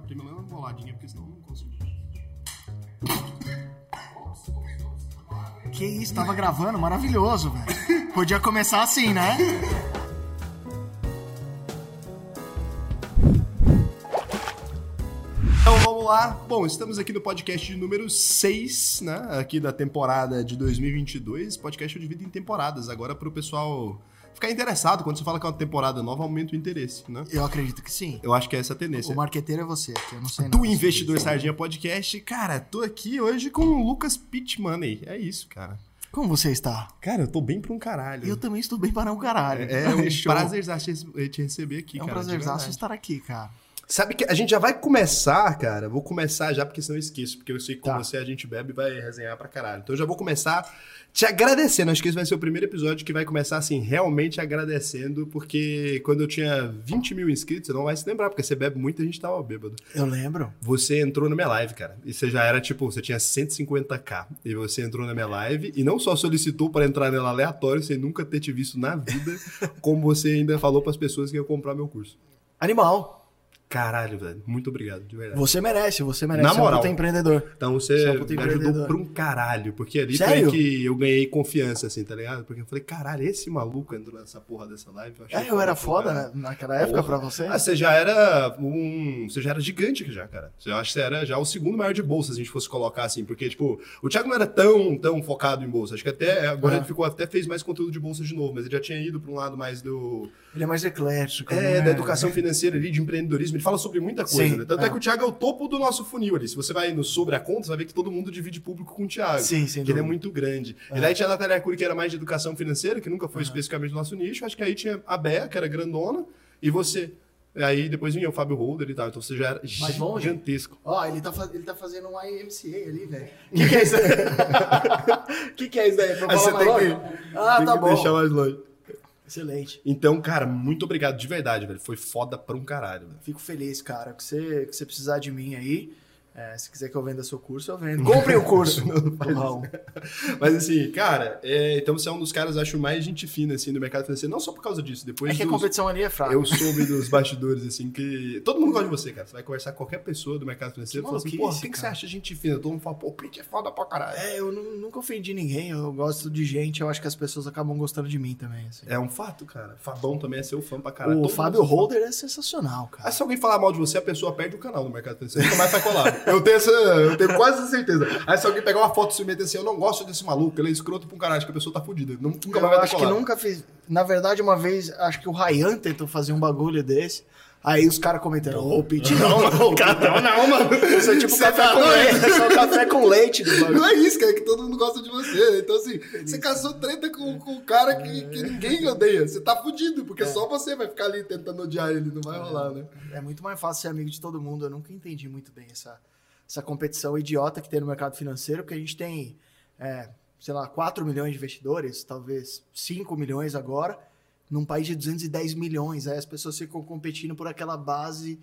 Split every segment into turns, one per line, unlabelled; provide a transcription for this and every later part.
a primeira boladinha, porque senão eu não consigo.
Que isso, tava gravando, maravilhoso, velho. Podia começar assim, né?
Então vamos lá. Bom, estamos aqui no podcast número 6, né? Aqui da temporada de 2022. Podcast eu divido em temporadas. Agora para o pessoal ficar interessado, quando você fala que é uma temporada nova, aumenta o interesse, né?
Eu acredito que sim.
Eu acho que é essa a tendência.
O marqueteiro é você, que eu não sei
Do Investidor
isso.
Sardinha Podcast. Cara, tô aqui hoje com o Lucas Pitt Money. É isso, cara.
Como você está?
Cara, eu tô bem pra um caralho.
Eu também estou bem para um caralho.
É um
Show.
prazerzaço te- receber aqui,
É um
cara. de
prazerzaço
verdade.
estar aqui, cara.
Sabe que a gente já vai começar, cara. Vou começar já, porque senão eu esqueço. Porque eu sei que com
Tá.
você a gente bebe e vai resenhar pra caralho. Então eu já vou começar te agradecendo. Acho que esse vai ser o primeiro episódio que vai começar, assim, realmente agradecendo. Porque quando eu tinha 20 mil inscritos, você não vai se lembrar, porque você bebe muito e a gente tava bêbado.
Eu lembro.
Você entrou na minha live, cara. E você já era, tipo, você tinha 150k. E você entrou na minha live e não só solicitou para entrar nela aleatório, sem nunca ter te visto na vida, como você ainda falou para as pessoas que iam comprar meu curso.
Animal.
Caralho, velho. Muito obrigado, de verdade.
Você merece, você merece.
Na
Você é um
moral.
empreendedor.
Então
Você é um
me ajudou pra um caralho, porque ali
Sério?
foi que eu ganhei confiança, assim, tá ligado? Porque eu falei, caralho, esse maluco entrou nessa porra dessa live. achei
É, eu era foda né, naquela época
Porra.
pra você.
Ah, você já era um. Você já era gigante já, cara. Eu acho que você era já o segundo maior de bolsa, se a gente fosse colocar assim. Porque, tipo, o Thiago não era tão, tão focado em bolsa. Acho que até agora ele ficou, até fez mais conteúdo de bolsa de novo, mas ele já tinha ido pra um lado mais do.
Ele é mais eclético.
É,
né?
da educação financeira ali, de empreendedorismo. Ele fala sobre muita coisa,
Sim,
né? Tanto
é.
é. que o Thiago é o topo do nosso funil ali. Se você vai no sobre a conta, você vai ver que todo mundo divide público com o Thiago.
Sim, sem
Que ele é muito grande. E daí tinha a Natália Arcuri, que era mais de educação financeira, que nunca foi especificamente do nosso nicho. Acho que aí tinha a Bea, que era grandona, e você. E aí depois vinha o Fábio Holder e tal. Então você já era
Mais
gigantesco.
Ó, ele tá, ele tá fazendo um IMCA ali, velho. O que, que é isso aí? O que, que é isso daí? Pra
Aí você
mais
tem que,
Ah,
tem
tá
que
bom.
deixar mais longe.
Excelente.
Então, cara, muito obrigado de verdade, velho. Foi foda pra um caralho, velho.
Fico feliz, cara. Que você, que você precisar de mim aí. É, se quiser que eu venda seu curso, eu vendo. Compre o curso. do Raul.
Mas assim, cara, é, então você é um dos caras, acho, mais gente fina, assim, do mercado financeiro. Não só por causa disso. Depois
É que a
dos-
competição ali é fraca.
Eu soube dos bastidores, assim, que. Todo mundo gosta de você, cara. Você vai conversar com qualquer pessoa do mercado financeiro e
Que
fala assim,
maluquice,
porra, quem que você acha gente fina? Todo mundo fala, pô, o Pete é foda pra caralho.
É, eu nu- nunca ofendi ninguém. Eu gosto de gente. Eu acho que as pessoas acabam gostando de mim também. assim.
É um fato, cara. Fabão também é seu fã pra caralho.
o
Todo
Fábio
é.
Holder é sensacional,
Ah,
cara.
se alguém falar mal de você, a pessoa perde o canal no mercado financeiro. Nunca mais vai colar. Eu tenho, essa, eu tenho quase essa certeza. Aí se alguém pegar uma foto e meter assim, eu não gosto desse maluco, ele é escroto pra um caralho, acho que a pessoa tá fudida. Nunca
Eu
vai
acho
ter
que nunca fiz. Na verdade, uma vez, acho que o Ryan tentou fazer um bagulho desse. Aí os caras comentando, ô, Pete, não, não,
Não, não, mano.
Isso é tipo café
tá
com leite. É só café com leite.
Não é isso, cara, é que todo mundo gosta de você. Então, assim, você caçou treta com, com um cara que, que ninguém odeia. Você tá fudido, porque só você vai ficar ali tentando odiar ele, não vai rolar, né?
É muito mais fácil ser amigo de todo mundo. Eu nunca entendi muito bem essa, essa competição idiota que tem no mercado financeiro, porque a gente tem, é, sei lá, 4 milhões de investidores, talvez 5 milhões agora, num país de 210 milhões. Aí as pessoas ficam competindo por aquela base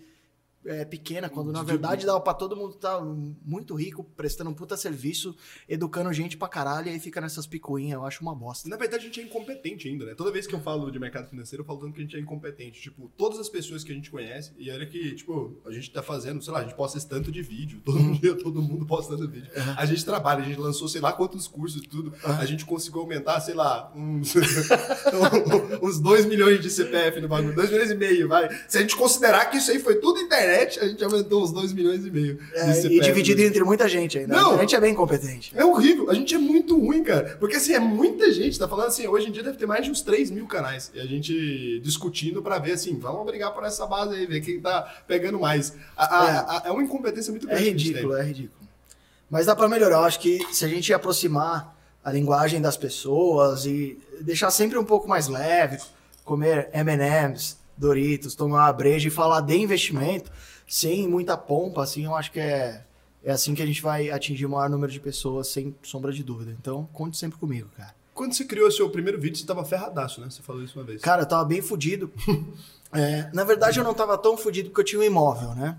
é, pequena, quando na
De-
verdade dá pra todo mundo estar muito rico, prestando um puta serviço, educando gente pra caralho, e aí fica nessas picuinhas. Eu acho uma bosta.
Na verdade, a gente é incompetente ainda, né? Toda vez que eu falo de mercado financeiro, eu falo tanto que a gente é incompetente. Tipo, todas as pessoas que a gente conhece, e olha que, tipo, a gente tá fazendo, sei lá, a gente posta esse tanto de vídeo, todo dia todo mundo postando vídeo. A gente trabalha, a gente lançou, sei lá, quantos cursos e tudo. A gente conseguiu aumentar, sei lá, uns, uns 2 milhões de CPF no bagulho, 2 milhões e meio, vai. Se a gente considerar que isso aí foi tudo internet, a gente aumentou uns 2 milhões e meio.
É, e dividido
né?
entre muita gente ainda.
Não.
A gente é bem competente.
É horrível. A gente é muito ruim, cara. Porque assim, é muita gente. Tá falando assim, hoje em dia deve ter mais de uns 3 mil canais. E a gente discutindo pra ver assim, vamos brigar por essa base aí, ver quem tá pegando mais. A- a-
É.
a- é uma incompetência muito
É
grande. gente
ridículo, é ridículo. Mas dá pra melhorar. Eu acho que se a gente aproximar a linguagem das pessoas e deixar sempre um pouco mais leve, comer M&M's, Doritos, tomar uma breja e falar de investimento sem muita pompa, assim, eu acho que é, é assim que a gente vai atingir o maior número de pessoas, sem sombra de dúvida. Então, conte sempre comigo, cara.
Quando você criou o seu primeiro vídeo, você tava ferradaço, né? Você falou isso uma vez.
Cara, eu tava bem fudido. É, na verdade, eu não tava tão fudido porque eu tinha um imóvel, né?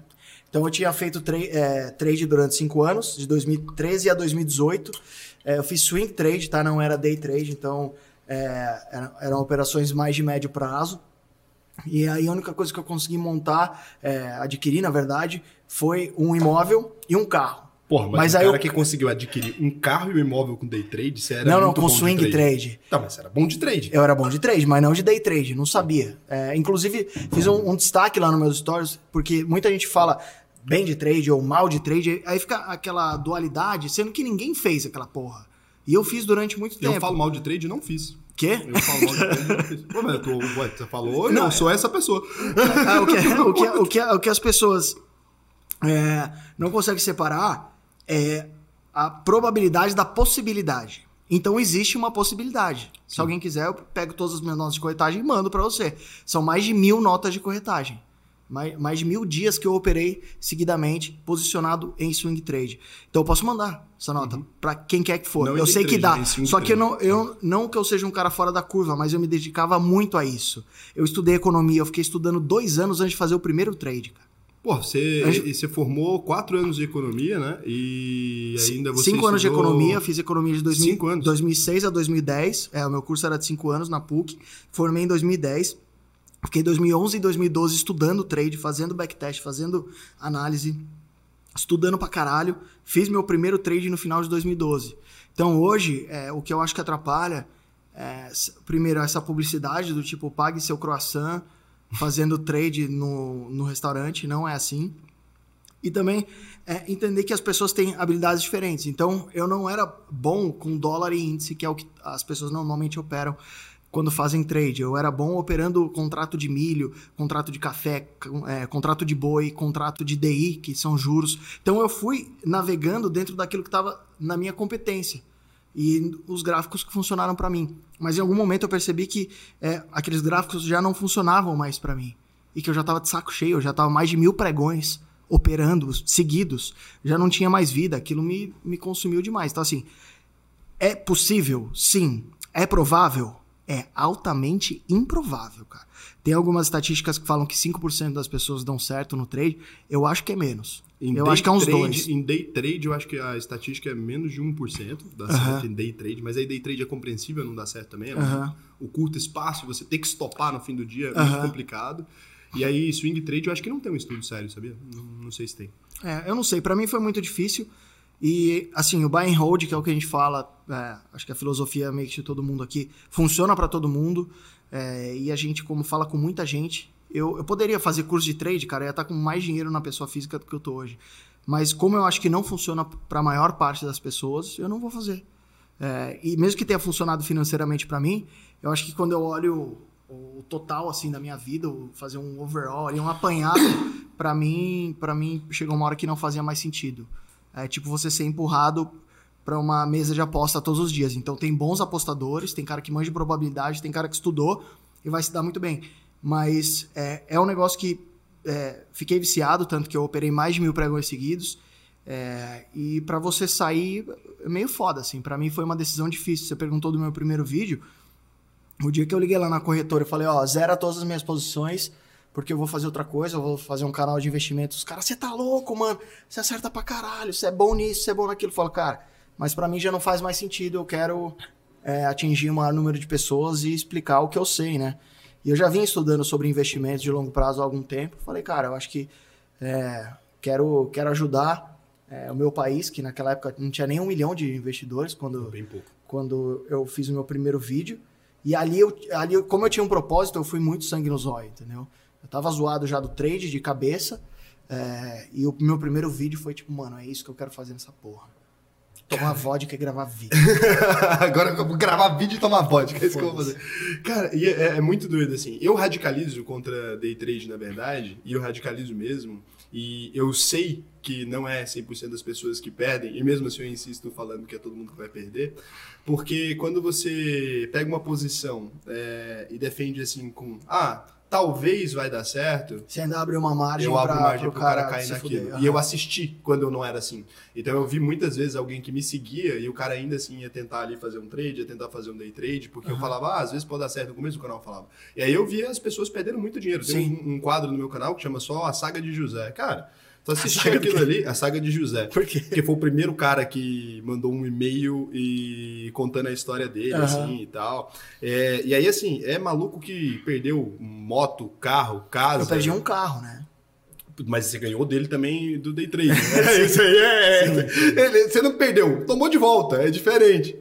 Então, eu tinha feito é, trade durante cinco anos, de 2013 a 2018. É, eu fiz swing trade, tá? Não era day trade, então é, eram, eram operações mais de médio prazo. E aí a única coisa que eu consegui montar, é, adquirir, na verdade, foi um imóvel e um carro.
Porra, mas,
Mas
o
aí
cara
eu-
que conseguiu adquirir um carro e um imóvel com day trade, você era
não, não, com swing trade.
Tá, mas você era bom de trade.
Eu era bom de trade, mas não de day trade, não sabia. É, inclusive, fiz um, um destaque lá nos meus stories, porque muita gente fala bem de trade ou mal de trade, aí fica aquela dualidade, sendo que ninguém fez aquela porra. E eu fiz durante muito tempo.
Eu falo mal de trade e não fiz.
Quê?
Eu falo. Pô, mas tô, ué, você falou,
Não,
eu sou essa pessoa.
Ah, o, que, o, que, o, que, o que as pessoas é, não conseguem separar é a probabilidade da possibilidade. Então existe uma possibilidade. Se alguém quiser, eu pego todas as minhas notas de corretagem e mando para você. São mais de mil notas de corretagem. Mais, mais de mil dias que eu operei seguidamente posicionado em swing trade. Então eu posso mandar essa nota para quem quer que for.
Não
eu sei que
trade,
dá.
em swing
Só que eu não, eu, não que eu seja um cara fora da curva, mas eu me dedicava muito a isso. Eu estudei economia, eu fiquei estudando dois anos antes de fazer o primeiro trade, cara.
Pô, você,
Antes-
e você formou quatro anos de economia, né? E ainda você
cinco anos de
estudou-
economia, eu fiz economia de 2000,
Cinco anos?
2006 a 2010. É, o meu curso era de cinco anos na PUC. Formei em 2010. Fiquei 2011 e 2012 estudando trade, fazendo backtest, fazendo análise, estudando pra caralho. Fiz meu primeiro trade no final de 2012. Então hoje, é, o que eu acho que atrapalha é, primeiro, essa publicidade do tipo pague seu croissant fazendo trade no, no restaurante, não é assim. E também é, entender que as pessoas têm habilidades diferentes. Então, eu não era bom com dólar e índice, que é o que as pessoas normalmente operam quando fazem trade. Eu era bom operando contrato de milho, contrato de café, é, contrato de boi, contrato de DI, que são juros. Então, eu fui navegando dentro daquilo que estava na minha competência e os gráficos que funcionaram para mim. Mas em algum momento eu percebi que é, aqueles gráficos já não funcionavam mais para mim e que eu já estava de saco cheio, eu já estava mais de mil pregões operando seguidos, já não tinha mais vida, aquilo me, me consumiu demais. Então assim, é possível? Sim. É provável? É altamente improvável, cara. Tem algumas estatísticas que falam que 5% das pessoas dão certo no trade. Eu acho que é menos.
Em
eu acho que é uns
trade-
dois.
Em day trade, eu acho que a estatística é menos de 1% dá certo em day trade, mas aí day trade é compreensível, não dá certo também. muito-
Aham.
O curto espaço, você ter que estopar no fim do dia é muito
Aham.
complicado. E aí, swing trade, eu acho que não tem um estudo sério, sabia? Não, não sei se tem.
É, eu não sei, pra mim foi muito difícil. E, assim, o buy and hold, que é o que a gente fala, é, acho que a filosofia meio que de todo mundo aqui, funciona pra todo mundo. é, e a gente, como fala com muita gente, eu, eu poderia fazer curso de trade, cara, ia estar com mais dinheiro na pessoa física do que eu tô hoje. Mas como eu acho que não funciona pra maior parte das pessoas, eu não vou fazer. É, e mesmo que tenha funcionado financeiramente pra mim, eu acho que quando eu olho o, o total assim da minha vida, fazer um overall, um apanhado, pra mim, para mim chegou uma hora que não fazia mais sentido. É tipo você ser empurrado pra uma mesa de aposta todos os dias. Então tem bons apostadores, tem cara que manja de probabilidade, tem cara que estudou e vai se dar muito bem. Mas é, é um negócio que é, fiquei viciado, tanto que eu operei mais de mil pregões seguidos. É, e pra você sair é meio foda, assim. Pra mim foi uma decisão difícil. Você perguntou do meu primeiro vídeo. O dia que eu liguei lá na corretora, eu falei, ó, zera todas as minhas posições, porque eu vou fazer outra coisa, eu vou fazer um canal de investimentos. Os caras, você tá louco, mano? Você acerta pra caralho, você é bom nisso, você é bom naquilo. Eu falo, cara, mas pra mim já não faz mais sentido, eu quero é, atingir o maior número de pessoas e explicar o que eu sei, né? E eu já vim estudando sobre investimentos de longo prazo há algum tempo. Falei, cara, eu acho que é, quero, quero ajudar é, o meu país, que naquela época não tinha nem um milhão de investidores quando, quando eu fiz o meu primeiro vídeo. E ali, eu, ali como eu tinha um propósito, eu fui muito sangue no zóio, entendeu? Eu tava zoado já do trade, de cabeça. é, e o meu primeiro vídeo foi tipo, mano, é isso que eu quero fazer nessa porra. Tomar vodka e gravar vídeo.
Agora eu vou gravar vídeo e tomar vodka, é isso que eu vou fazer. Cara, e é, é muito doido assim. Eu radicalizo contra day trade, na verdade, e eu radicalizo mesmo. E eu sei que não é 100% das pessoas que perdem, e mesmo assim eu insisto falando que é todo mundo que vai perder, porque quando você pega uma posição é, e defende assim com, ah, talvez vai dar certo,
Você ainda abre uma margem
eu abro
pra,
margem pro cara,
se
cair naquilo.
fuder.
E eu assisti quando eu não era assim. Então eu vi muitas vezes alguém que me seguia e o cara ainda assim ia tentar ali fazer um trade, ia tentar fazer um day trade, porque eu falava, ah, às vezes pode dar certo. No começo do canal eu falava. E aí eu via as pessoas perdendo muito dinheiro. Tem
Sim.
um, um quadro no meu canal que chama só A Saga de José. Cara, Tu assistiu aquilo ali, a saga de José.
Por quê?
Porque foi o primeiro cara que mandou um e-mail e contando a história dele,
Aham.
assim, e tal. É, e aí, assim, é maluco que perdeu moto, carro, casa.
Eu perdi um carro, né?
Mas você ganhou dele também do Day Trade. Né? Isso aí é. Ele- você não perdeu, tomou de volta, é diferente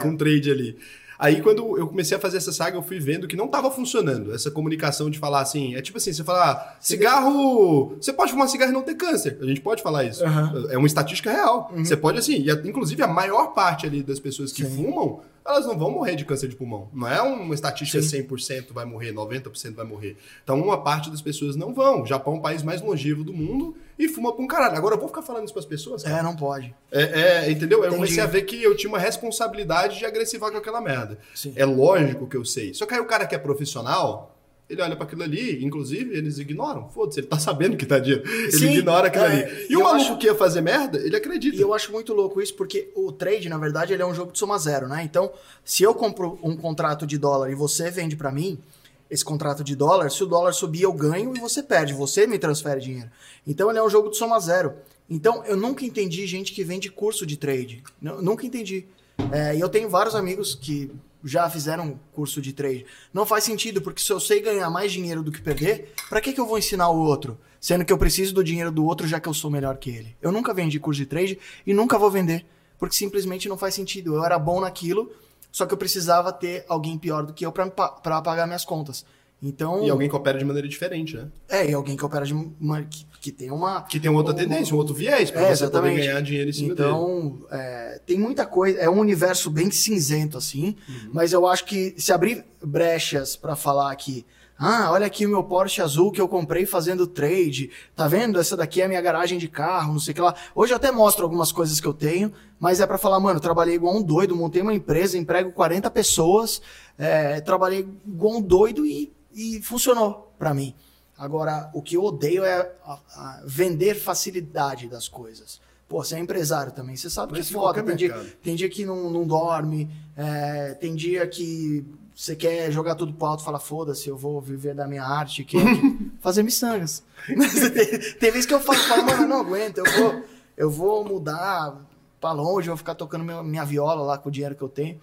com o trade ali. Aí, quando eu comecei a fazer essa saga, eu fui vendo que não estava funcionando essa comunicação de falar assim. É tipo assim: você fala, ah, cigarro. Você pode fumar cigarro e não ter câncer. A gente pode falar isso.
Aham.
É uma estatística real. Você pode, assim, e a- inclusive a maior parte ali das pessoas que
Sim.
fumam, elas não vão morrer de câncer de pulmão. Não é uma estatística
Sim.
100% vai morrer, 90% vai morrer. Então, uma parte das pessoas não vão. O Japão é o país mais longevo do mundo e fuma pra um caralho. Agora, eu vou ficar falando isso pras pessoas? cara?
É, não pode.
É, é, entendeu? Eu
Entendi.
comecei a ver que eu tinha uma responsabilidade de agressivar com aquela merda.
Sim.
É lógico que eu sei. Só que aí o cara que é profissional, ele olha pra aquilo ali, inclusive, eles ignoram. Foda-se, ele tá sabendo que tá dia. Ele
Sim,
ignora aquilo
é,
ali. E o
eu
maluco
acho-
que ia fazer merda, ele acredita.
E eu acho muito louco isso, porque o trade, na verdade, ele é um jogo de soma zero, né? Então, se eu compro um contrato de dólar e você vende pra mim esse contrato de dólar, se o dólar subir, eu ganho e você perde. Você me transfere dinheiro. Então, ele é um jogo de soma zero. Então, eu nunca entendi gente que vende curso de trade. Nu- Nunca entendi. É, e eu tenho vários amigos que já fizeram curso de trade. Não faz sentido, porque se eu sei ganhar mais dinheiro do que perder, pra que, que eu vou ensinar o outro? Sendo que eu preciso do dinheiro do outro já que eu sou melhor que ele. Eu nunca vendi curso de trade e nunca vou vender, porque simplesmente não faz sentido. Eu era bom naquilo, só que eu precisava ter alguém pior do que eu pra, me pa- pra pagar minhas contas. Então,
E alguém que opera de maneira diferente, né?
é, e alguém que opera de uma, que, que tem uma
Que tem outra tendência, um outro viés pra
É,
você poder
exatamente.
ganhar dinheiro em cima dele.
Então, é, tem muita coisa. É um universo bem cinzento, assim.
Uhum.
Mas eu acho que se abrir brechas pra falar aqui. Ah, olha aqui o meu Porsche azul que eu comprei fazendo trade. Tá vendo? Essa daqui é a minha garagem de carro, não sei o que lá. Hoje eu até mostro algumas coisas que eu tenho, mas é pra falar, mano, trabalhei igual um doido, montei uma empresa, emprego 40 pessoas, é, trabalhei igual um doido e, e funcionou pra mim. Agora, o que eu odeio é a- a vender facilidade das coisas. Pô, você é empresário também, você sabe
Mas
que é foda. Tem dia, tem dia que não, não dorme, é, tem dia que você quer jogar tudo pro alto e fala, foda-se, eu vou viver da minha arte, que é fazer miçangas. tem, tem vezes que eu falo, falo, mano, eu não aguento, eu vou, eu vou mudar pra longe, eu vou ficar tocando meu- minha viola lá com o dinheiro que eu tenho.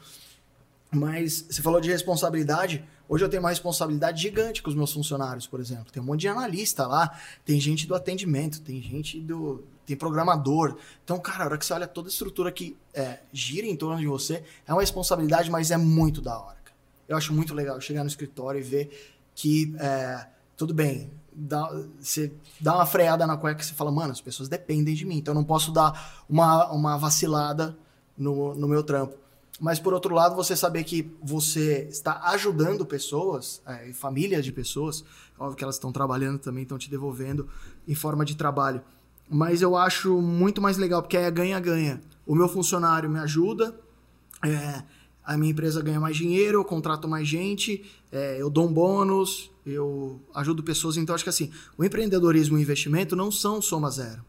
Mas você falou de responsabilidade. Hoje eu tenho uma responsabilidade gigante com os meus funcionários, por exemplo. Tem um monte de analista lá, tem gente do atendimento, tem gente do. tem programador. Então, cara, a hora que você olha toda a estrutura que é, gira em torno de você, é uma responsabilidade, mas é muito da hora. cara. Eu acho muito legal chegar no escritório e ver que é, tudo bem. Dá, você dá uma freada na cueca e você fala, mano, as pessoas dependem de mim, então eu não posso dar uma, uma vacilada no, no meu trampo. Mas por outro lado, você saber que você está ajudando pessoas, é, famílias de pessoas, óbvio que elas estão trabalhando também, estão te devolvendo em forma de trabalho. Mas eu acho muito mais legal, porque é ganha-ganha. O meu funcionário me ajuda, é, a minha empresa ganha mais dinheiro, eu contrato mais gente, é, eu dou um bônus, eu ajudo pessoas. Então, acho que assim, o empreendedorismo e o investimento não são soma zero.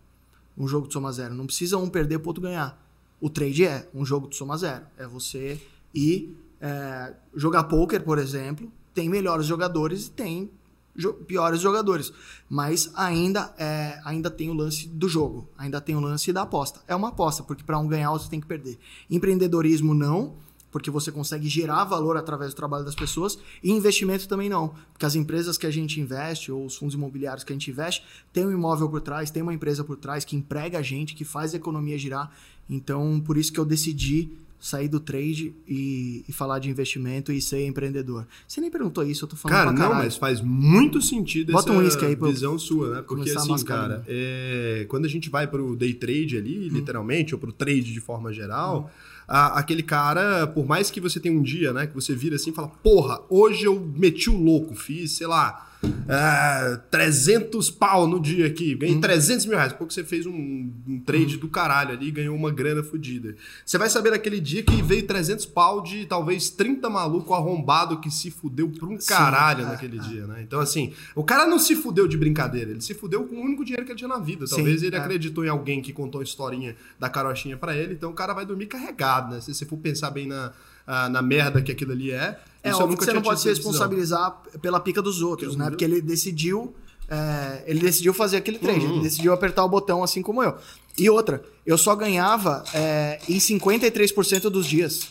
Um jogo de soma zero. Não precisa um perder para outro ganhar. O trade é um jogo de soma zero. É você ir é, jogar poker, por exemplo. Tem melhores jogadores e tem jo- piores jogadores. Mas ainda, é, ainda tem o lance do jogo. Ainda tem o lance da aposta. É uma aposta, porque para um ganhar, você tem que perder. Empreendedorismo não, porque você consegue gerar valor através do trabalho das pessoas, e investimento também não, porque as empresas que a gente investe, ou os fundos imobiliários que a gente investe, tem um imóvel por trás, tem uma empresa por trás que emprega a gente, que faz a economia girar. Então, por isso que eu decidi sair do trade e, e falar de investimento e ser empreendedor. Você nem perguntou isso, eu tô falando
Cara, não, mas faz muito sentido
Bota
essa
um uísque aí pra
visão sua, né? Porque assim, cara, é, quando a gente vai pro day trade ali,
Hum.
literalmente, ou pro trade de forma geral, a- aquele cara, por mais que você tenha um dia, né, que você vira assim e fala, porra, hoje eu meti o louco, fiz, sei lá, é, 300 pau no dia aqui, ganhei
Hum.
300 mil reais, porque você fez um, um trade do caralho ali e ganhou uma grana fodida. Você vai saber naquele dia que veio 300 pau de talvez 30 maluco arrombado que se fudeu por um
Sim,
caralho
é,
naquele
é.
dia, né? Então, assim, o cara não se fudeu de brincadeira, ele se fudeu com o único dinheiro que ele tinha na vida.
Sim,
Talvez ele
é.
acreditou em alguém que contou a historinha da carochinha pra ele, então o cara vai dormir carregado, né? Se você for pensar bem na, ah, na merda que aquilo ali é.
É
isso
óbvio que você não pode se responsabilizar pela pica dos outros, né? Porque ele decidiu é, ele decidiu fazer aquele trade, ele decidiu apertar o botão assim como eu. E outra, eu só ganhava é, em 53% dos dias.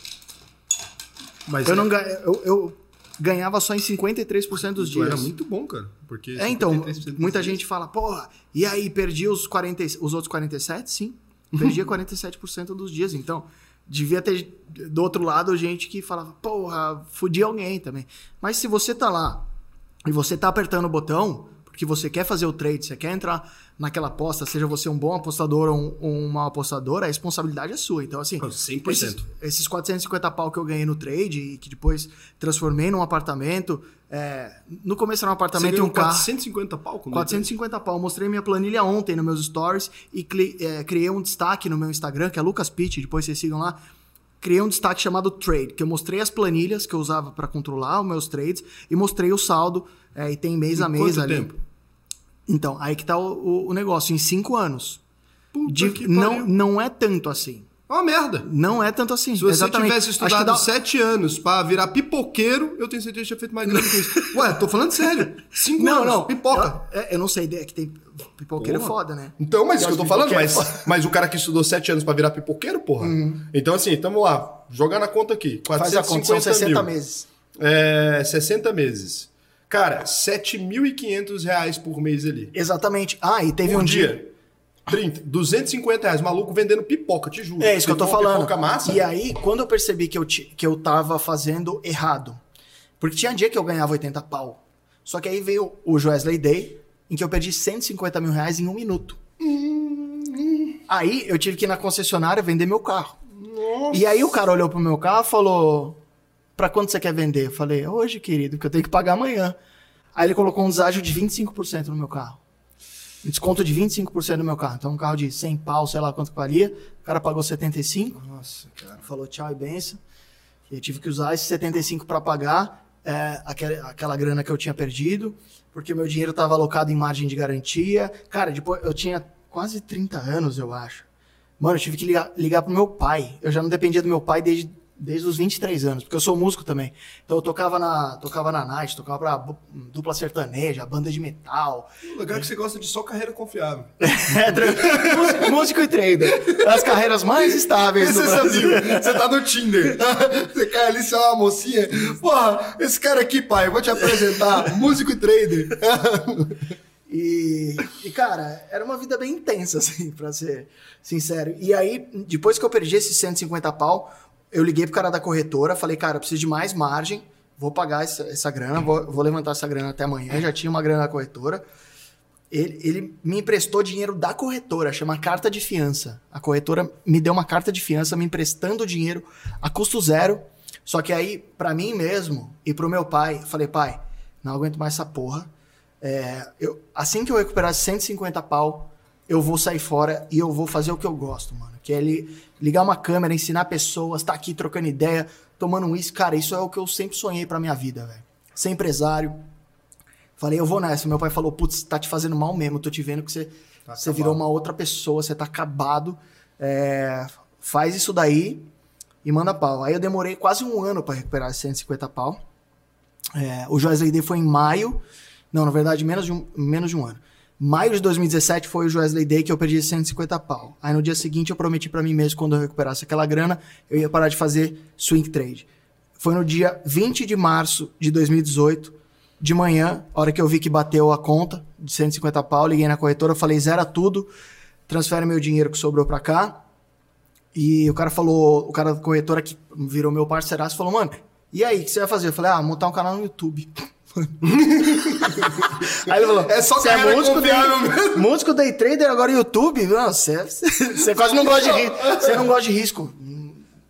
Mas
Eu,
é-
não, eu, eu ganhava só em 53% dos
isso era
dias.
muito bom, cara. Porque
É, então,
53% dos
muita
dias-
gente fala, porra, e aí, perdi os, 40, e- os outros 47? Sim, perdia 47% dos dias. Então, devia ter do outro lado gente que falava, porra, fudi alguém também. Mas se você tá lá e você tá apertando o botão, porque você quer fazer o trade, você quer entrar naquela aposta, seja você um bom apostador ou um, um mau apostador, a responsabilidade é sua. Então, assim,
100%.
esses, esses 450 pau que eu ganhei no trade e que depois transformei num apartamento. É, no começo era um apartamento e um carro.
450 pau com
450 pau. Mostrei minha planilha ontem nos meus stories e é, criei um destaque no meu Instagram, que é Lucas Pitt, depois vocês sigam lá. Criei um destaque chamado Trade, que eu mostrei as planilhas que eu usava para controlar os meus trades e mostrei o saldo, é, e tem mês
Em
a mês ali.
tempo?
Então, aí que tá o, o- negócio, em cinco anos. De- não, não é tanto assim.
É uma merda.
Não é tanto assim.
Se você
Exatamente.
tivesse
que
estudado
dá-
sete anos pra virar pipoqueiro, eu tenho certeza que tinha feito mais grana com isso. Ué, tô falando sério. Cinco
Não,
anos,
não.
pipoca.
Eu, é, eu não sei, é que tem pipoqueiro
Porra.
foda, né?
Então, mas isso que eu tô falando, mas, mas o cara que estudou sete anos pra virar pipoqueiro, porra. Então, assim, tamo lá, jogar na conta aqui.
Uhum. Faz a conta, são
450
60
mil.
meses.
É, 60 meses. Cara, 7.500 reais por mês ali.
Exatamente. Ah, e teve
por
um dia.
dia. 30, 250 reais. Maluco vendendo pipoca, te juro.
É isso que eu tô
Pipoca,
falando.
Pipoca massa.
E aí, quando eu percebi que eu, que eu tava fazendo errado, porque tinha dia que eu ganhava 80 pau. Só que aí veio o Joesley Day, em que eu perdi 150 mil reais em um minuto. Aí eu tive que ir na concessionária vender meu carro. E aí o cara olhou pro meu carro e falou: Pra quanto você quer vender? Eu falei: Hoje, querido, que eu tenho que pagar amanhã. Aí ele colocou um deságio de 25% no meu carro. Desconto de 25% no meu carro. Então, um carro de 100 pau, sei lá quanto que valia. O cara pagou 75.
Nossa, cara.
Falou tchau e benção. E eu tive que usar esses 75 para pagar é, aquela, aquela grana que eu tinha perdido, porque o meu dinheiro estava alocado em margem de garantia. Cara, depois eu tinha quase 30 anos, eu acho. Mano, eu tive que ligar, ligar pro meu pai. Eu já não dependia do meu pai desde, desde os 23 anos, porque eu sou músico também. Então eu tocava na, tocava na night, tocava pra dupla sertaneja, banda de metal.
O lugar que você gosta de só carreira confiável.
É, músico, músico e trader. As carreiras mais estáveis do
Você
Brasil.
sabia? Você tá no Tinder. Você cai ali, você é uma mocinha. Porra, esse cara aqui, pai, eu vou te apresentar. Músico e trader.
E, e, cara, era uma vida bem intensa, assim, pra ser sincero. E aí, depois que eu perdi esses 150 pau, eu liguei pro cara da corretora, falei, cara, preciso de mais margem, vou pagar essa, essa grana, vou, vou levantar essa grana até amanhã, já tinha uma grana da corretora. Ele, ele me emprestou dinheiro da corretora, chama carta de fiança. A corretora me deu uma carta de fiança me emprestando dinheiro a custo zero. Só que aí, pra mim mesmo e pro meu pai, falei, pai, não aguento mais essa porra. É, eu, assim que eu recuperar 150 pau, eu vou sair fora e eu vou fazer o que eu gosto, mano. Que é li- ligar uma câmera, ensinar pessoas, estar aqui trocando ideia, tomando um uísque. Cara, isso é o que eu sempre sonhei pra minha vida, velho. Ser empresário. Falei, eu vou nessa. Meu pai falou, putz, tá te fazendo mal mesmo. Tô te vendo que você,
Tá
você
acabado.
virou uma outra pessoa, você tá acabado. É, faz isso daí e manda pau. Aí eu demorei quase um ano pra recuperar esses 150 pau. É, o Joesley Day foi em maio. Não, na verdade, menos de um, menos de um ano. Maio de 2017 foi o Joesley Day que eu perdi 150 pau. Aí no dia seguinte eu prometi pra mim mesmo, quando eu recuperasse aquela grana, eu ia parar de fazer swing trade. Foi no dia 20 de março de 2018, de manhã, a hora que eu vi que bateu a conta de 150 pau, liguei na corretora, falei, zera tudo, transfere meu dinheiro que sobrou pra cá. E o cara falou, o cara da corretora que virou meu parceiraço, falou, mano, e aí, o que você vai fazer? Eu falei, ah, montar um canal no YouTube. aí ele falou,
É só
você
carreira
músico day,
mesmo."
músico day trader, agora YouTube? Não, você, você quase não gosta de risco. Você não gosta de risco. Hum,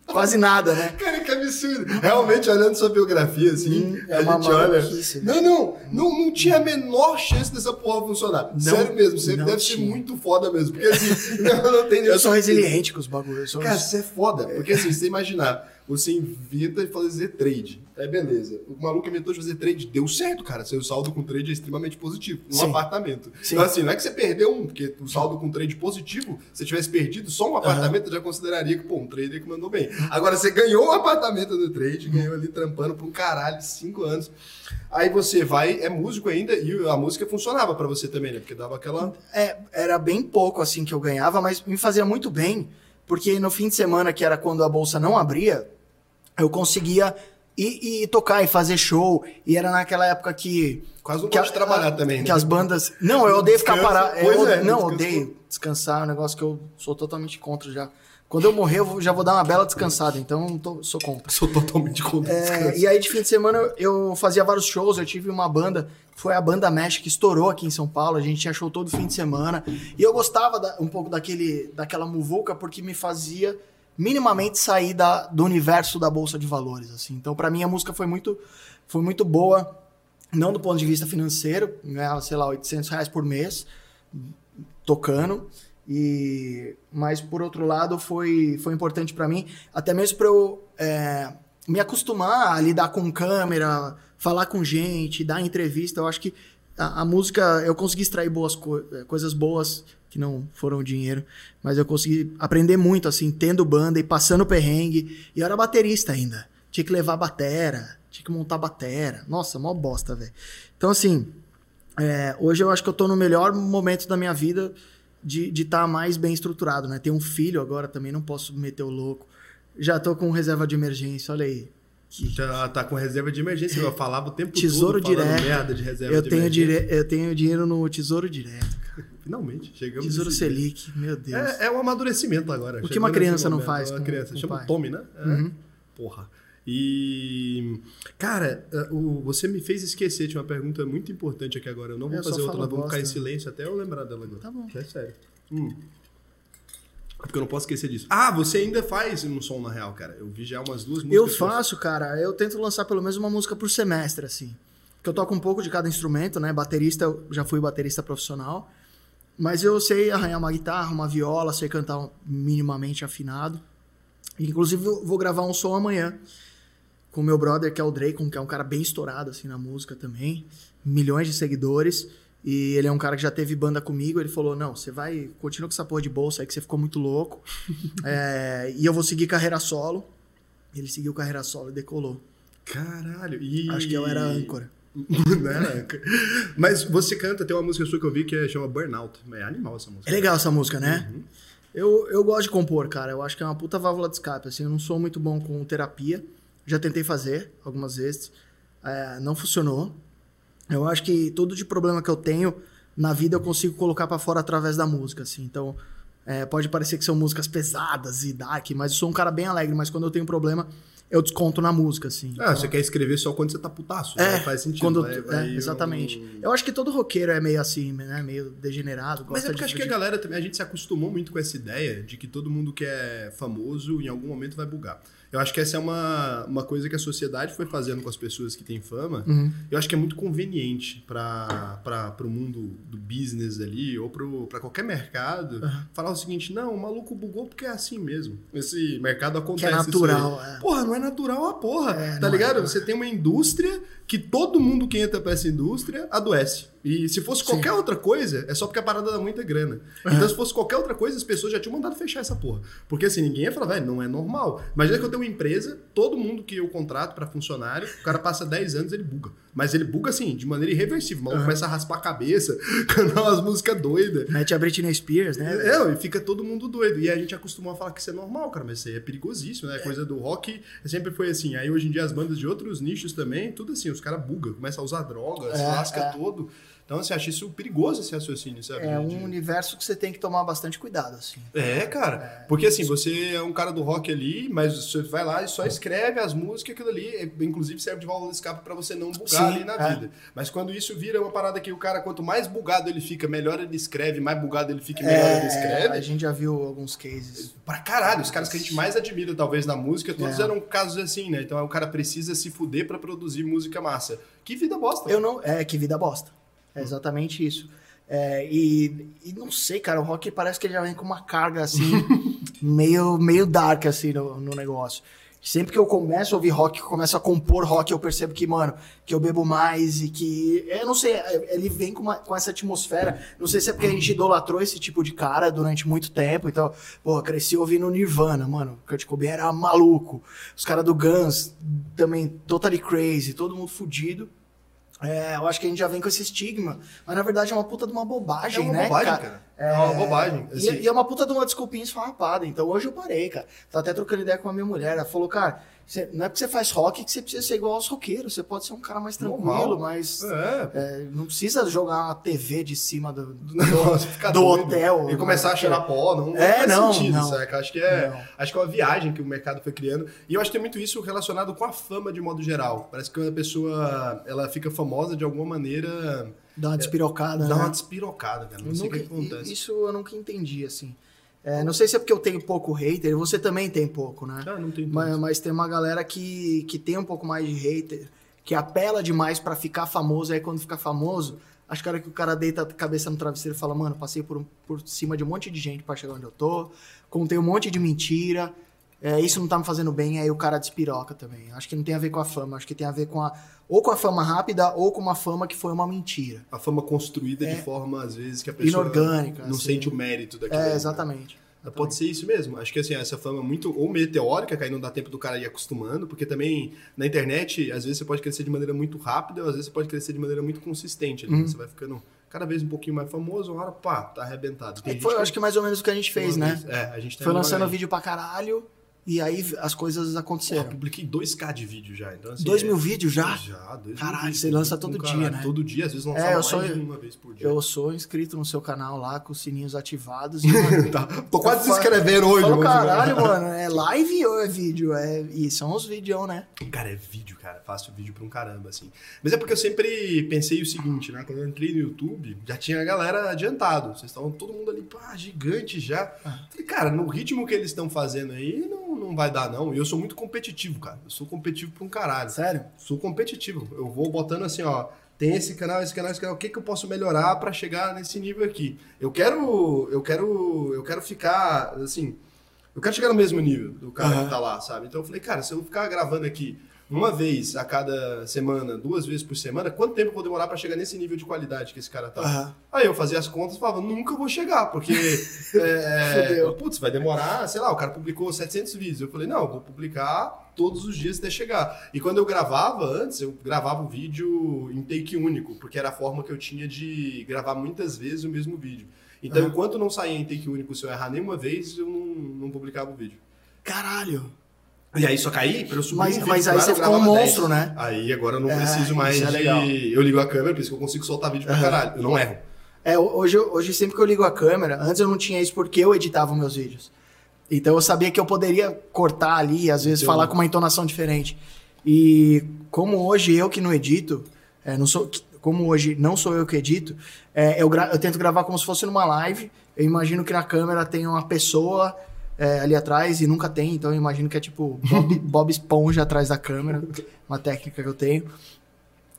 Quase nada, né?
Cara, que absurdo. Realmente, olhando sua biografia, assim,
é
a gente olha.
maluquice,
Não, não, não, não tinha a menor chance dessa porra funcionar. Sério mesmo, você
não
deve ser
tinha.
muito foda mesmo. Porque assim, não, não tem
Eu sou resiliente com os bagulhos.
Cara, isso é foda. Porque assim, você imaginar, você inventa de fazer trade. Aí beleza. O maluco inventou de fazer trade, deu certo, cara. Seu saldo com trade é extremamente positivo. Um
Sim.
apartamento.
Sim.
Então, assim, não é que você perdeu um, porque o saldo com trade positivo, se você tivesse perdido só um apartamento, eu já consideraria que, pô, um trader que mandou bem. Agora, você ganhou um apartamento no trade, ganhou ali trampando por um caralho, cinco anos. Aí você vai, é músico ainda, e a música funcionava pra você também, né? Porque dava aquela.
É, era bem pouco assim que eu ganhava, mas me fazia muito bem, porque no fim de semana, que era quando a bolsa não abria, eu conseguia ir, ir tocar e fazer show. E era naquela época que.
Quase não
que
pode
a-
trabalhar também, né?
Que as bandas. Não, eu odeio ficar parado. Eu,
é,
não,
descansa.
odeio descansar, é um negócio que eu sou totalmente contra já. Quando eu morrer, eu já vou dar uma bela descansada, então tô- sou contra.
Sou totalmente contra
É,
descanso.
e aí, de fim de semana, eu fazia vários shows. Eu tive uma banda, foi a banda Mesh, que estourou aqui em São Paulo. A gente tinha show todo fim de semana. E eu gostava da- um pouco daquele, daquela muvuca, porque me fazia minimamente sair da, do universo da Bolsa de Valores. assim. Então, pra mim, a música foi muito, foi muito boa. Não do ponto de vista financeiro, ganhava, sei lá, 800 reais por mês tocando. E mas por outro lado foi foi importante pra mim até mesmo para eu é, me acostumar a lidar com câmera, falar com gente, dar entrevista. Eu acho que a, a música eu consegui extrair boas co- eh, coisas boas que não foram dinheiro, mas eu consegui aprender muito assim, tendo banda e passando perrengue. E eu era baterista ainda. Tinha que levar batera, tinha que montar batera. Nossa, mó bosta, velho. Então assim, é, hoje eu acho que eu tô no melhor momento da minha vida de estar mais bem estruturado, né? Tenho um filho agora também, não posso meter o louco. Já tô com reserva de emergência, olha aí.
Já tá com reserva de emergência. Eu falava o tempo
Tesouro
todo falando
direto.
merda de reserva
Eu
de
tenho,
emergência.
dire... eu tenho dinheiro no Tesouro Direto.
Finalmente, chegamos
Tesouro Selic, meu Deus.
É, é um amadurecimento agora.
O que uma criança não faz
Uma
com-
criança.
com
Chama
pai.
Tommy, né? É.
Uhum.
Porra. E. Cara, uh, o- você me fez esquecer de uma pergunta muito importante aqui agora. Eu não vou
Eu
fazer outra, nós vamos ficar em silêncio até eu lembrar dela agora.
Tá bom.
É sério. Hum. Porque eu não posso esquecer disso. Ah, você ainda faz um som na real, cara. Eu vi já umas duas músicas.
Eu
suas.
faço, cara. Eu tento lançar pelo menos uma música por semestre, assim. Porque eu toco um pouco de cada instrumento, né? Baterista, eu já fui baterista profissional. Mas eu sei arranhar uma guitarra, uma viola, sei cantar minimamente afinado. Inclusive, eu vou gravar um som amanhã com o meu brother, que é o Dracon, que é um cara bem estourado, assim, na música também. Milhões de seguidores. E ele é um cara que já teve banda comigo. Ele falou: Não, você vai, continua com essa porra de bolsa aí que você ficou muito louco. É, e eu vou seguir carreira solo. Ele seguiu carreira solo e decolou.
Caralho. E...
Acho que eu era âncora.
não era âncora. Mas você canta, tem uma música sua que eu vi que é, chama Burnout. É animal essa música.
É legal essa música, né?
Uhum.
Eu, eu gosto de compor, cara. Eu acho que é uma puta válvula de escape. Assim, eu não sou muito bom com terapia. Já tentei fazer algumas vezes. É, não funcionou. Eu acho que tudo de problema que eu tenho na vida eu consigo colocar pra fora através da música, assim. Então, é, pode parecer que são músicas pesadas e dark, mas eu sou um cara bem alegre. Mas quando eu tenho problema, eu desconto na música, assim.
Ah, você quer escrever só quando você tá putaço.
É,
né? Faz sentido.
quando,
vai-
é,
vai
exatamente.
um-
Eu acho que todo roqueiro é meio assim, né? Meio degenerado.
Mas é porque
de-
acho que a galera também, a gente se acostumou muito com essa ideia de que todo mundo que é famoso em algum momento vai bugar. Eu acho que essa é uma, uma coisa que a sociedade foi fazendo com as pessoas que têm fama.
Uhum.
Eu acho que é muito conveniente para o mundo do business ali, ou para qualquer mercado, falar o seguinte: não, o maluco bugou porque é assim mesmo. Esse mercado acontece.
Que é natural, é.
Porra, não é natural a porra.
É,
tá
é,
ligado?
é.
Você tem uma indústria que todo mundo que entra pra essa indústria adoece. E se fosse
Sim.
qualquer outra coisa, é só porque a parada dá muita grana. Então, se fosse qualquer outra coisa, as pessoas já tinham mandado fechar essa porra. Porque assim, ninguém ia falar, velho, não é normal. Imagina que eu tenho uma empresa, todo mundo que eu contrato pra funcionário, o cara passa 10 anos, ele buga. Mas ele buga assim, de maneira irreversível. O maluco começa a raspar a cabeça, cantar umas músicas doidas.
Mete a Britney Spears, né?
É, e fica todo mundo doido. E a gente acostumou a falar que isso é normal, cara, mas isso aí é perigosíssimo, né? Coisa do rock sempre foi assim. Aí hoje em dia as bandas de outros nichos também, tudo assim, os caras bugam, começam a usar drogas,
É,
lasca
é.
todo. Então, você acha isso perigoso, esse raciocínio, sabe?
É
De-
um universo que você tem que tomar bastante cuidado, assim.
É, cara. Porque assim, você é um cara do rock ali, mas você vai lá e só escreve as músicas, aquilo ali, é, inclusive serve de válvula de escape pra você não bugar
Sim,
ali na
é.
vida. Mas quando isso vira uma parada que o cara, quanto mais bugado ele fica, melhor ele escreve, mais bugado ele fica, melhor ele
É,
escreve.
a gente já viu alguns cases.
Pra caralho, os caras que a gente mais admira, talvez, na música, todos
É.
eram casos assim, né? Então o cara precisa se fuder pra produzir música massa. Que vida bosta.
Eu não. É, que vida bosta. É exatamente isso. É, e, e não sei, cara, o rock parece que ele já vem com uma carga assim, meio, meio dark assim no, no negócio. Sempre que eu começo a ouvir rock, começo a compor rock, eu percebo que, mano, que eu bebo mais e que. Eu não sei, é, ele vem com, uma, com essa atmosfera. Não sei se é porque a gente idolatrou esse tipo de cara durante muito tempo. Então, pô, cresci ouvindo Nirvana, mano. Kurt Cobain era maluco. Os caras do Guns também, totally crazy, todo mundo fudido. É, eu acho que a gente já vem com esse estigma, mas na verdade é uma puta de uma bobagem,
É uma
né?
bobagem, cara. É uma bobagem,
E,
assim.
e é uma puta de uma desculpinha esfarrapada. Então hoje eu parei, cara. Tô até trocando ideia com a minha mulher. Ela falou, cara, você- não é porque você faz rock que você precisa ser igual aos roqueiros. Você pode ser um cara mais tranquilo, mais.
É.
é, não precisa jogar uma TV de cima do, do,
ficar
do
doido.
hotel.
E começar a cheirar pó, não,
É,
faz
não,
sentido,
não.
saca? Acho que, é,
Não.
acho que é uma viagem que o mercado foi criando. E eu acho que tem muito isso relacionado com a fama de modo geral. Parece que quando a pessoa ela fica famosa de alguma maneira,
Dá uma despirocada,
dá
né?
uma despirocada, cara. Não
Eu
sei o
nunca-
que acontece.
Isso eu nunca entendi, assim. É, não sei se é porque eu tenho pouco hater, você também tem pouco, né?
Ah, não tem
Mas, mas tem uma galera que, que tem um pouco mais de hater, que apela demais pra ficar famoso, aí quando fica famoso, acho cara que o cara deita a cabeça no travesseiro e fala, mano, passei por, por cima de um monte de gente pra chegar onde eu tô, contei um monte de mentira, é, isso não tá me fazendo bem, aí o cara despiroca também. Acho que não tem a ver com a fama, acho que tem a ver com a. Ou com a fama rápida, ou com uma fama que foi uma mentira.
A fama construída
É.
de forma, às vezes, que a pessoa
Inorgânica,
não
assim.
sente o mérito daquilo.
É,
né?
exatamente.
Pode ser isso mesmo. Acho que assim, essa fama muito ou meteórica, que aí não dá tempo do cara ir acostumando, porque também na internet, às vezes você pode crescer de maneira muito rápida, ou às vezes você pode crescer de maneira muito consistente.
Uhum.
né? Você vai ficando cada vez um pouquinho mais famoso, uma hora, pá, tá arrebentado. Tem
É, foi,
que-
acho que mais ou menos o que a gente fez, né?
É, a gente tá
Foi lançando vídeo pra caralho, e aí as coisas aconteceram.
publiquei 2k de vídeo já. Então, assim,
Dois
é-
mil vídeos já?
Já, dois
Caralho,
mil
você lança todo
caralho,
dia, né?
Todo dia, às vezes lançava
É, eu
mais
sou-
de uma vez por dia.
Eu sou inscrito no seu canal lá, com os sininhos ativados. E,
Tá, Tô quase
Eu falo-
escrevendo hoje.
falo, caralho, mano, é live ou é vídeo? É... E são os vídeos, né?
Cara, é vídeo, cara. Faço vídeo pra um caramba, assim. Mas é porque eu sempre pensei o seguinte, né? Quando eu entrei no YouTube, já tinha a galera adiantado. Vocês estavam todo mundo ali, pá, gigante já.
Ah.
Falei, cara, no ritmo que eles estão fazendo aí, não, não vai dar, não. E eu sou muito competitivo, cara. Eu sou competitivo pra um caralho.
Sério?
Sou competitivo. Eu vou botando assim, ó. Tem esse canal, esse canal, esse canal. O que, que eu posso melhorar pra chegar nesse nível aqui? Eu quero. Eu quero. Eu quero ficar, assim. Eu quero chegar no mesmo nível do cara
Aham.
que tá lá, sabe? Então eu falei, cara, se eu ficar gravando aqui uma vez a cada semana, duas vezes por semana, quanto tempo eu vou demorar pra chegar nesse nível de qualidade que esse cara tá?
Aham.
Aí eu fazia as contas e falava, nunca vou chegar, porque. é,
Fudeu.
putz, vai demorar, sei lá, o cara publicou 700 vídeos. Eu falei, não, eu vou publicar todos os dias até chegar. E quando eu gravava antes, eu gravava o vídeo em take único, porque era a forma que eu tinha de gravar muitas vezes o mesmo vídeo. Então,
Aham.
enquanto não saía em take único, se eu errar nenhuma vez, eu não, não publicava o vídeo.
Caralho.
E aí só caí pra eu subir
Mas- mas aí você ficou um monstro,
10.
né?
Aí agora eu não
É,
preciso mais
é
de... Eu ligo a câmera, por isso que eu consigo soltar vídeo pra
Aham.
caralho. Eu não erro.
É, hoje, hoje sempre que eu ligo a câmera, antes eu não tinha isso porque eu editava meus vídeos. Então eu sabia que eu poderia cortar ali, às vezes
Entendi.
falar com uma entonação diferente. E como hoje eu que não edito, é, não sou, como hoje não sou eu que edito, é, eu, eu tento gravar como se fosse numa live. Eu imagino que na câmera tem uma pessoa é, ali atrás e nunca tem, então eu imagino que é tipo Bob, Bob Esponja atrás da câmera, uma técnica que eu tenho.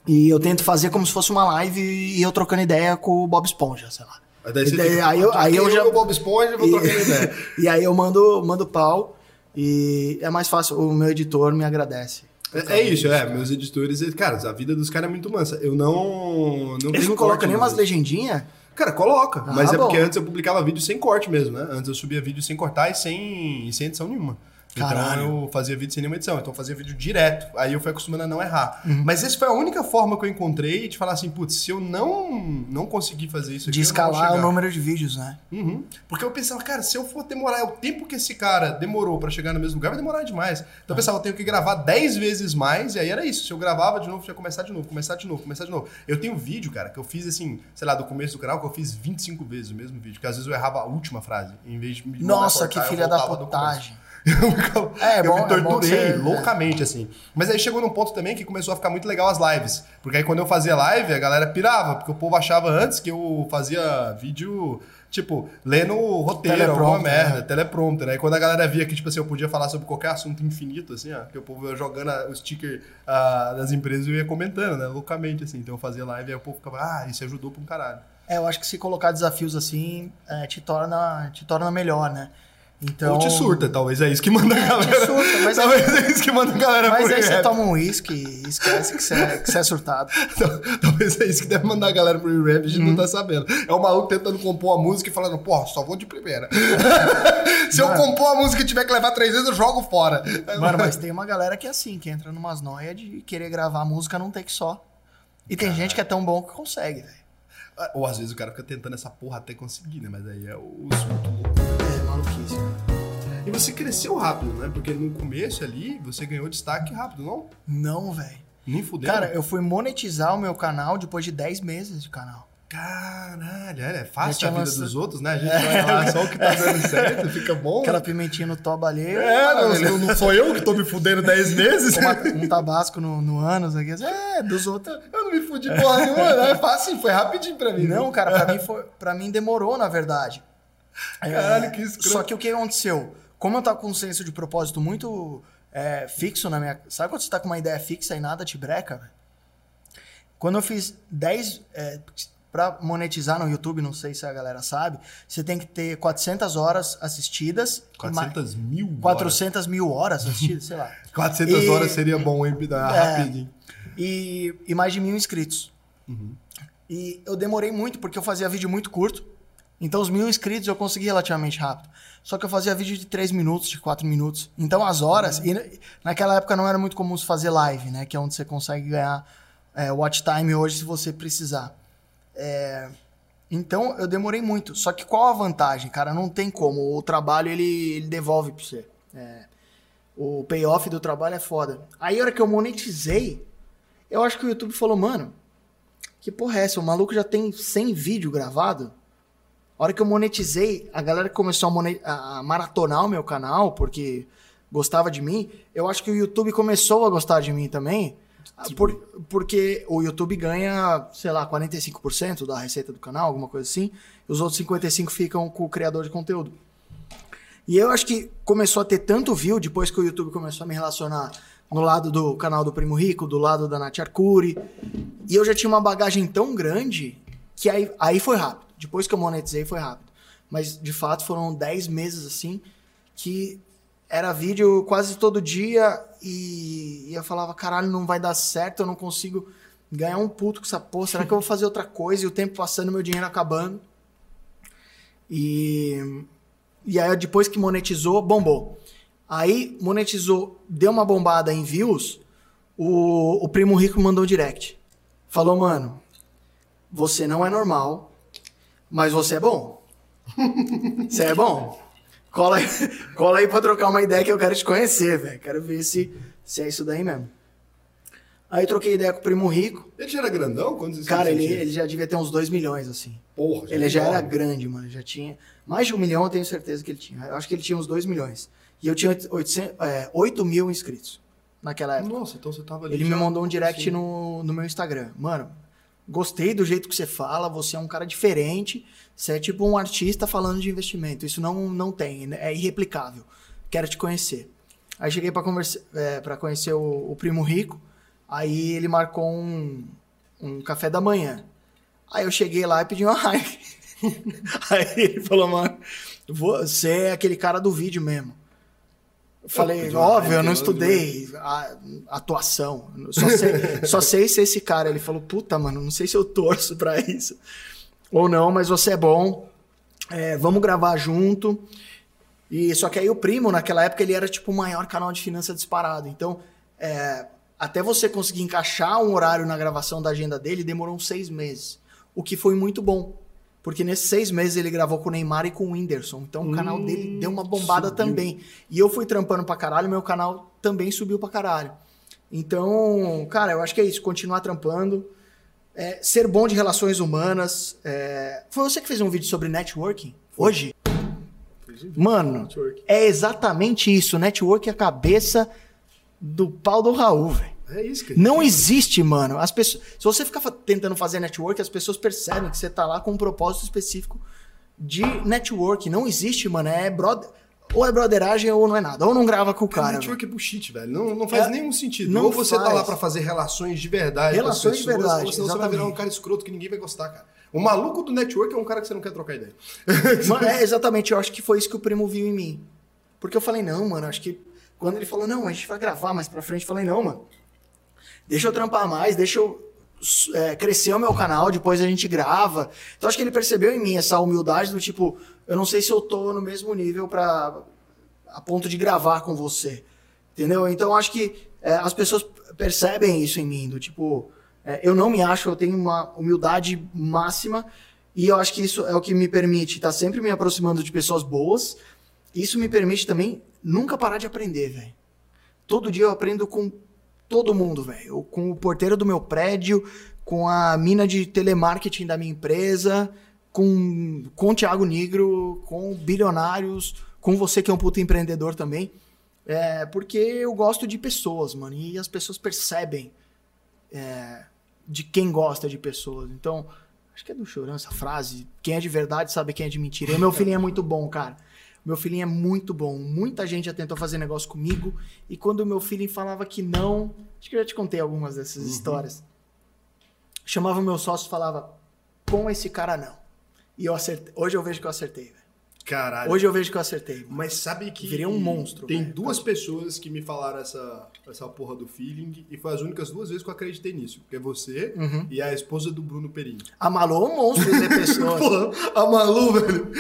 E eu tento fazer como se fosse uma live e eu trocando ideia com o Bob Esponja, sei lá.
Aí, daí você
E daí-
fica,
aí eu-
"Tô
aí eu já-
o Bob Esponja, vou
E-
trocando ideia.
E aí eu mando, mando pau e é mais fácil, o meu editor me agradece.
É, é isso, é. Meus editores, cara, a vida dos caras é muito mansa. Eu não. não
Eles não colocam nem umas legendinhas?
Cara, coloca.
Ah,
mas é
bom.
porque antes eu publicava vídeo sem corte mesmo, né? Antes eu subia vídeo sem cortar e sem, e sem edição nenhuma.
Caralho.
Então eu fazia vídeo sem nenhuma edição. Então eu fazia vídeo direto. Aí eu fui acostumando a não errar.
Uhum.
Mas essa foi a única forma que eu encontrei de falar assim, putz, se eu não, não conseguir fazer isso aqui.
De escalar o número de vídeos, né?
Uhum. Porque eu pensava, cara, se eu for demorar o tempo que esse cara demorou pra chegar no mesmo lugar, vai demorar demais. Então eu pensava, eu tenho que gravar 10 vezes mais, e aí era isso. Se eu gravava de novo, tinha que começar de novo, começar de novo, começar de novo. Eu tenho vídeo, cara, que eu fiz assim, sei lá, do começo do canal, que eu fiz 25 vezes o mesmo vídeo, que às vezes eu errava a última frase, em vez de me
Nossa, que
cortar, eu
filha da putagem.
Eu,
É, é
eu
bom-
me
é bom
torturei
você-
loucamente, assim. Mas aí chegou num ponto também que começou a ficar muito legal as lives. Porque aí quando eu fazia live, a galera pirava, porque o povo achava antes que eu fazia vídeo, tipo, lendo o roteiro, alguma
Teleprompter,
merda,
né?
teleprompter. Aí quando a galera via que, tipo assim, eu podia falar sobre qualquer assunto infinito, assim, ó, que o povo ia jogando a- o sticker ah, das empresas e eu ia comentando, né, loucamente, assim. Então eu fazia live e aí o povo ficava, ah, isso ajudou pra um caralho.
É, eu acho que se colocar desafios assim, é, te, torna, te torna melhor, né? Então,
Ou te surta, talvez é isso que manda a galera.
surta, mas é-
talvez é isso que manda a galera
Mas aí você toma um uísque e esquece que você é, que você é surtado.
Talvez é isso que deve mandar a galera pro rap, a gente
Uhum.
não tá sabendo. É o maluco tentando compor a música e falando, pô, só vou de primeira. Se eu
Mano.
compor a música e tiver que levar três vezes, eu jogo fora.
Mano, mas tem uma galera que é assim, que entra numas noias de querer gravar música num take só. E tem gente que é tão bom que consegue, velho.
Ou às vezes o cara fica tentando essa porra até conseguir, né? Mas aí é o surto louco.
É.
E você cresceu rápido, né? Porque no começo ali, você ganhou destaque rápido, não?
Não, velho.
Nem fudeu.
Cara, eu fui monetizar o meu canal depois de 10 meses de canal.
Caralho, é
Já
fácil a vida dos outros, né? A gente vai lá só o que tá dando certo, fica bom.
Aquela pimentinha no toba alheio.
É,
maravilha.
não, não sou eu que tô me fudendo 10 meses.
Uma- um tabasco no, no ânus aqui. É, dos outros.
Eu não me fudi porra nenhuma, né? É fácil, foi rapidinho pra mim.
Não, cara, pra mim, foi, pra mim demorou, na verdade. É,
Caralho, que escroto.
Só que o que aconteceu? Como eu tava com um senso de propósito muito é, fixo na minha. Sabe quando você tá com uma ideia fixa e nada te breca? Quando eu fiz 10. É, pra monetizar no YouTube, não sei se a galera sabe, você tem que ter 400 horas assistidas. e ma-
400 mil horas.
400 mil horas assistidas, sei lá.
400
E-
horas seria bom, hein?
É.
rapidinho.
E, e mais de mil inscritos. E eu demorei muito porque eu fazia vídeo muito curto. Então os mil inscritos eu consegui relativamente rápido. Só que eu fazia vídeo de 3 minutos, de 4 minutos. Então as horas. E na- naquela época não era muito comum se fazer live, né? Que é onde você consegue ganhar é, watch time hoje se você precisar. É, então eu demorei muito. Só que qual a vantagem, cara? Não tem como. O trabalho ele, ele devolve pra você. É, o payoff do trabalho é foda. Aí a hora que eu monetizei, eu acho que o YouTube falou, mano, que porra é essa? O maluco já tem 100 vídeos gravados. A hora que eu monetizei, a galera começou a, mone- a- maratonar o meu canal, porque gostava de mim. Eu acho que o YouTube começou a gostar de mim também. por- porque o YouTube ganha, sei lá, 45% da receita do canal, alguma coisa assim. E os outros 55% ficam com o criador de conteúdo. E eu acho que começou a ter tanto view depois que o YouTube começou a me relacionar no lado do canal do Primo Rico, do lado da Nath Arcuri. E eu já tinha uma bagagem tão grande que aí, aí foi rápido. Depois que eu monetizei, foi rápido. Mas, de fato, foram 10 meses assim que era vídeo quase todo dia e, e eu falava, caralho, não vai dar certo, eu não consigo ganhar um puto com essa porra. Será que eu vou fazer outra coisa? E o tempo passando, meu dinheiro acabando. E, e aí, depois que monetizou, bombou. Aí, monetizou, deu uma bombada em views, o, o Primo Rico mandou um direct. Falou, mano, você não é normal, mas você é bom. Você é bom. Cola aí, cola aí pra trocar uma ideia que eu quero te conhecer, velho. Quero ver se, se é isso daí mesmo. Aí troquei ideia com o Primo Rico.
Ele já era grandão? Quando você
Cara, ele, ele já devia ter uns 2 milhões, assim.
Porra,
Ele já era grande, mano. Já tinha. Mais de um milhão, eu tenho certeza que ele tinha. Eu acho que ele tinha uns 2 milhões. E eu tinha 800, é, 8 mil inscritos naquela época.
Nossa, então você tava ali
Ele me
já-
mandou um direct
Sim.
no, no meu Instagram. Mano, gostei do jeito que você fala, você é um cara diferente, você é tipo um artista falando de investimento. Isso não, não tem, né? é irreplicável. Quero te conhecer. Aí cheguei conversa, é, conhecer o, o Primo Rico, aí ele marcou um, um café da manhã. Aí eu cheguei lá e pedi uma Heineken. aí ele falou, mano, você é aquele cara do vídeo mesmo. Falei, óbvio, eu não estudei a- atuação. Só sei, só sei ser esse cara. Ele falou, puta, mano, não sei se eu torço pra isso. Ou não, mas você é bom. É, vamos gravar junto. E só que aí o primo, naquela época, ele era tipo o maior canal de finança disparado. Então, é, até você conseguir encaixar um horário na gravação da agenda dele, demorou uns seis meses. O que foi muito bom. Porque nesses seis meses ele gravou com o Neymar e com o Whindersson. Então o canal dele deu uma bombada
subiu.
também. E eu fui trampando pra caralho, meu canal também subiu pra caralho. Então, cara, eu acho que é isso. Continuar trampando. é, ser bom de relações humanas. é, Foi você que fez um vídeo sobre networking? Hoje? Mano, é exatamente isso. Network é a cabeça do pau do Raul, velho.
É isso, cara.
Não existe, mano. As pessoas, se você ficar tentando fazer network, as pessoas percebem que você tá lá com um propósito específico de network. Não existe, mano. É brother, ou é brotheragem ou não é nada. Ou não grava com o
Cara,
cara.
network é bullshit, velho. Não, não faz
É,
nenhum sentido.
não
ou você tá
faz.
lá pra fazer relações de verdade
Relações
com as
de
pessoas,
verdade,
ou senão você vai virar um cara escroto que ninguém vai gostar, cara. O maluco do network é um cara que você não quer trocar ideia.
Mano, é, exatamente, eu acho que foi isso que o primo viu em mim. Porque eu falei, não, mano, acho que. Quando ele falou, não, a gente vai gravar mais pra frente, eu falei, não, mano. Deixa eu trampar mais, deixa eu é, crescer o meu canal, depois a gente grava. Então acho que ele percebeu em mim essa humildade do tipo, eu não sei se eu tô no mesmo nível pra. a ponto de gravar com você. Entendeu? Então acho que é, as pessoas percebem isso em mim, do tipo, é, eu não me acho, eu tenho uma humildade máxima e eu acho que isso é o que me permite estar sempre me aproximando de pessoas boas. Isso me permite também nunca parar de aprender, velho. Todo dia eu aprendo com todo mundo, velho. Com o porteiro do meu prédio, com a mina de telemarketing da minha empresa, com, com o Thiago Negro, com bilionários, com você que é um puto empreendedor também. É, porque eu gosto de pessoas, mano. E as pessoas percebem é, de quem gosta de pessoas. Então, acho que é do Chorão essa frase. Quem é de verdade sabe quem é de mentira. E meu filhinho é muito bom, cara. Meu filhinho é muito bom. Muita gente já tentou fazer negócio comigo. E quando o meu filho falava que não. Acho que eu já te contei algumas dessas uhum. histórias. Chamava o meu sócio e falava: com esse cara não. E eu acertei. Hoje eu vejo que eu acertei,
Caralho.
Hoje eu vejo que eu acertei.
Mas sabe que.
Virei um monstro.
Tem véio. duas pessoas que me falaram essa, essa porra do feeling e foi as únicas duas vezes que eu acreditei nisso. Que é você
uhum.
e a esposa do Bruno Perini.
A Malu é um monstro de pessoas.
porra, a Malu, velho.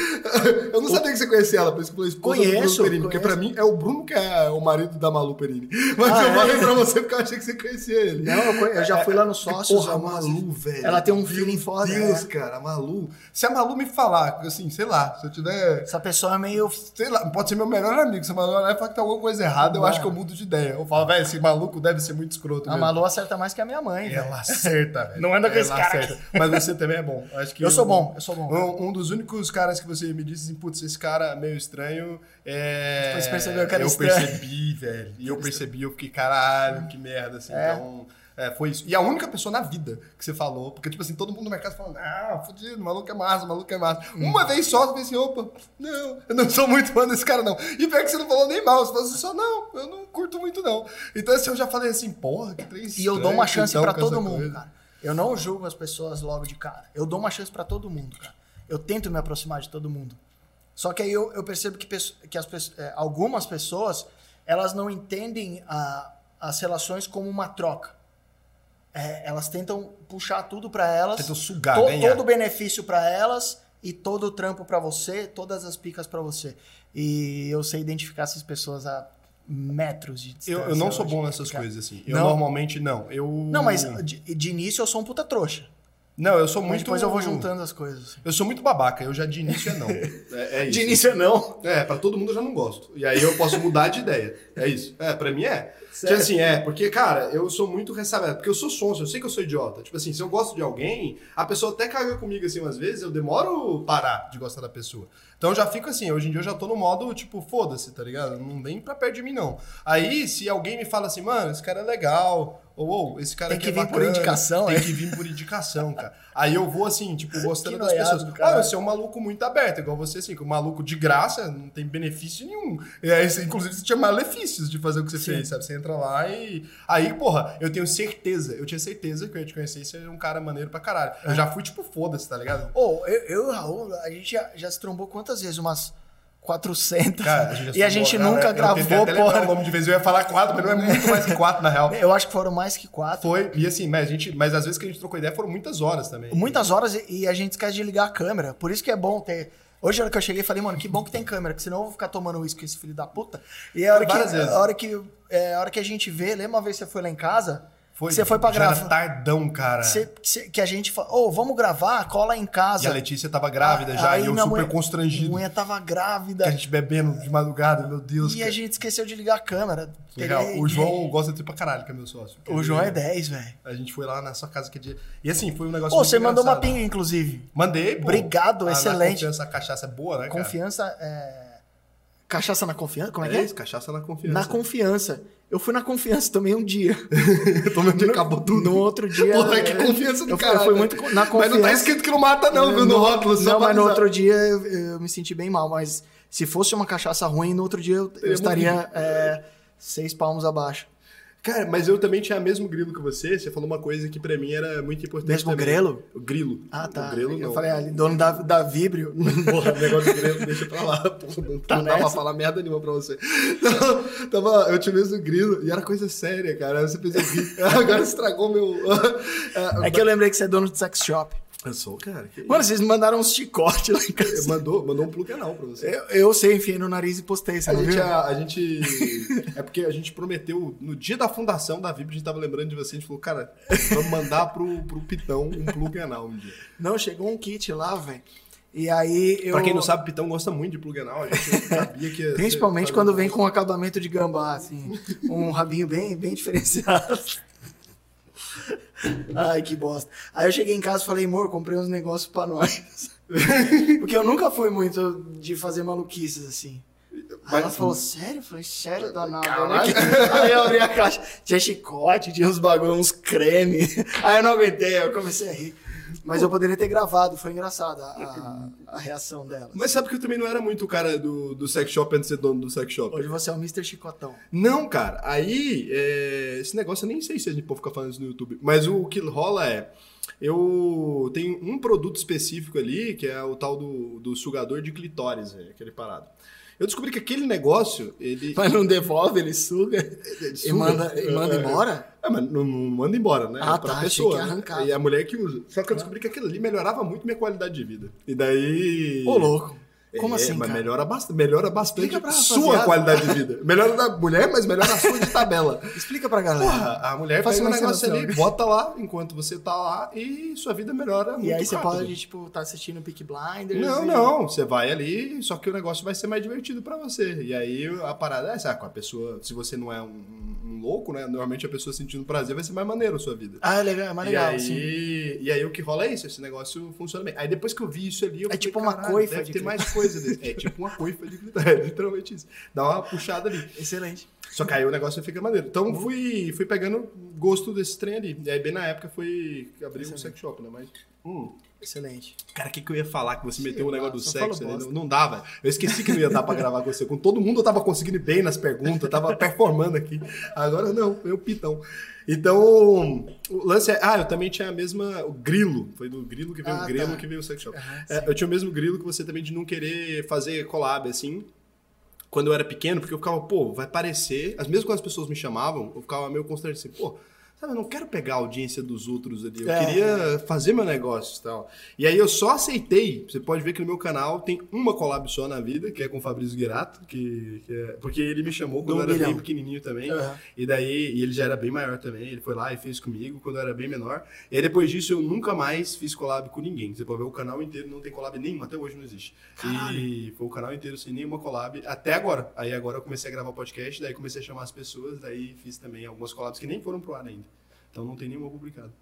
Eu não sabia que você conhecia ela, por isso falei esposa
conheço,
do Bruno Perini. Porque pra mim é o Bruno que é o marido da Malu Perini. Mas ah, eu é? falei pra você porque eu achei que você conhecia ele.
Não, eu, eu já fui lá no sócio.
Porra, a Malu, velho.
Ela tem um feeling foda.
Meu Deus, né? cara, a Malu. Se a Malu me falar, assim, sei lá, se eu tiver.
Essa pessoa é meio.
Sei lá, pode ser meu melhor amigo. Se a Malu vai falar que tá alguma coisa errada, eu acho que eu mudo de ideia. Eu falo, velho, esse maluco deve ser muito escroto.
A Malu acerta mais que a minha mãe.
Ela acerta, velho.
Não anda com esse cara. Acerta.
Mas você também é bom. Acho que
eu sou bom, eu sou bom.
Um, um, dos únicos caras que você me disse assim, putz, esse cara é meio estranho. É...
Depois percebeu que era
eu
estranho.
Eu percebi, velho. E eu percebi, eu fiquei, caralho, que merda, assim. É. Então. É, foi isso. E a única pessoa na vida que você falou, porque, tipo assim, todo mundo no mercado falando, ah, fudido, maluco é massa, maluco é massa. Hum. Uma vez só, você assim, opa, não, eu não sou muito fã desse cara, não. E pior que você não falou nem mal, você falou assim, só, não, eu não curto muito, não. Então, assim, eu já falei assim, porra, que três
E eu dou uma chance então, para todo mundo, coisa. cara. Eu não julgo as pessoas logo de cara. Eu dou uma chance para todo mundo, cara. Eu tento me aproximar de todo mundo. Só que aí eu, eu percebo que, que as, é, algumas pessoas, elas não entendem a, as relações como uma troca é, elas tentam puxar tudo para elas.
Tentam sugar,
to,
ganhar.
Todo o benefício para elas e todo o trampo para você, todas as picas para você. E eu sei identificar essas pessoas a metros de distância.
Eu, eu não sou bom nessas coisas, assim. Eu não? normalmente não. Eu...
Não, mas de, de início eu sou um puta trouxa.
Não, eu sou muito. Mas
depois eu vou juntando as coisas. Assim.
Eu sou muito babaca, eu já de início é não.
É, é isso. De início é não?
É, pra todo mundo eu já não gosto. E aí eu posso mudar de ideia. É isso. É, pra mim é. Tipo assim, é, porque, cara, eu sou muito ressabiado, porque eu sou sonso, eu sei que eu sou idiota. Tipo assim, se eu gosto de alguém, a pessoa até caga comigo assim umas vezes, eu demoro parar de gostar da pessoa. Então eu já fico assim, hoje em dia eu já tô no modo, tipo, foda-se, tá ligado? Não vem pra perto de mim, não. Aí, se alguém me fala assim, mano, esse cara é legal, ou, ou esse cara
tem que
é
vir
bacana,
por indicação,
Tem
é?
que vir por indicação, cara. Aí eu vou assim, tipo, gostando das pessoas. Ah, eu sou um maluco muito aberto, igual você, assim, que um maluco de graça, não tem benefício nenhum. Aí, inclusive, você tinha malefícios de fazer o que você Sim. fez, sabe? Você entra lá e. Aí, porra, eu tenho certeza, eu tinha certeza que eu ia te conhecer e ser um cara maneiro pra caralho. Eu já fui, tipo, foda-se, tá ligado?
Ô, oh, eu, eu e o Raul, a gente já, já se trombou quantas vezes? Umas 400.
Cara, a
e a gente nunca
eu
gravou,
porra. o nome de vez eu ia falar quatro, mas não é muito mais que quatro, na real.
Eu acho que foram mais que quatro.
Foi, e assim, mas, a gente, mas às vezes que a gente trocou ideia foram muitas horas também.
Muitas horas e a gente esquece de ligar a câmera. Por isso que é bom ter. Hoje, a hora que eu cheguei, falei, mano, que bom que tem câmera, que senão eu vou ficar tomando uísque com esse filho da puta. E a hora, que, a hora que, é, a hora que a gente vê, lembra uma vez que você foi lá em casa?
Foi,
você foi pra gravar.
Tardão, cara.
Que a gente falou, ô, oh, vamos gravar, cola em casa.
E a Letícia tava grávida já, e eu super mulher, constrangido. A
mulher tava grávida.
Que a gente bebendo de madrugada, meu Deus.
E
cara.
a gente esqueceu de ligar a câmera.
Legal. O João gosta de ir pra caralho, que é meu sócio.
O João é 10, velho.
A gente foi lá na sua casa que dia. E assim, foi um negócio.
Ô, você mandou uma pinga, inclusive.
Mandei, pô.
Obrigado,
a,
excelente.
confiança, a cachaça é boa, né?
Cara? Confiança é. Cachaça na confiança? Como é,
é
que é?
Isso, cachaça na confiança.
Na confiança. Eu fui na confiança também um dia.
Tomei um dia acabou tudo.
No outro dia.
Porra, que confiança do cara.
Foi muito na confiança.
Mas não tá escrito que não mata, não, viu? No, no rótulo.
Não, mas no outro dia eu, eu, me senti bem mal. Mas se fosse uma cachaça ruim, no outro dia eu, eu estaria é, seis palmos abaixo.
Cara, mas eu também tinha o mesmo grilo que você. Você falou uma coisa que pra mim era muito importante.
Mesmo
também.
grelo?
O grilo.
Ah, tá.
O grilo
eu
não.
falei, ali, dono da, da Vibrio.
Porra, o negócio do grilo, deixa pra lá. Porra, não,
Tá
não dá pra falar merda nenhuma pra você. Não, tava, eu tinha o mesmo grilo e era coisa séria, cara. Você rir. Agora estragou meu.
É que eu lembrei que você é dono de sex shop.
Eu sou, cara.
Mano, vocês me mandaram uns chicotes lá em casa.
mandou, mandou um plug anal pra você.
Eu, eu sei, enfiei no nariz e postei, você
A
não
gente,
viu?
a, a gente. É porque a gente prometeu, no dia da fundação da VIP, a gente tava lembrando de você, a gente falou, cara, vamos mandar pro, pro Pitão um plug anal um dia.
Não, chegou um kit lá, velho. E aí eu.
Pra quem não sabe, Pitão gosta muito de plug anal, a gente sabia que. ia ser-
Principalmente quando vem com um acabamento de gambá, assim. Um rabinho bem, bem diferenciado. Ai, que bosta. Aí eu cheguei em casa e falei, amor, comprei uns negócios pra nós. Porque eu nunca fui muito de fazer maluquices assim. Aí ela falou, sério? Eu falei, sério, danado.
Caralho.
Aí eu abri a caixa, tinha chicote, tinha uns bagulho, uns creme. Aí eu não aguentei, eu comecei a rir. Mas eu poderia ter gravado, foi engraçado a, a, a reação dela.
Mas sabe que eu também não era muito o cara do, do sex shop antes de ser dono do sex shop.
Hoje você é o Mr. Chicotão.
Não, cara. Aí, é, esse negócio eu nem sei se a gente pode ficar falando isso no YouTube. Mas o que rola é. Eu tenho um produto específico ali, que é o tal do, do sugador de clitóris, é, aquele parado. Eu descobri que aquele negócio, ele.
Mas não devolve, ele suga
ele
e
suga.
manda, e manda
É,
embora?
É, mas não, manda embora, né?
Ah,
É pra
tá,
pessoa.
que
né?
arrancava.
E a mulher que usa. Só que eu descobri que aquilo ali melhorava muito minha qualidade de vida. E daí.
Ô, louco. Como
É,
assim,
mas
cara?
melhora bastante, melhora bastante
pra
sua qualidade de vida. Melhora da mulher, mas melhora a sua de tabela.
Explica pra galera.
Porra, a mulher pega um negócio ali, bota lá enquanto você tá lá e sua vida melhora muito
e aí você
rápido.
pode, tipo, tá assistindo Peak Blinders.
Não,
e-
não, você vai ali, só que o negócio vai ser mais divertido pra você. E aí a parada é essa, com a pessoa, se você não é um, um louco, né, normalmente a pessoa sentindo prazer vai ser mais maneiro a sua vida.
Ah, é legal, é mais legal,
e, aí,
sim.
e aí o que rola é isso, esse negócio funciona bem. Aí depois que eu vi isso ali, eu
É
falei,
tipo uma
"Caralho,
coifa
deve
de
ter
clitóris."
mais coisa desse. É tipo uma coifa de clitóris, é literalmente isso. Dá uma puxada ali.
Excelente.
Só que aí o negócio fica maneiro. Então
Uhum.
fui, fui pegando gosto desse trem ali. E aí bem na época foi abrir um sex shop, né? Mas. Hum.
Excelente.
Cara, o que, que eu ia falar que você meteu o
lá,
negócio do sexo
bosta.
Não, não dava. Eu esqueci que não ia dar pra gravar com você. Com todo mundo eu tava conseguindo ir bem nas perguntas, eu tava performando aqui. Agora não, eu pitão. Então, o lance é. Ah, eu também tinha a mesma. O grilo. Foi do grilo que veio
Ah,
o grilo
tá.
que veio o sex shop.
Aham,
É, eu tinha o mesmo grilo que você também de não querer fazer collab assim. Quando eu era pequeno, porque eu ficava, pô, vai parecer. As mesmas quando as pessoas me chamavam, eu ficava meio constrangido assim, pô, sabe, eu não quero pegar a audiência dos outros ali. Eu
É.
queria fazer meu negócio e tal. E aí eu só aceitei. Você pode ver que no meu canal tem uma collab só na vida, que é com o Fabrício Guirato, que, que é, porque ele me chamou quando
Do
eu era bem
milhão.
pequenininho também.
Aham.
E daí, e ele já era bem maior também, ele foi lá e fez comigo quando eu era bem menor. E aí depois disso eu nunca mais fiz collab com ninguém. Você pode ver o canal inteiro, não tem collab nenhuma, até hoje não existe. E foi o canal inteiro sem nenhuma collab até agora. Aí agora eu comecei a gravar podcast, daí comecei a chamar as pessoas, daí fiz também algumas collabs que nem foram pro ar ainda. Então não tem nenhuma publicada.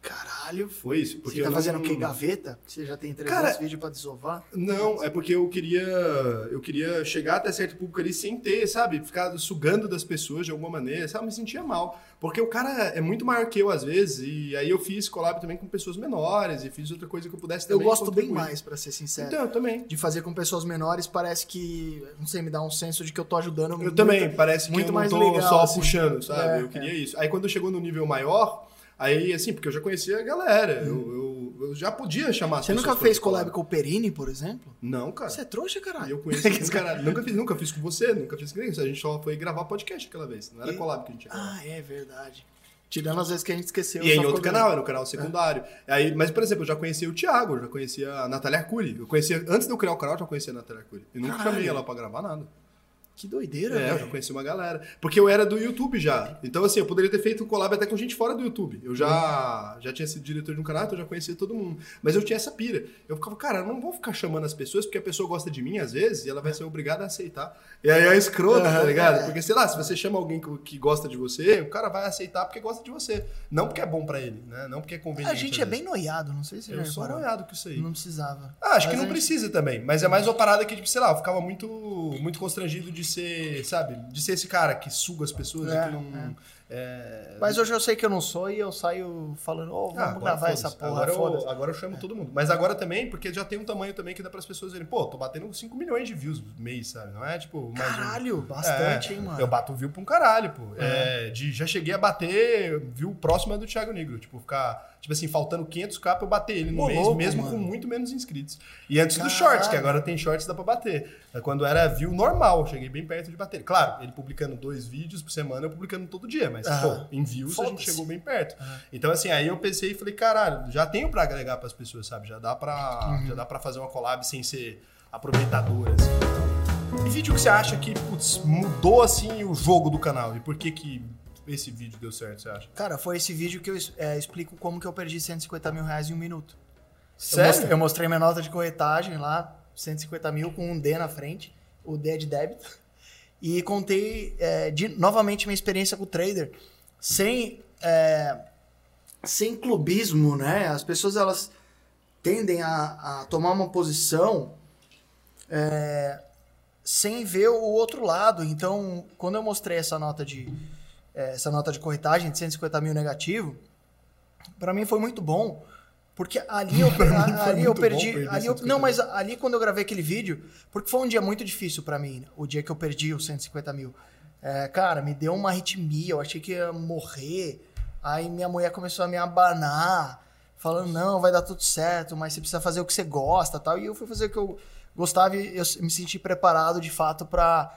Caralho.
Foi isso. Porque
Você tá
eu
fazendo
não...
o quê? Gaveta? Você já tem 300
Cara,
vídeos pra desovar?
Não, é porque eu queria eu queria chegar até certo público ali sem ter, sabe? Ficar sugando das pessoas de alguma maneira, sabe? Eu me sentia mal. Porque o cara é muito maior que eu às vezes, e aí eu fiz collab também com pessoas menores, e fiz outra coisa que eu pudesse
Eu
também
gosto bem
contribuir.
mais, pra ser sincero.
Então, eu também.
De fazer com pessoas menores, parece que, não sei, me dá um senso de que eu tô ajudando
Eu
muito.
também, parece que
muito
eu não
mais
tô
legal,
só
assim.
puxando, sabe?
É,
eu queria isso. Aí quando chegou no nível maior, aí assim, porque eu já conhecia a galera, eu, eu, eu já podia chamar as
Hum. Você nunca fez collab com o Perini, por exemplo?
Não, cara.
Você é trouxa, caralho.
eu conheci esse cara. Nunca fiz, nunca fiz com você, nunca fiz com ninguém. A gente só foi gravar podcast aquela vez. Não era
E-
collab que a gente ia gravar.
Ah, é verdade. Tirando as vezes que a gente esqueceu.
E em outro canal, era um canal secundário. Aí, mas, por exemplo, eu já conhecia o Thiago, eu já conhecia a Natália Arcuri. Eu conhecia, antes de eu criar o canal, eu já conhecia a Natália Arcuri. E nunca
Caralho.
chamei ela pra gravar nada.
Que doideira,
É, eu já conheci uma galera. Porque eu era do YouTube já. Então, assim, eu poderia ter feito collab até com gente fora do YouTube. Eu já, já tinha sido diretor de um canal, então eu já conhecia todo mundo. Mas eu tinha essa pira. Eu ficava, cara, eu não vou ficar chamando as pessoas porque a pessoa gosta de mim, às vezes, e ela vai ser obrigada a aceitar. E aí é escroto, tá ligado? Porque, sei lá, se você chama alguém que, que gosta de você, o cara vai aceitar porque gosta de você. Não porque é bom pra ele, né? Não porque é conveniente.
A gente é bem noiado, não sei se você
Eu
já
sou
reparou.
noiado com isso aí.
Não precisava.
Ah, acho que
Mas
não
a gente-
precisa também, mas é mais uma parada que, tipo, sei lá, eu ficava muito, muito constrangido de ser, sabe, de ser esse cara que suga as pessoas
É,
e que não. É,
Mas hoje eu sei que eu não sou e eu saio falando, ô, vamos
ah, agora
gravar essa porra,
Agora eu, agora eu chamo todo mundo. Mas agora também, porque já tem um tamanho também que dá para as pessoas verem. Pô, tô batendo 5 milhões de views mês, sabe? Não é tipo. mais um-
Caralho, bastante,
É,
hein, mano.
Eu bato view pra um caralho, pô. É, de, já cheguei a bater view próxima do Thiago Negro. Tipo, ficar, tipo assim, faltando 500k pra eu bater ele no mês,
louco,
mesmo
mano.
com muito menos inscritos. E antes dos
Caralho.
shorts, que agora tem shorts, dá pra bater. É Quando era view normal, cheguei bem perto de bater. Claro, ele publicando dois vídeos por semana, eu publicando todo dia. Mas,
Aham.
pô, em views a gente chegou bem perto. Então, assim, aí eu pensei e falei, caralho, já tenho pra agregar pras pessoas, sabe? Já dá pra,
Uhum.
já dá pra fazer uma collab sem ser aproveitador, assim. E vídeo que você acha que, putz, mudou, assim, o jogo do canal? E por que que esse vídeo deu certo, você acha?
Cara, foi esse vídeo que eu é, explico como que eu perdi 150 mil reais em um minuto. Eu
Sério?
mostrei, eu mostrei minha nota de corretagem lá, 150 mil com um D na frente, o D é de débito. E contei é, de, novamente minha experiência com o trader, sem, é, sem clubismo, né? As pessoas elas tendem a, a tomar uma posição é, sem ver o outro lado. Então, quando eu mostrei essa nota de essa nota de corretagem de 150 mil negativo, para mim foi muito bom, porque ali eu, ali eu perdi, ali eu,
150
não, mas ali quando eu gravei aquele vídeo, porque foi um dia muito difícil para mim, o dia que eu perdi os 150 mil. É, cara, me deu uma arritmia, eu achei que ia morrer. Aí minha mulher começou a me abanar, falando, não, vai dar tudo certo, mas você precisa fazer o que você gosta tal. E eu fui fazer o que eu gostava e eu me senti preparado de fato para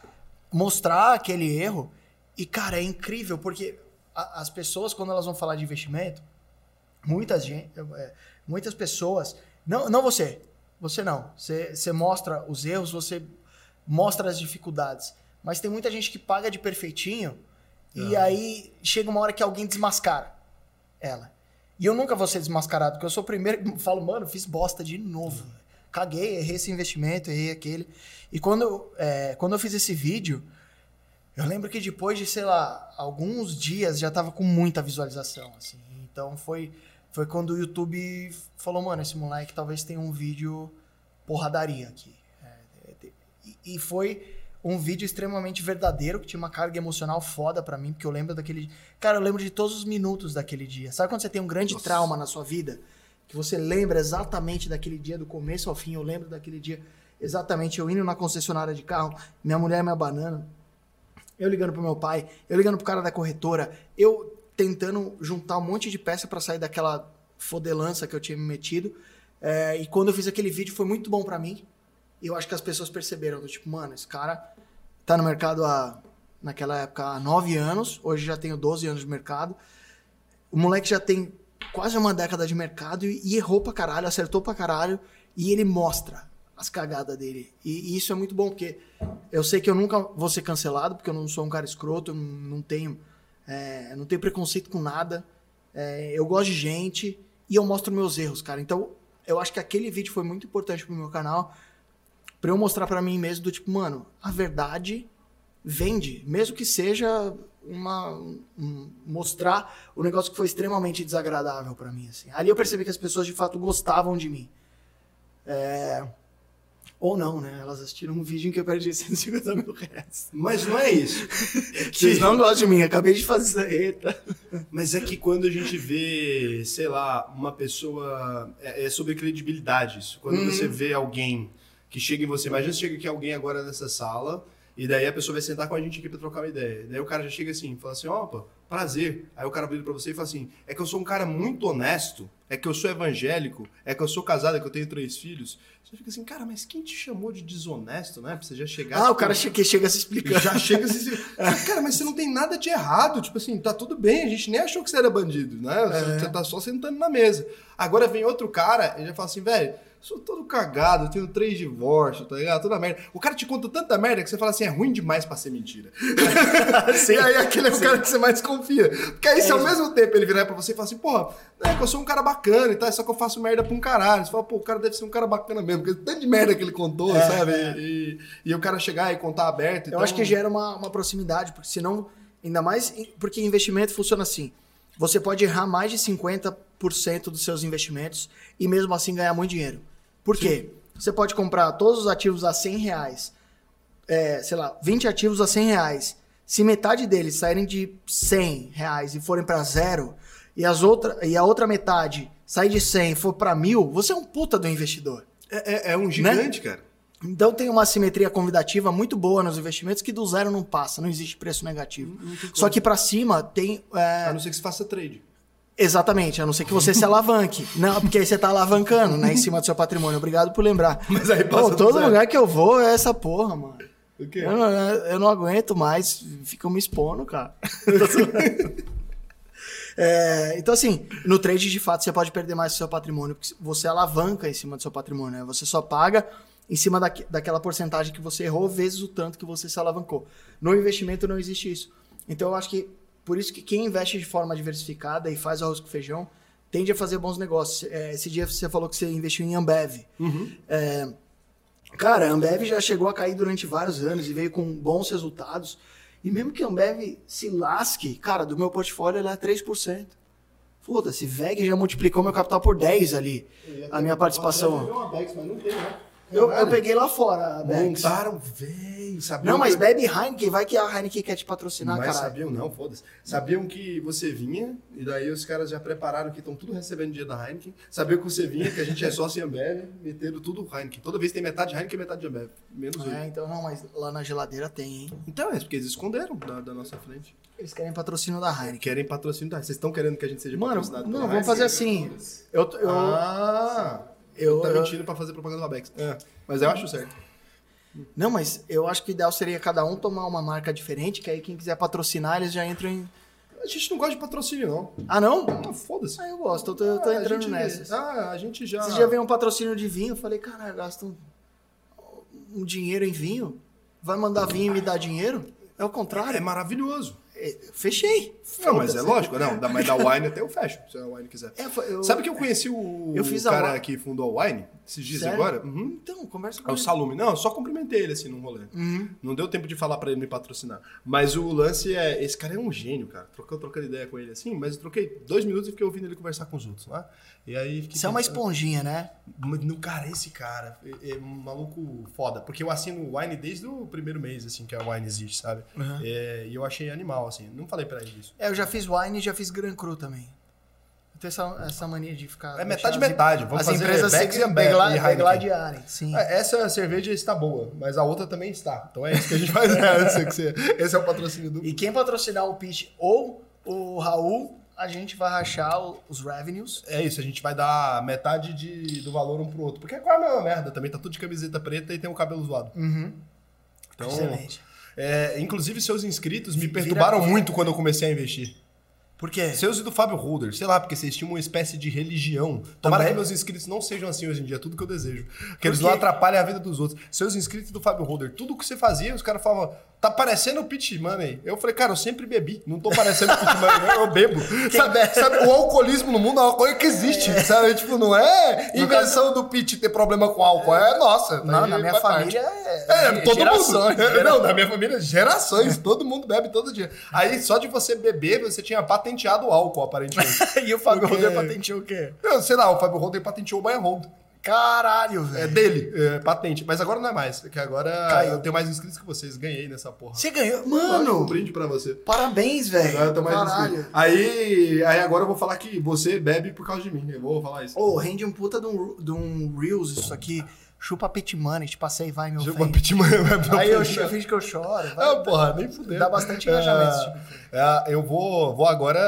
mostrar aquele erro. E, cara, é incrível, porque a- as pessoas, quando elas vão falar de investimento, muitas, gen- é, muitas pessoas. Não, não você. Você não. Você, você mostra os erros, você mostra as dificuldades. Mas tem muita gente que paga de perfeitinho e aí chega uma hora que alguém desmascara ela. E eu nunca vou ser desmascarado, porque eu sou o primeiro que falo, mano, fiz bosta de novo. Caguei, errei esse investimento, errei aquele. E quando, é, quando eu fiz esse vídeo, eu lembro que depois de, sei lá, alguns dias já tava com muita visualização, assim. Então foi, foi quando o YouTube falou, mano, esse moleque talvez tenha um vídeo porradaria aqui. É, e, e foi um vídeo extremamente verdadeiro, que tinha uma carga emocional foda pra mim, porque eu lembro daquele... Cara, eu lembro de todos os minutos daquele dia. Sabe quando você tem um grande
Nossa.
trauma na sua vida? Que você lembra exatamente daquele dia, do começo ao fim. Eu lembro daquele dia exatamente eu indo na concessionária de carro, minha mulher me abanando, eu ligando pro meu pai, eu ligando pro cara da corretora, eu tentando juntar um monte de peça pra sair daquela fodelança que eu tinha me metido. É, e quando eu fiz aquele vídeo foi muito bom pra mim. E eu acho que as pessoas perceberam, tipo, mano, esse cara tá no mercado há, naquela época, há nove anos, hoje já tenho 12 anos de mercado. O moleque já tem quase uma década de mercado e, e errou pra caralho, acertou pra caralho, e ele mostra as cagadas dele. E, e isso é muito bom, porque eu sei que eu nunca vou ser cancelado, porque eu não sou um cara escroto, eu não, tenho, é, não tenho preconceito com nada. É, eu gosto de gente e eu mostro meus erros, cara. Então, eu acho que aquele vídeo foi muito importante pro meu canal, pra eu mostrar pra mim mesmo do tipo, mano, a verdade vende, mesmo que seja uma um- mostrar o negócio que foi extremamente desagradável pra mim assim. Ali eu percebi que as pessoas de fato gostavam de mim. É, Ou não, né? Elas assistiram um vídeo em que eu perdi 150 mil reais.
Mas não é isso.
Vocês não gostam de mim, acabei de fazer. Eita.
Mas é que quando a gente vê, sei lá, uma pessoa. É, é sobre credibilidade isso. Quando
Uhum.
você vê alguém que chega em você, imagina se chega aqui alguém agora nessa sala, e daí a pessoa vai sentar com a gente aqui pra trocar uma ideia. Daí o cara já chega assim, fala assim: opa, prazer. Aí o cara vira pra você e fala assim: é que eu sou um cara muito honesto, é que eu sou evangélico, é que eu sou casado, é que eu tenho três filhos. Você fica assim, cara, mas quem te chamou de desonesto, né? Pra você já chegar.
Ah, o
tipo,
cara que chega se explicando.
já chega assim, cara, mas você não tem nada de errado. Tipo assim, tá tudo bem, a gente nem achou que você era bandido, né? Você, você tá só sentando na mesa. Agora vem outro cara e já fala assim, velho, sou todo cagado, tenho três divórcios, tá ligado? Toda merda. O cara te conta tanta merda que você fala assim, é ruim demais pra ser mentira.
Sim.
E aí aquele é o cara que você mais confia. Porque aí, se
É
ao
isso.
mesmo tempo ele virar pra você e falar assim, porra, é que eu sou um cara bacana e tal, só que eu faço merda pra um caralho. Você fala, pô, o cara deve ser um cara bacana mesmo, porque tanto de merda que ele contou,
É,
sabe?
é.
E, e o cara chegar e contar aberto.
Eu
então-
acho que gera uma, uma proximidade, porque senão, ainda mais, porque investimento funciona assim. Você pode errar mais de 50% dos seus investimentos e mesmo assim ganhar muito dinheiro. Por quê? Você pode comprar todos os ativos a 100 reais, é, sei lá, 20 ativos a 100 reais. Se metade deles saírem de 100 reais e forem pra zero, e, as outra, e a outra metade sair de 100 e for pra mil, você é um puta do investidor.
É, é- é um gigante, cara.
Então tem uma simetria convidativa muito boa nos investimentos que do zero não passa, não existe preço negativo. Só que pra cima tem. é,
A não ser que você faça trade.
Exatamente, a não ser que você se alavanque. Não, porque aí você tá alavancando, né, em cima do seu patrimônio. Obrigado por lembrar.
Mas aí passa
Pô,
do
todo lugar que eu vou é essa porra, mano.
O quê?
Eu não, eu não aguento mais, ficam me expondo, cara. É, então, assim, no trade, de fato, você pode perder mais do seu patrimônio, porque você alavanca em cima do seu patrimônio, né? Você só paga em cima daque- daquela porcentagem que você errou, vezes o tanto que você se alavancou. No investimento não existe isso. Então, eu acho que, por isso que quem investe de forma diversificada e faz arroz com feijão, tende a fazer bons negócios. É, esse dia você falou que você investiu em Ambev. É, Cara, a Ambev já chegou a cair durante vários anos e veio com bons resultados. E mesmo que a Ambev se lasque, cara, do meu portfólio ela é 3%. Foda-se, VEG já multiplicou meu capital por 10 ali. A minha participação. Eu, eu peguei lá fora a Bex.
Montaram, véi, sabiam
Não, mas
que-
bebe Heineken, vai que a Heineken quer te patrocinar,
Mas
caralho.
sabiam, não, foda-se. Sabiam que você vinha, e daí os caras já prepararam que estão tudo recebendo dinheiro da Heineken. Sabiam que você vinha, que a gente é sócio em Ambev, meteram tudo Heineken. Toda vez tem metade Heineken e metade de Ambev. Menos
É,
um.
então não, mas lá na geladeira tem, hein?
Então é, porque eles esconderam da, da nossa frente.
Eles querem patrocínio da Heineken.
Querem patrocínio da Vocês estão querendo que a gente seja
Mano,
patrocinado
não, vamos fazer assim. Eu, eu,
Ah!
Eu,
tá
eu-
mentindo pra fazer propaganda do Abex. É, mas eu acho certo.
Não, mas eu acho que o ideal seria cada um tomar uma marca diferente, que aí quem quiser patrocinar, eles já entram em.
A gente não gosta de patrocínio, não.
Ah, não?
Ah, foda-se.
Ah, eu gosto, eu tô, eu tô
Ah,
entrando
gente-
nessas.
Ah, a gente já...
Você já veio um patrocínio de vinho, eu falei, cara, gasto um, um dinheiro em vinho? Vai mandar vinho e me dar dinheiro? É o contrário.
É maravilhoso.
É, fechei.
Não, mas é lógico, não. Da, mas da Wine até eu fecho, se a Wine quiser.
É, eu-
Sabe que eu conheci o, o cara que fundou a Wine, esses dias
Sério?
agora? Uhum.
Então, conversa com
É o. Salume. Não, eu só cumprimentei ele assim num rolê.
Uhum.
Não deu tempo de falar pra ele me patrocinar. Mas o lance é. Esse cara é um gênio, cara. Trocando, trocando ideia com ele assim, mas eu troquei dois minutos e fiquei ouvindo ele conversar com os outros lá. E aí fiquei.
Você é uma esponjinha, né?
No cara, esse cara é, é um maluco foda. Porque eu assino o Wine desde o primeiro mês, assim, que a Wine existe, sabe?
Uhum.
É, e eu achei animal, assim. Não falei pra ele isso.
É, eu já fiz wine e já fiz Gran Cru também. Eu tenho essa, essa mania de ficar.
É metade, metade. Vamos
as
fazer
empresas
Beck's
se degladiarem. Sim.
É, Essa cerveja está boa, mas a outra também está. Então é isso que a gente faz. né? Esse, é o patrocínio do.
E quem patrocinar o Pitch ou o Raul, a gente vai rachar os revenues.
É isso, a gente vai dar metade de, do valor um pro outro. Porque é quase a mesma merda também, tá tudo de camiseta preta e tem o cabelo zoado.
Uhum.
Então,
Excelente.
É, inclusive seus inscritos me perturbaram
vira-
muito quando eu comecei a investir.
Por quê?
Seus e do Fábio Holder, sei lá, porque vocês tinham uma espécie de religião. Tomara
Também?
que meus inscritos não sejam assim hoje em dia, tudo que eu desejo. Que eles não atrapalhem a vida dos outros. Seus inscritos do Fábio Holder, tudo que você fazia, os caras falavam, tá parecendo o Pit Money. Eu falei, cara, eu sempre bebi, não tô parecendo o Pit Money, eu bebo. Sabe, sabe, o alcoolismo no mundo é uma coisa que existe, sabe? Tipo, não é invenção do Pit ter problema com álcool, é nossa.
Não,
Aí
na minha
faz parte.
família é,
É, todo
gerações.
mundo. É, Não, na minha família, gerações. Todo mundo bebe todo dia. Aí, só de você beber, você tinha patenteado o álcool, aparentemente.
e o Fábio
Porque-
Roder patenteou o quê?
Eu, sei lá, o Fábio Holder patenteou o Buy and
Caralho,
É
velho.
dele, é, patente. Mas agora não é mais. Que agora
Caiu.
eu tenho mais inscritos que vocês. Ganhei nessa porra.
Você ganhou.
Um
Mano,
brinde pra você.
parabéns, velho.
Agora eu tô mais
Caralho.
inscrito. Aí, aí agora eu vou falar que você bebe por causa de mim. Eu vou falar isso.
Ô, rende um puta de um, de um Reels isso aqui. Chupa pet money, te passei, vai, meu
Deixa eu
filho.
pedir uma-
Aí eu, finge que eu choro. Vai,
Ah, porra, nem fudeu.
Dá bastante engajamento tipo de
É, eu vou, vou agora.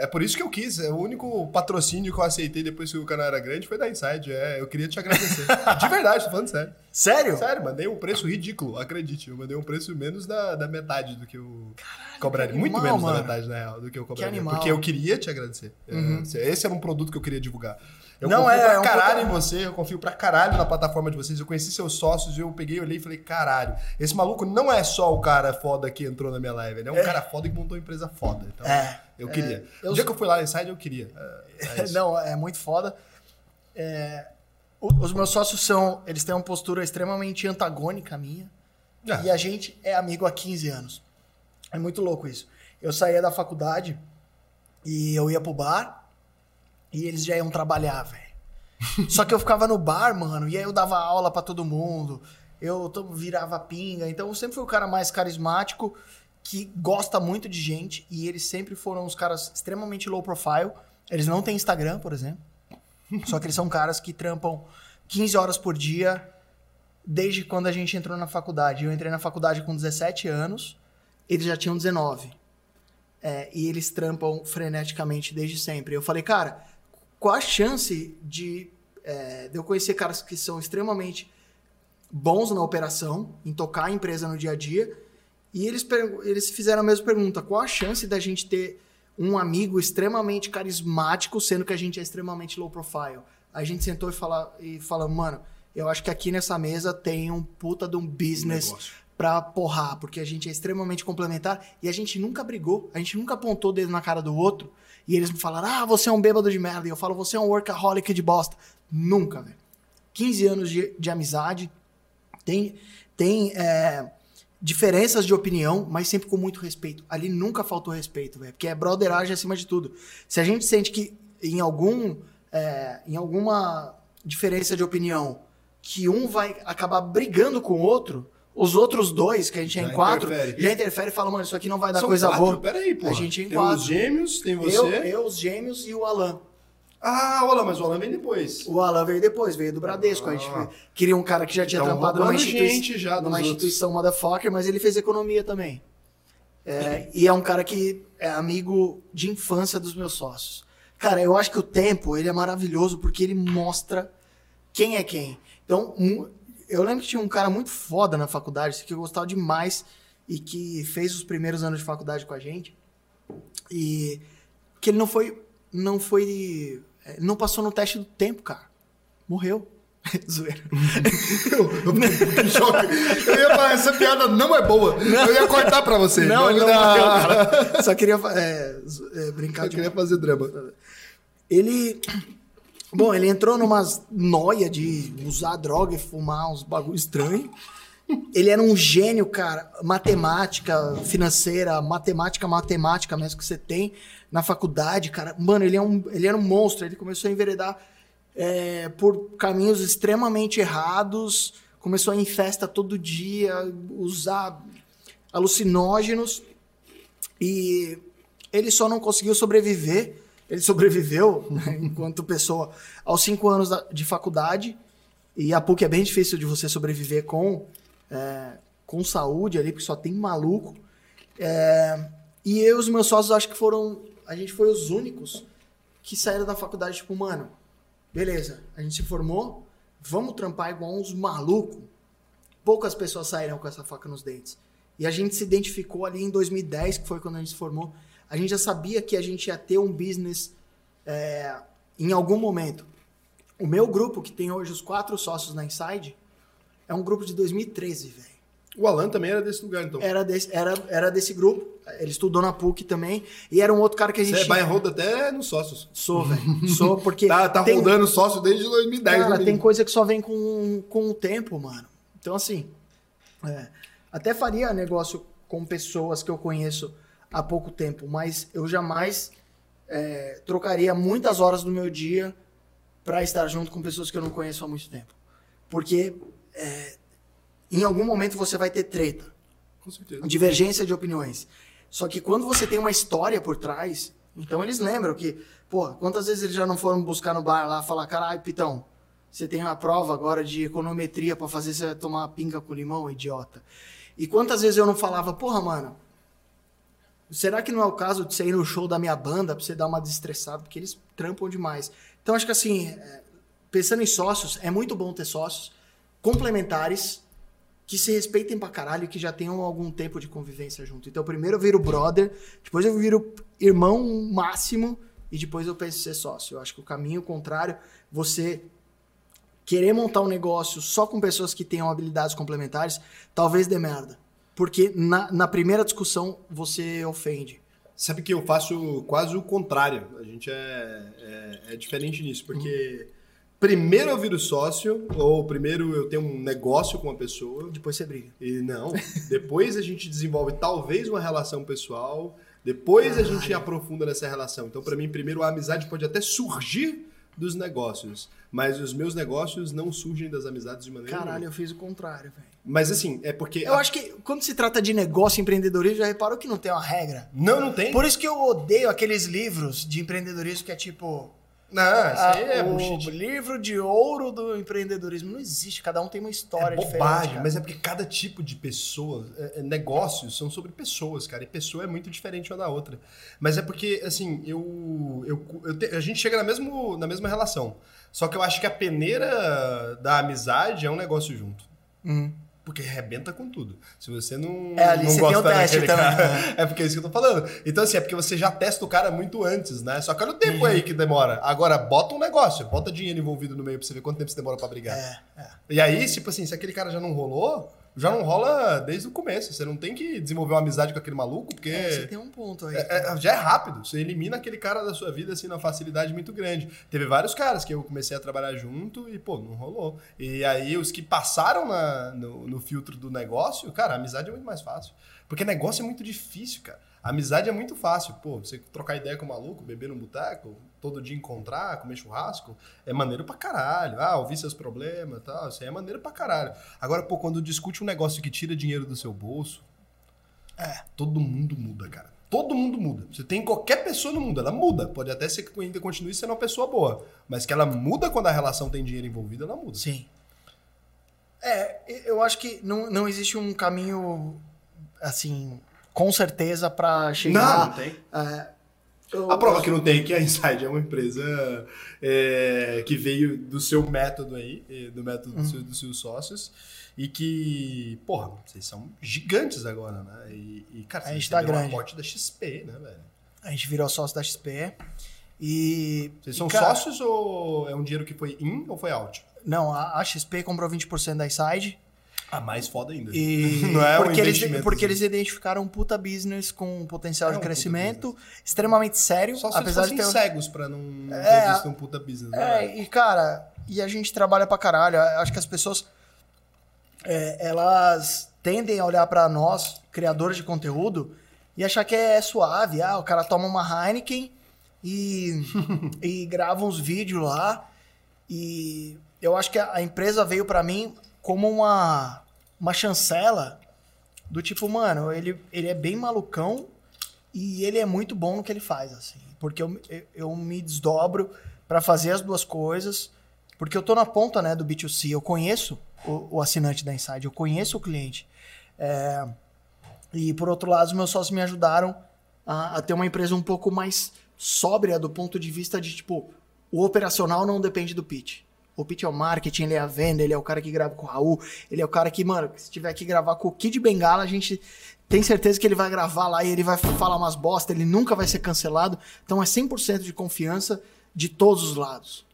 É por isso que eu quis. É o único patrocínio que eu aceitei depois que o canal era grande foi da Inside. É, eu queria te agradecer. De verdade, tô falando sério.
Sério?
Sério, mandei um preço ridículo, acredite. Eu mandei um preço menos da, da metade do que eu cobraria.
que
Muito
animal,
menos
mano.
da metade, na real, do que eu cobraria.
animal.
Porque eu queria te agradecer. É, Esse era um produto que eu queria divulgar. Eu
Não,
confio
é,
pra
é um
caralho em você, eu confio pra caralho na plataforma de vocês. Eu conheci seus sócios, eu peguei, olhei e falei, caralho, esse maluco não é só o cara foda que entrou na minha live, ele é um cara foda que montou uma empresa foda. Então,
É,
eu queria.
eu
O dia que eu fui lá na Inside, eu queria. É, é.
Não, é muito foda. É, os meus sócios são. Eles têm uma postura extremamente antagônica à minha. E a gente é amigo há 15 anos. É muito louco isso. Eu saía da faculdade e eu ia pro bar e eles já iam trabalhar, velho. Só que eu ficava no bar, mano, e aí eu dava aula pra todo mundo. Eu virava pinga. Então eu sempre fui o cara mais carismático que gosta muito de gente e eles sempre foram os caras extremamente low profile. Eles não têm Instagram, por exemplo. Só que eles são caras que trampam 15 horas por dia desde quando a gente entrou na faculdade. Eu entrei na faculdade com 17 anos, eles já tinham 19. É, e eles trampam freneticamente desde sempre. Eu falei, cara, qual a chance de, é, de eu conhecer caras que são extremamente bons na operação, em tocar a empresa no dia a dia, e eles, eles fizeram a mesma pergunta: qual a chance da gente ter um amigo extremamente carismático, sendo que a gente é extremamente low profile? A gente sentou e falou, e falou mano, eu acho que aqui nessa mesa tem um puta de um business um pra porrar, porque a gente é extremamente complementar e a gente nunca brigou, a gente nunca apontou o dedo na cara do outro e eles me falaram, ah, você é um bêbado de merda, e eu falo, você é um workaholic de bosta. Nunca, velho. 15 anos de, de amizade, tem, tem é, diferenças de opinião, mas sempre com muito respeito. Ali nunca faltou respeito, velho, porque é brotheragem acima de tudo. Se a gente sente que em algum, é, em alguma diferença de opinião, que um vai acabar brigando com o outro, os outros dois, que a gente é em quatro, interfere. já interfere e fala, mano, isso aqui não vai dar São coisa quatro? boa.
Peraí, pô.
A gente é em
tem
quatro.
os gêmeos, tem você.
Eu, eu, os gêmeos e o Alan.
Ah, o Alan, mas o Alan vem depois.
O Alan veio depois, veio do Bradesco. Ah. A gente ah. queria um cara que já tinha então, trampado numa, institui
já
numa instituição motherfucker, mas ele fez economia também. É, e é um cara que é amigo de infância dos meus sócios. Cara, eu acho que o tempo ele é maravilhoso porque ele mostra quem é quem. Então, eu lembro que tinha um cara muito foda na faculdade, que eu gostava demais e que fez os primeiros anos de faculdade com a gente. E que ele não foi não foi é, não passou no teste do tempo, cara. Morreu. Zoeira.
eu, eu, choque. eu ia falar, essa piada não é boa. Não. Eu ia cortar pra você.
Não, não, não morreu, cara. Só queria é, é, brincar.
Só de... queria fazer drama.
Ele. Bom, ele entrou numa noia de usar droga e fumar uns bagulho estranho. Ele era um gênio, cara. Matemática financeira, matemática, matemática mesmo que você tem na faculdade, cara. Mano, ele, é um, ele era um monstro. Ele começou a enveredar é, por caminhos extremamente errados. Começou a ir em festa todo dia, usar alucinógenos. E ele só não conseguiu sobreviver. Ele sobreviveu, né, enquanto pessoa, aos cinco anos de faculdade. E a PUC é bem difícil de você sobreviver com, é, com saúde ali, porque só tem maluco. É, e eu e os meus sócios acho que foram a gente foi os únicos que saíram da faculdade, tipo, mano, beleza, a gente se formou, vamos trampar igual uns malucos. Poucas pessoas saíram com essa faca nos dentes. E a gente se identificou ali em 2010, que foi quando a gente se formou. A gente já sabia que a gente ia ter um business é, em algum momento. O meu grupo, que tem hoje os quatro sócios na Inside, é um grupo de 2013, velho.
O Alan também era desse lugar, então?
Era desse, era, era desse grupo. Ele estudou na PUC também. E era um outro cara que a gente. Você
é roda até nos sócios.
Sou, velho. Sou, porque.
tá tá tem... rodando sócio desde 2010.
Cara, tem coisa que só vem com, com o tempo, mano. Então, assim. É, até faria negócio com pessoas que eu conheço há pouco tempo, mas eu jamais é, trocaria muitas horas do meu dia para estar junto com pessoas que eu não conheço há muito tempo. Porque é, em algum momento você vai ter treta.
Com certeza.
Divergência de opiniões. Só que quando você tem uma história por trás, então eles lembram que, pô, quantas vezes eles já não foram buscar no bar lá falar, caralho, Pitão, você tem uma prova agora de econometria para fazer você tomar pinga com limão, idiota. E quantas vezes eu não falava, porra, mano, será que não é o caso de você ir no show da minha banda pra você dar uma desestressada? Porque eles trampam demais. Então acho que assim, é, pensando em sócios, é muito bom ter sócios complementares que se respeitem pra caralho e que já tenham algum tempo de convivência junto. Então, primeiro eu viro brother, depois eu viro irmão máximo e depois eu penso em ser sócio. Eu acho que o caminho contrário, você querer montar um negócio só com pessoas que tenham habilidades complementares, talvez dê merda. Porque na, na primeira discussão você ofende.
Sabe que eu faço quase o contrário. A gente é, é, é diferente nisso, porque. Primeiro eu viro sócio, ou primeiro eu tenho um negócio com uma pessoa.
Depois você briga.
E não. depois a gente desenvolve talvez uma relação pessoal. Depois a gente aprofunda nessa relação. Então, para mim, primeiro a amizade pode até surgir dos negócios. Mas os meus negócios não surgem das amizades de maneira
Caralho,
nenhuma.
eu fiz o contrário, velho.
Mas assim, é porque.
Eu acho que quando se trata de negócio e empreendedorismo, já reparou que não tem uma regra?
Não, não tem.
Por isso que eu odeio aqueles livros de empreendedorismo que é tipo.
Não, isso
ah,
aí é
o
bullshit.
livro de ouro do empreendedorismo. Não existe, cada um tem uma história
É
diferente.
bobagem,
cara.
mas é porque cada tipo de pessoa, é- é, negócios são sobre pessoas, cara, e pessoa é muito diferente uma da outra. Mas é porque, assim, eu, eu, eu te- a gente chega na, mesmo, na mesma relação. Só que eu acho que a peneira da amizade é um negócio junto.
Hum.
Porque arrebenta com tudo. Se você não,
É, ali
não
você tem
gosta
o teste
daquele
também,
cara,
né?
é porque é isso que eu tô falando. Então, assim, é porque você já testa o cara muito antes, né? Só que olha o tempo
Uhum.
aí que demora. Agora, bota um negócio, bota dinheiro envolvido no meio pra você ver quanto tempo você demora pra brigar.
É, é.
E aí, tipo assim, se aquele cara já não rolou, já não rola desde o começo. Você não tem que desenvolver uma amizade com aquele maluco, porque
É, Você tem um ponto aí.
é- é- já é rápido. Você elimina aquele cara da sua vida, assim, numa facilidade muito grande. Teve vários caras que eu comecei a trabalhar junto e, pô, não rolou. E aí, os que passaram na- no, no filtro do negócio, cara, a amizade é muito mais fácil. Porque negócio é muito difícil, cara. Amizade é muito fácil. Pô, você trocar ideia com o maluco, beber num boteco, todo dia encontrar, comer churrasco, é maneiro pra caralho. Ah, ouvir seus problemas e tal, isso aí é maneiro pra caralho. Agora, pô, quando discute um negócio que tira dinheiro do seu bolso,
É.
todo mundo muda, cara. Todo mundo muda. Você tem qualquer pessoa no mundo, ela muda. Pode até ser que ainda continue sendo uma pessoa boa. Mas que ela muda quando a relação tem dinheiro envolvido, ela muda.
Sim. É, eu acho que não, não existe um caminho, assim, com certeza pra chegar.
Não, não tem.
É, eu-
A prova que não tem é que a Inside é uma empresa é, que veio do seu método aí, eh, do método
Uhum.
dos, seus, dos seus sócios, e que, porra, vocês são gigantes agora, né? E, e cara,
A gente tá
um
grande.
aporte da XP, né, velho?
A gente virou sócio da XP e.
Vocês
e,
são
cara,
sócios ou é um dinheiro que foi in ou foi out?
Não, a, a XP comprou 20% da Inside.
Ah, mais foda ainda.
E
não é um
porque, eles,
investimento.
porque eles identificaram um puta business com um potencial
É
de
um
crescimento extremamente sério,
Só se
apesar
eles
de ter.
cegos pra não
É,
ter visto um puta business. né?
É, e cara, e a gente trabalha pra caralho. Acho que as pessoas é, elas tendem a olhar pra nós, criadores de conteúdo, e achar que é suave. Ah, o cara toma uma Heineken e, e grava uns vídeos lá. E eu acho que a, a empresa veio pra mim como uma, uma chancela do tipo, mano, ele, ele é bem malucão e ele é muito bom no que ele faz, assim. Porque eu, eu, me desdobro pra fazer as duas coisas, porque eu tô na ponta, né, do B2C. Eu conheço o, o assinante da Inside, eu conheço o cliente. É, e, por outro lado, os meus sócios me ajudaram a, a ter uma empresa um pouco mais sóbria do ponto de vista de, tipo, o operacional não depende do pitch. O pitch é o marketing, ele é a venda, ele é o cara que grava com o Raul, ele é o cara que, mano, se tiver que gravar com o Kid Bengala, a gente tem certeza que ele vai gravar lá e ele vai falar umas bosta, ele nunca vai ser cancelado. Então é 100% de confiança de todos os lados.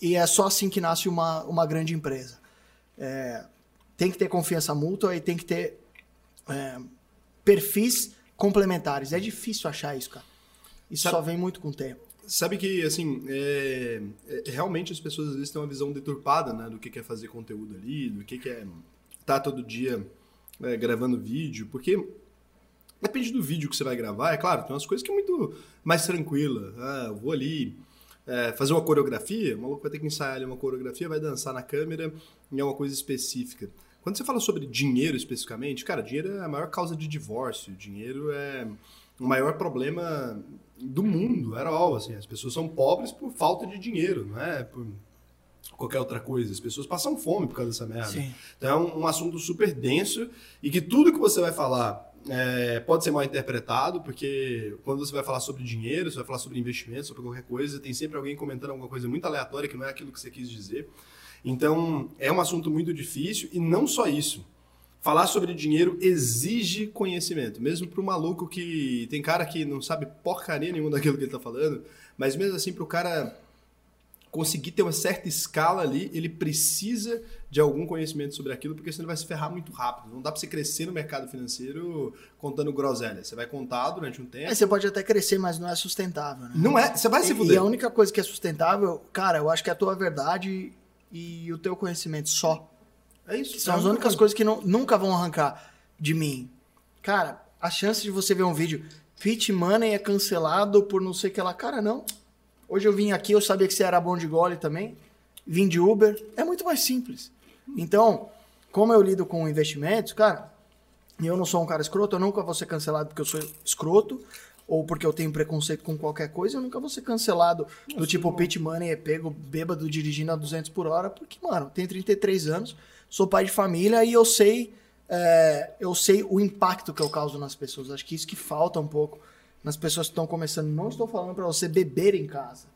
E é só assim que nasce uma, uma grande empresa. É, tem que ter confiança mútua e tem que ter é, perfis complementares. É difícil achar isso, cara. Isso
Sabe-
só vem muito com o tempo.
Sabe que, assim, é, é- realmente as pessoas às vezes têm uma visão deturpada, né? Do que é fazer conteúdo ali, do que é estar todo dia é, gravando vídeo, porque depende do vídeo que você vai gravar, é claro, tem umas coisas que é muito mais tranquila. Ah, eu vou ali é, fazer uma coreografia, o maluco vai ter que ensaiar ali uma coreografia, vai dançar na câmera e é uma coisa específica. Quando você fala sobre dinheiro especificamente, cara, dinheiro é a maior causa de divórcio, dinheiro é o maior problema do mundo, era all, assim, as pessoas são pobres por falta de dinheiro, não é por qualquer outra coisa. As pessoas passam fome por causa dessa merda.
Sim.
Então é um, um assunto super denso e que tudo que você vai falar é, pode ser mal interpretado, porque quando você vai falar sobre dinheiro, você vai falar sobre investimento, sobre qualquer coisa, tem sempre alguém comentando alguma coisa muito aleatória que não é aquilo que você quis dizer. Então é um assunto muito difícil e não só isso. Falar sobre dinheiro exige conhecimento, mesmo para o maluco que tem cara que não sabe porcaria nenhuma daquilo que ele está falando, mas mesmo assim para o cara conseguir ter uma certa escala ali, ele precisa de algum conhecimento sobre aquilo, porque senão ele vai se ferrar muito rápido. Não dá para você crescer no mercado financeiro contando groselha. Você vai contar durante um tempo.
Aí você pode até crescer, mas não é sustentável, né?
Não é, você vai se
E-
fuder.
E a única coisa que é sustentável, cara, eu acho que é a tua verdade e o teu conhecimento só.
É isso.
Que são as
única
únicas coisas que não- nunca vão arrancar de mim. Cara, a chance de você ver um vídeo Fit Money é cancelado por não sei o que lá. Cara, não. Hoje eu vim aqui, eu sabia que você era bom de gole também. Vim de Uber. É muito mais simples. Então, como eu lido com investimentos, cara, e eu não sou um cara escroto, eu nunca vou ser cancelado porque eu sou escroto ou porque eu tenho preconceito com qualquer coisa, eu nunca vou ser cancelado do tipo pit money é pego bêbado dirigindo a 200 por hora, porque, mano, tenho 33 anos, sou pai de família e eu sei é, eu sei o impacto que eu causo nas pessoas. Acho que isso que falta um pouco nas pessoas que estão começando. Não estou falando para você beber em casa.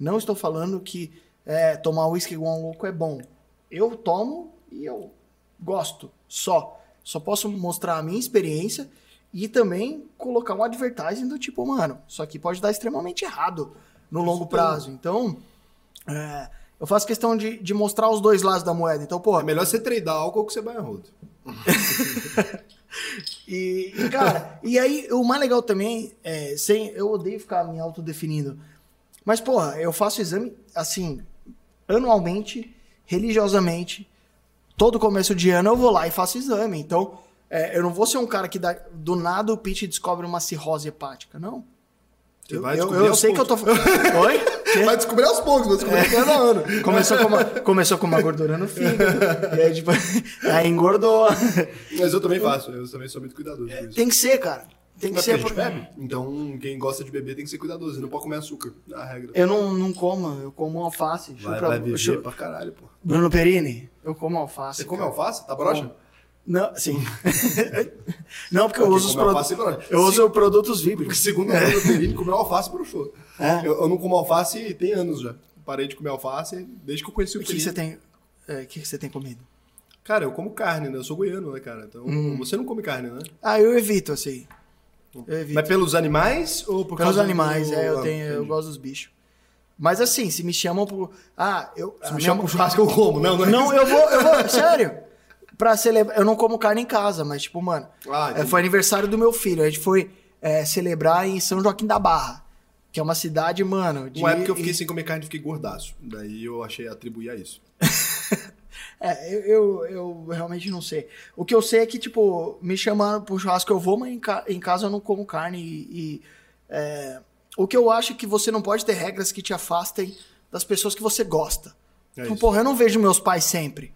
Não estou falando que é, tomar uísque igual um louco é bom. Eu tomo e eu gosto, só. Só posso mostrar a minha experiência e também colocar um advertising do tipo, mano, isso aqui pode dar extremamente errado no longo prazo. Então, é, eu faço questão de, de mostrar os dois lados da moeda. Então, pô.
É melhor você treinar álcool que você vai rodo.
e, e, cara, e aí o mais legal também é, sem, eu odeio ficar me autodefinindo. Mas, porra, eu faço exame assim, anualmente, religiosamente. Todo começo de ano eu vou lá e faço exame. Então, é, eu não vou ser um cara que dá, do nada o pitch descobre uma cirrose hepática, não.
Você
Eu, eu, eu sei que eu tô. Oi? Quê?
Vai descobrir aos poucos, vai descobrir cada ano.
Começou com, uma, começou com uma gordura no fígado. e aí, tipo, aí engordou.
Mas eu também faço, eu também sou muito cuidadoso isso.
Tem que ser, cara. Tem que
Mas
ser.
porque a gente
por-
bebe. Então, quem gosta de beber tem que ser cuidadoso. Não pode comer açúcar. A regra.
Eu não, não como, eu como alface.
Vai,
Chupa-
vai
chu-
pra caralho, pô.
Bruno Perini, eu como alface.
Você come
cara.
alface? Tá broxa?
Não, sim. não, porque eu
Quem
uso os
alface
produtos. Eu uso produtos
Porque
víbricos.
segundo o Bruno Perini, comeu alface broxou.
É?
Eu, eu não como alface tem anos já. Parei de comer alface desde que eu conheci o
O que, você tem? é, O que, que você tem comido?
Cara, eu como carne, né? Eu sou goiano, né, cara? Então,
Hum.
você não come carne, né?
Ah, eu evito, assim. Eu evito.
Mas pelos animais ou por
Pelos
causa
animais,
do...
é, eu
Ah,
tenho, eu
entendi.
gosto dos bichos. Mas assim, se me chamam pro. Ah, eu.
Se me
minha-
chama pro churrasco, eu como. Não, não é
Não, eu vou, eu vou, sério. Pra celebrar. Eu não como carne em casa, mas, tipo, mano.
Ah,
é, foi aniversário do meu filho. A gente foi é, celebrar em São Joaquim da Barra. Que é uma cidade, mano. De,
Uma época eu fiquei sem comer carne e fiquei gordaço. Daí eu achei atribuir a isso.
É, eu, eu, eu realmente não sei. O que eu sei é que, tipo, me chamando pro churrasco eu vou, mas em, ca- em casa eu não como carne. E, e, é, o que eu acho é que você não pode ter regras que te afastem das pessoas que você gosta.
É isso.
porra, eu não vejo meus pais sempre.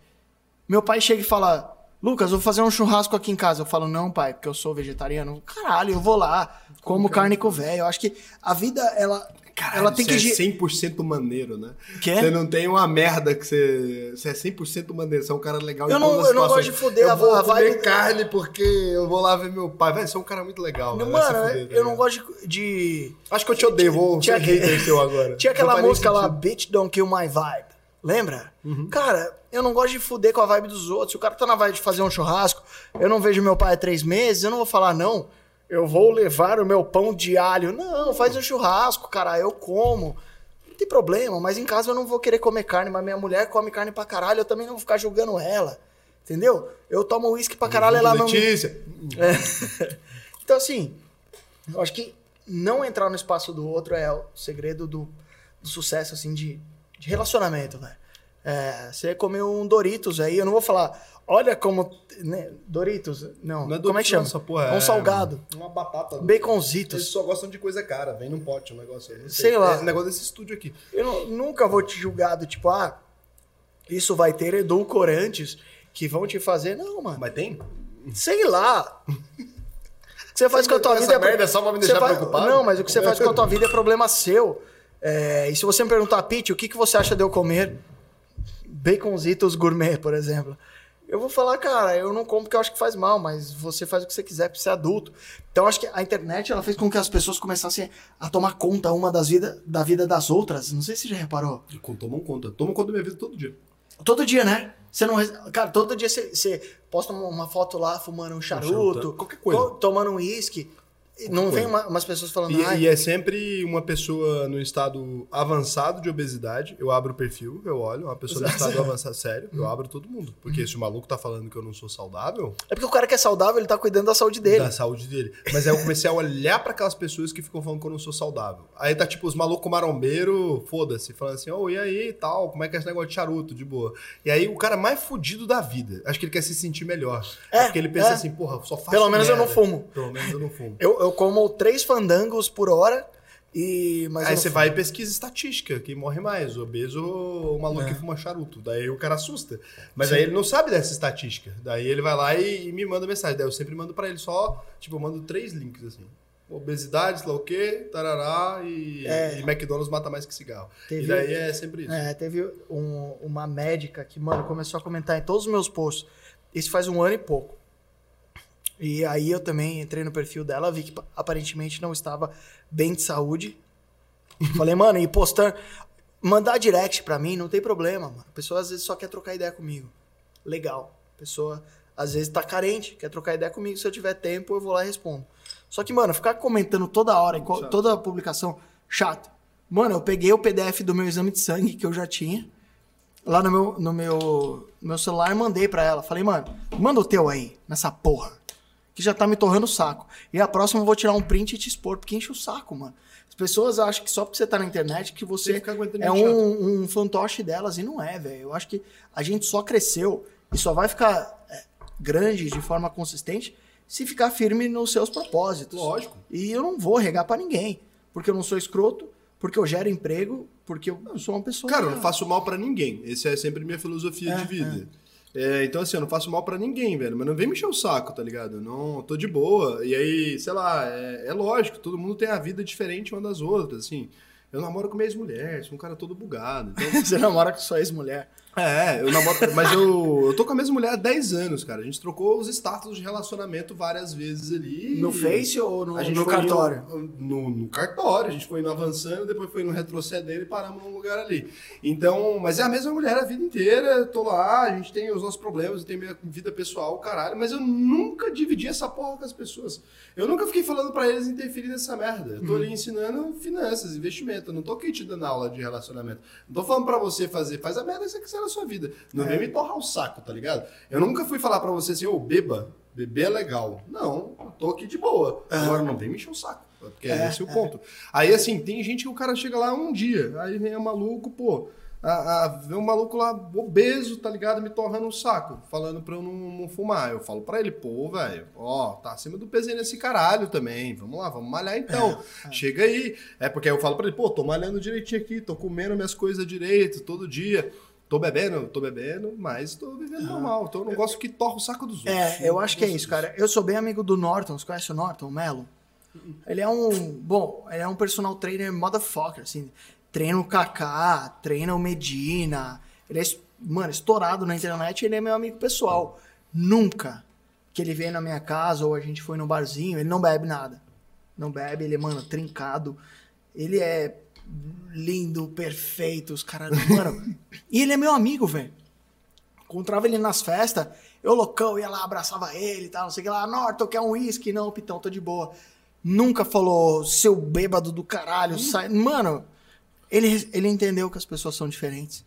Meu pai chega e fala, Lucas, eu vou fazer um churrasco aqui em casa. Eu falo, não, pai, porque eu sou vegetariano. Caralho, eu vou lá, como carne com velho. Eu acho que a vida, ela, ela tem que...
você é 100% maneiro, né?
Quê?
Você não tem uma merda que você... Você é 100% maneiro, você é um cara legal
Eu não- eu não gosto de foder
eu
a-
vou
a
comer
vibe-
carne porque eu vou lá ver meu pai. Velho, você é um cara muito legal,
Não, mano,
fuder, tá
eu não gosto de- de...
Acho que eu te odeio, vou
Tinha
ser
aquele-
hater seu agora.
Tinha aquela música lá. Bitch Don't Kill My Vibe. Lembra?
Uhum.
Cara, eu não gosto de fuder com a vibe dos outros. Se o cara tá na vibe de fazer um churrasco, eu não vejo meu pai há três meses, eu não vou falar, não, eu vou levar o meu pão de alho. Não, faz um churrasco, cara, eu como. Não tem problema, mas em casa eu não vou querer comer carne, mas minha mulher come carne pra caralho, eu também não vou ficar julgando ela. Entendeu? Eu tomo uísque pra caralho, ela não.
Letícia.
é. Então, assim, eu acho que não entrar no espaço do outro é o segredo do, do sucesso, assim, de, de relacionamento, velho. É, você comeu um Doritos aí, eu não vou falar, olha como. né, Doritos? Não,
Não é
como é que
Doritos,
chama?
não, essa porra,
É um
é-
salgado.
Uma batata. Eles
Baconzitos.
só gostam de coisa cara. Vem num pote um negócio aí. não
Sei lá.
É o negócio desse estúdio aqui.
Eu não- nunca vou te julgar do tipo, ah, isso vai ter edulcorantes que vão te fazer. Não, mano.
Mas tem?
Sei lá. O que você faz com a tua
Essa
vida é
merda é só pra me deixar
faz-
preocupado?
Não, mas o que você faz com a tua vida é problema seu. É, e se você me perguntar, Pete, o que, que você acha de eu comer baconzitos gourmet, por exemplo? Eu vou falar, cara, eu não como porque eu acho que faz mal, mas você faz o que você quiser porque você é adulto. Então acho que a internet ela fez com que as pessoas começassem a tomar conta uma das vida, da vida das outras. Não sei se você já reparou.
Tomam conta. Tomam conta da minha vida todo dia.
Todo dia, né? Você não. Cara, todo dia você, você posta uma- foto lá fumando um charuto,
charuto, qualquer coisa.
to- tomando um uísque. Não vem uma- umas pessoas falando,
E,
ai,
e é sempre uma pessoa no estado avançado de obesidade. Eu abro o perfil, eu olho, uma pessoa no estado avançado sério, eu abro todo mundo. Porque se o maluco tá falando que eu não sou saudável,
é porque o cara que é saudável, ele tá cuidando da saúde dele.
da saúde dele. Mas aí eu comecei a olhar pra aquelas pessoas que ficam falando que eu não sou saudável. Aí tá tipo os malucos marombeiro, foda-se, falando assim, ô, e aí, tal, como é que é esse negócio de charuto, de boa. E aí o cara mais fudido da vida, acho que ele quer se sentir melhor.
É,
porque ele pensa
é.
assim, porra, só faço
Pelo menos eu não
merda.
fumo.
Pelo menos eu não fumo.
Eu, eu como três fandangos por hora E, mas eu
Aí você vai e pesquisa estatística, quem morre mais, o obeso ou o maluco
É.
que fuma charuto. Daí o cara assusta. Mas
Sim.
aí ele não sabe dessa estatística. Daí ele vai lá e, e me manda mensagem. Daí eu sempre mando pra ele só, tipo, eu mando três links assim. Obesidade, sei lá o quê, tarará, e,
É.
e McDonald's mata mais que cigarro.
Teve-
E daí é sempre isso.
É, teve um- uma médica que, mano, começou a comentar em todos os meus posts. Isso faz um ano e pouco. E aí eu também entrei no perfil dela, vi que aparentemente não estava bem de saúde. Falei, mano, e postando. Mandar direct pra mim não tem problema, mano. A pessoa às vezes só quer trocar ideia comigo. Legal. A pessoa às vezes tá carente, quer trocar ideia comigo. Se eu tiver tempo, eu vou lá e respondo. Só que, mano, ficar comentando toda hora,
Chato.
toda publicação, chato. Mano, eu peguei o PDF do meu exame de sangue que eu já tinha lá no meu, no meu, no meu celular e mandei pra ela. Falei, mano, manda o teu aí, nessa porra. Que já tá me torrando o saco. E a próxima eu vou tirar um print e te expor, porque enche o saco, mano. As pessoas acham que só porque você tá na internet que você
que
é um, um fantoche delas. E não é, velho. Eu acho que a gente só cresceu e só vai ficar é, grande de forma consistente se ficar firme nos seus propósitos.
Lógico.
E eu não vou regar pra ninguém. Porque eu não sou escroto, porque eu gero emprego, porque eu sou uma pessoa.
Cara, eu não faço mal pra ninguém. Essa é sempre minha filosofia
É,
de vida. É, então, assim, eu não faço mal pra ninguém, velho. Mas não vem me encher o saco, tá ligado? Não, tô de boa. E aí, sei lá, é, é lógico, todo mundo tem a vida diferente uma das outras, assim. Eu namoro com minha ex-mulher, sou um cara todo bugado. Então,
Você namora com sua ex-mulher.
É, eu namoro. Mas eu, eu tô com a mesma mulher há 10 anos, cara. A gente trocou os status de relacionamento várias vezes ali.
No Face ou no,
A gente
no cartório?
no, no cartório, a gente foi indo avançando, depois foi indo retrocedendo e paramos num lugar ali. Então, mas é a mesma mulher a vida inteira, tô lá, a gente tem os nossos problemas, eu tenho minha vida pessoal, caralho, mas eu nunca dividi essa porra com as pessoas. Eu nunca fiquei falando pra eles interferir nessa merda. Eu tô ali ensinando finanças, investimento, eu não tô aqui te dando aula de relacionamento. Não tô falando pra você fazer, faz a merda que você na sua vida. Não
É.
vem me torrar o saco, tá ligado? Eu nunca fui falar pra você assim, ô, beba, beber é legal. Não, eu tô aqui de boa. Agora não vem me encher o saco. Porque
É,
esse é o ponto. Aí, assim, tem gente que o cara chega lá um dia, aí vem o maluco, pô, a, a, vem um maluco lá obeso, tá ligado? Me torrando um saco, falando pra eu não, não fumar. Eu falo pra ele, pô, velho, ó, tá acima do pezinho nesse caralho também. Vamos lá, vamos malhar então. Chega aí. É porque aí eu falo pra ele, pô, tô malhando direitinho aqui, tô comendo minhas coisas direito, todo dia. Tô bebendo, tô bebendo, mas tô vivendo normal. Então eu não gosto que torra o saco dos outros.
É, eu
Não
acho que é isso,
disso.
cara. Eu sou bem amigo do Norton. Você conhece o Norton, o Melo? Ele é um. Bom, ele é um personal trainer motherfucker, assim. Treina o Kaká, treina o Medina. Ele é, mano, estourado na internet ele é meu amigo pessoal. Nunca que ele veio na minha casa ou a gente foi no barzinho, ele não bebe nada. Não bebe, ele é, mano, trincado. Ele é lindo, perfeito, os caras. Mano. e ele é meu amigo, velho. Encontrava ele nas festas, eu loucão, ia lá, abraçava ele e tal, não sei o que lá. Norton, quer um uísque? Não, Pitão, tô de boa. Nunca falou, seu bêbado do caralho, sai. Mano, ele, ele entendeu que as pessoas são diferentes.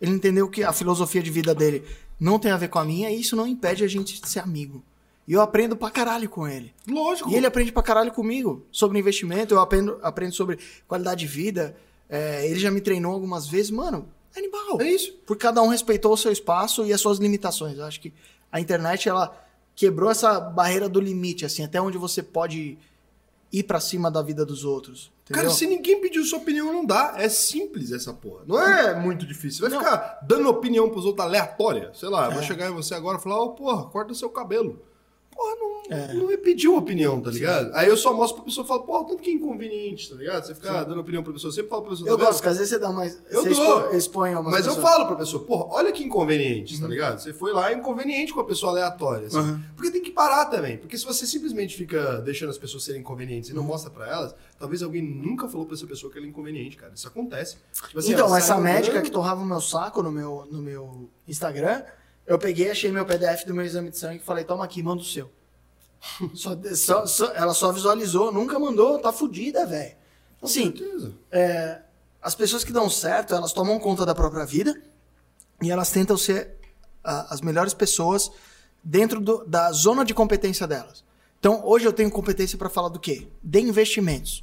Ele entendeu que a filosofia de vida dele não tem a ver com a minha e isso não impede a gente de ser amigo. E eu aprendo pra caralho com ele.
Lógico.
E ele aprende pra caralho comigo sobre investimento, eu aprendo, aprendo sobre qualidade de vida. É, ele já me treinou algumas vezes. Mano, animal.
É isso.
Porque cada um respeitou o seu espaço e as suas limitações. Eu acho que a internet, ela quebrou essa barreira do limite, assim, até onde você pode ir pra cima da vida dos outros. Entendeu?
Cara, se ninguém pediu sua opinião, não dá. É simples essa porra. Não é muito difícil. Você vai
Não.
ficar dando opinião pros outros aleatória. Sei lá,
É.
chegar em você agora e falar, ô, porra, corta seu cabelo. Porra, não,
É.
não me pediu opinião, tá ligado? Aí eu só mostro pra pessoa e falo, porra, tanto que é inconveniente, tá ligado? Você ficar dando opinião pra pessoa, eu sempre falo pra pessoa,
Eu
tá
gosto, que às vezes você dá mais.
Eu
você
dou.
expõe
Mas eu
pessoas.
falo pra pessoa, porra, olha que inconveniente, tá ligado? Você foi lá inconveniente com a pessoa aleatória. assim.
Uhum.
Porque tem que parar também. Porque se você simplesmente fica deixando as pessoas serem inconvenientes
Uhum.
e não mostra pra elas, talvez alguém nunca falou pra essa pessoa que ela é inconveniente, cara. Isso acontece. Tipo assim,
Então, essa médica que torrava o meu saco no meu, no meu Instagram, eu peguei, achei meu PDF do meu exame de sangue e falei, toma aqui, manda o seu. Só- só- só- ela só visualizou, nunca mandou, tá fudida, velho. Assim, é, as pessoas que dão certo, elas tomam conta da própria vida e elas tentam ser ah, as melhores pessoas dentro do- da zona de competência delas. Então, hoje eu tenho competência para falar do quê? De investimentos.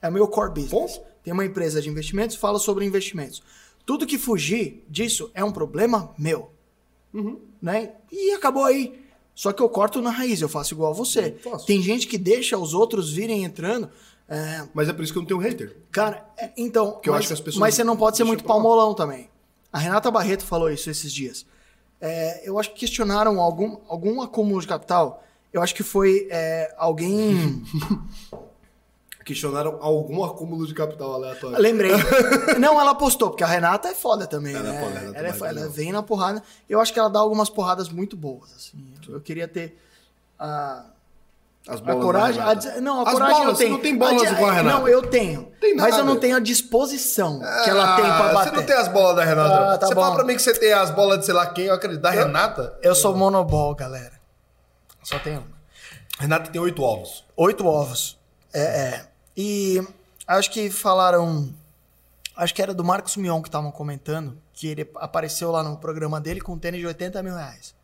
É o meu core business. Tem uma empresa de investimentos, fala sobre investimentos. Tudo que fugir disso é um problema meu.
Uhum.
Né? E acabou aí. Só que eu corto na raiz, eu faço igual a você. Tem gente que deixa os outros virem entrando. é,
Mas é por isso que eu não tenho hater.
cara, é, então.
Porque eu
mas,
acho que as pessoas
mas você não pode ser muito palmolão também. A Renata Barreto falou isso esses dias. É, eu acho que questionaram algum, algum acúmulo de capital. Eu acho que foi é, alguém.
Questionaram algum acúmulo de capital aleatório.
Lembrei. Não, ela postou, porque a Renata é foda também,
Ela é
né?
foda, ela
ela, é foda,
é
ela vem na porrada. Eu acho que ela dá algumas porradas muito boas, assim. Eu queria ter a,
As
a
bolas da
coragem. a não, a
As
coragem
bolas,
eu tenho.
Você não tem bolas
A
igual a Renata.
Não, eu tenho.
Tem
mas eu não tenho a disposição que ela tem pra
Ah,
bater.
Você não tem as bolas da Renata.
Ah, tá
você
bom.
fala pra mim que você tem as bolas de sei lá quem, eu acredito. Da Renata?
Eu sou monobol, galera. Só tenho uma.
Renata tem oito ovos.
Oito ovos. É, é. E acho que falaram. Acho que era do Marcos Mion que estavam comentando, que ele apareceu lá no programa dele com um tênis de 80 mil reais.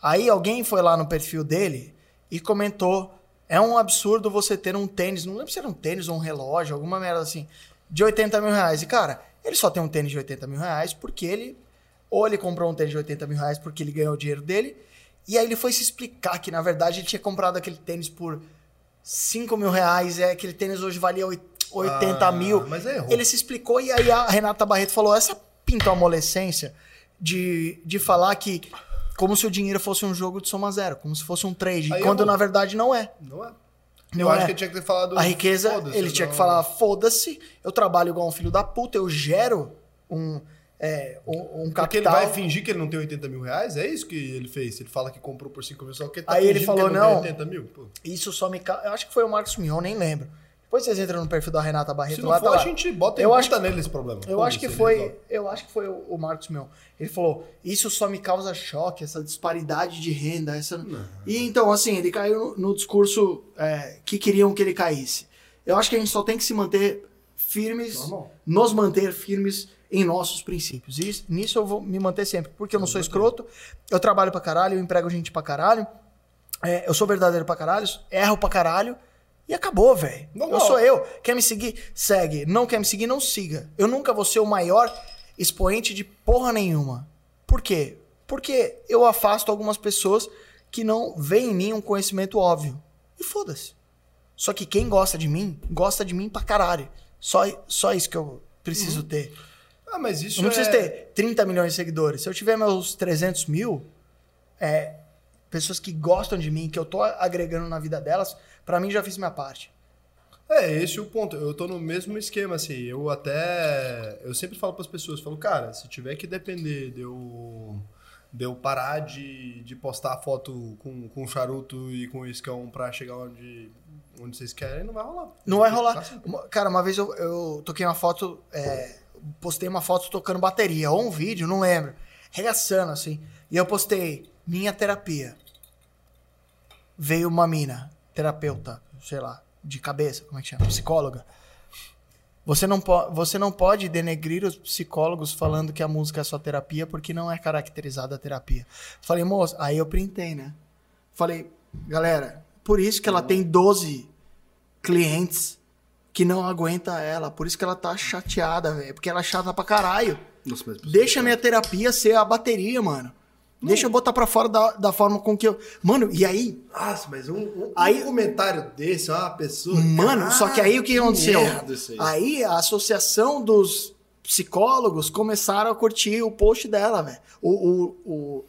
Aí alguém foi lá no perfil dele e comentou: é um absurdo você ter um tênis, não lembro se era um tênis ou um relógio, alguma merda assim, de 80 mil reais. E cara, ele só tem um tênis de 80 mil reais porque ele. Ou ele comprou um tênis de 80 mil reais porque ele ganhou o dinheiro dele. E aí ele foi se explicar que, na verdade, ele tinha comprado aquele tênis por 5 mil reais. É, aquele tênis hoje valia oit- 80
Ah,
mil.
mas errou.
Ele se explicou e aí a Renata Barreto falou: essa pintoamolescência de, de falar que. Como se o dinheiro fosse um jogo de soma zero, como se fosse um trade,
Aí
quando
errou.
na verdade não é.
Não é?
Não
eu acho
é.
que ele tinha que ter falado.
A riqueza, ele tinha
não.
que falar: foda-se, eu trabalho igual um filho da puta, eu gero um, é, um, um
Porque ele
capital.
vai fingir que ele não tem 80 mil reais? É isso que ele fez? Ele fala que comprou por 5 mil, só que tá
Aí ele falou, não.
tem 80 mil? Pô.
Isso só me. Eu acho que foi o Marcos Mion, nem lembro. Depois vocês entram no perfil da Renata Barreto
Se
lá,
não for,
tá
a
lá.
gente bota
Eu acho que-
nele esse problema.
Eu acho que foi,
resolve.
eu acho que foi o o Marcos Mion. Ele falou: "Isso só me causa choque, essa disparidade de renda, essa". E então assim, ele caiu no, no discurso é, que queriam que ele caísse. Eu acho que a gente só tem que se manter firmes,
Normal.
nos manter firmes em nossos princípios. E isso- nisso eu vou me manter sempre, porque eu não sou escroto, eu trabalho pra caralho, eu emprego gente pra caralho, é, eu sou verdadeiro pra caralho, erro pra caralho. E acabou, velho. Eu sou eu. Quer me seguir? Segue. Não quer me seguir? Não siga. Eu nunca vou ser o maior expoente de porra nenhuma. Por quê? Porque eu afasto algumas pessoas que não veem em mim um conhecimento óbvio. E foda-se. Só que quem gosta de mim, gosta de mim pra caralho. Só, só isso que eu preciso ter.
Ah, mas isso
Eu não
é...
preciso ter 30 milhões de seguidores. Se eu tiver meus 300 mil, é, pessoas que gostam de mim, que eu tô agregando na vida delas, pra mim já fiz minha parte.
É, esse é o ponto. Eu tô no mesmo esquema, assim. Eu até. Eu sempre falo pras pessoas, falo, cara, se tiver que depender de eu, de eu parar de, de postar foto com, com charuto e com iscão pra chegar onde, onde vocês querem, não vai rolar.
Não vai rolar. Cara, uma vez eu, eu toquei uma foto, é, postei uma foto tocando bateria, ou um vídeo, não lembro. Regaçando, assim. E eu postei minha terapia. Veio uma mina, terapeuta, sei lá, de cabeça, como é que chama? Psicóloga. Você não, você não pode denegrir os psicólogos falando que a música é sua terapia, porque não é caracterizada a terapia. Falei, moça, aí eu printei, né? Falei, galera, por isso que ela tem 12 clientes que não aguenta ela. Por isso que ela tá chateada, velho. Porque ela é chata pra caralho.
Nossa, mas-
Deixa a minha terapia ser a bateria, mano. Deixa eu botar pra fora da, da forma com que eu. Mano, e aí?
Nossa, mas um, um,
Aí-
um comentário desse, uma pessoa.
Mano, só que aí o que aconteceu?
merda isso aí.
Aí a associação dos psicólogos começaram a curtir o post dela, velho. O, o, o,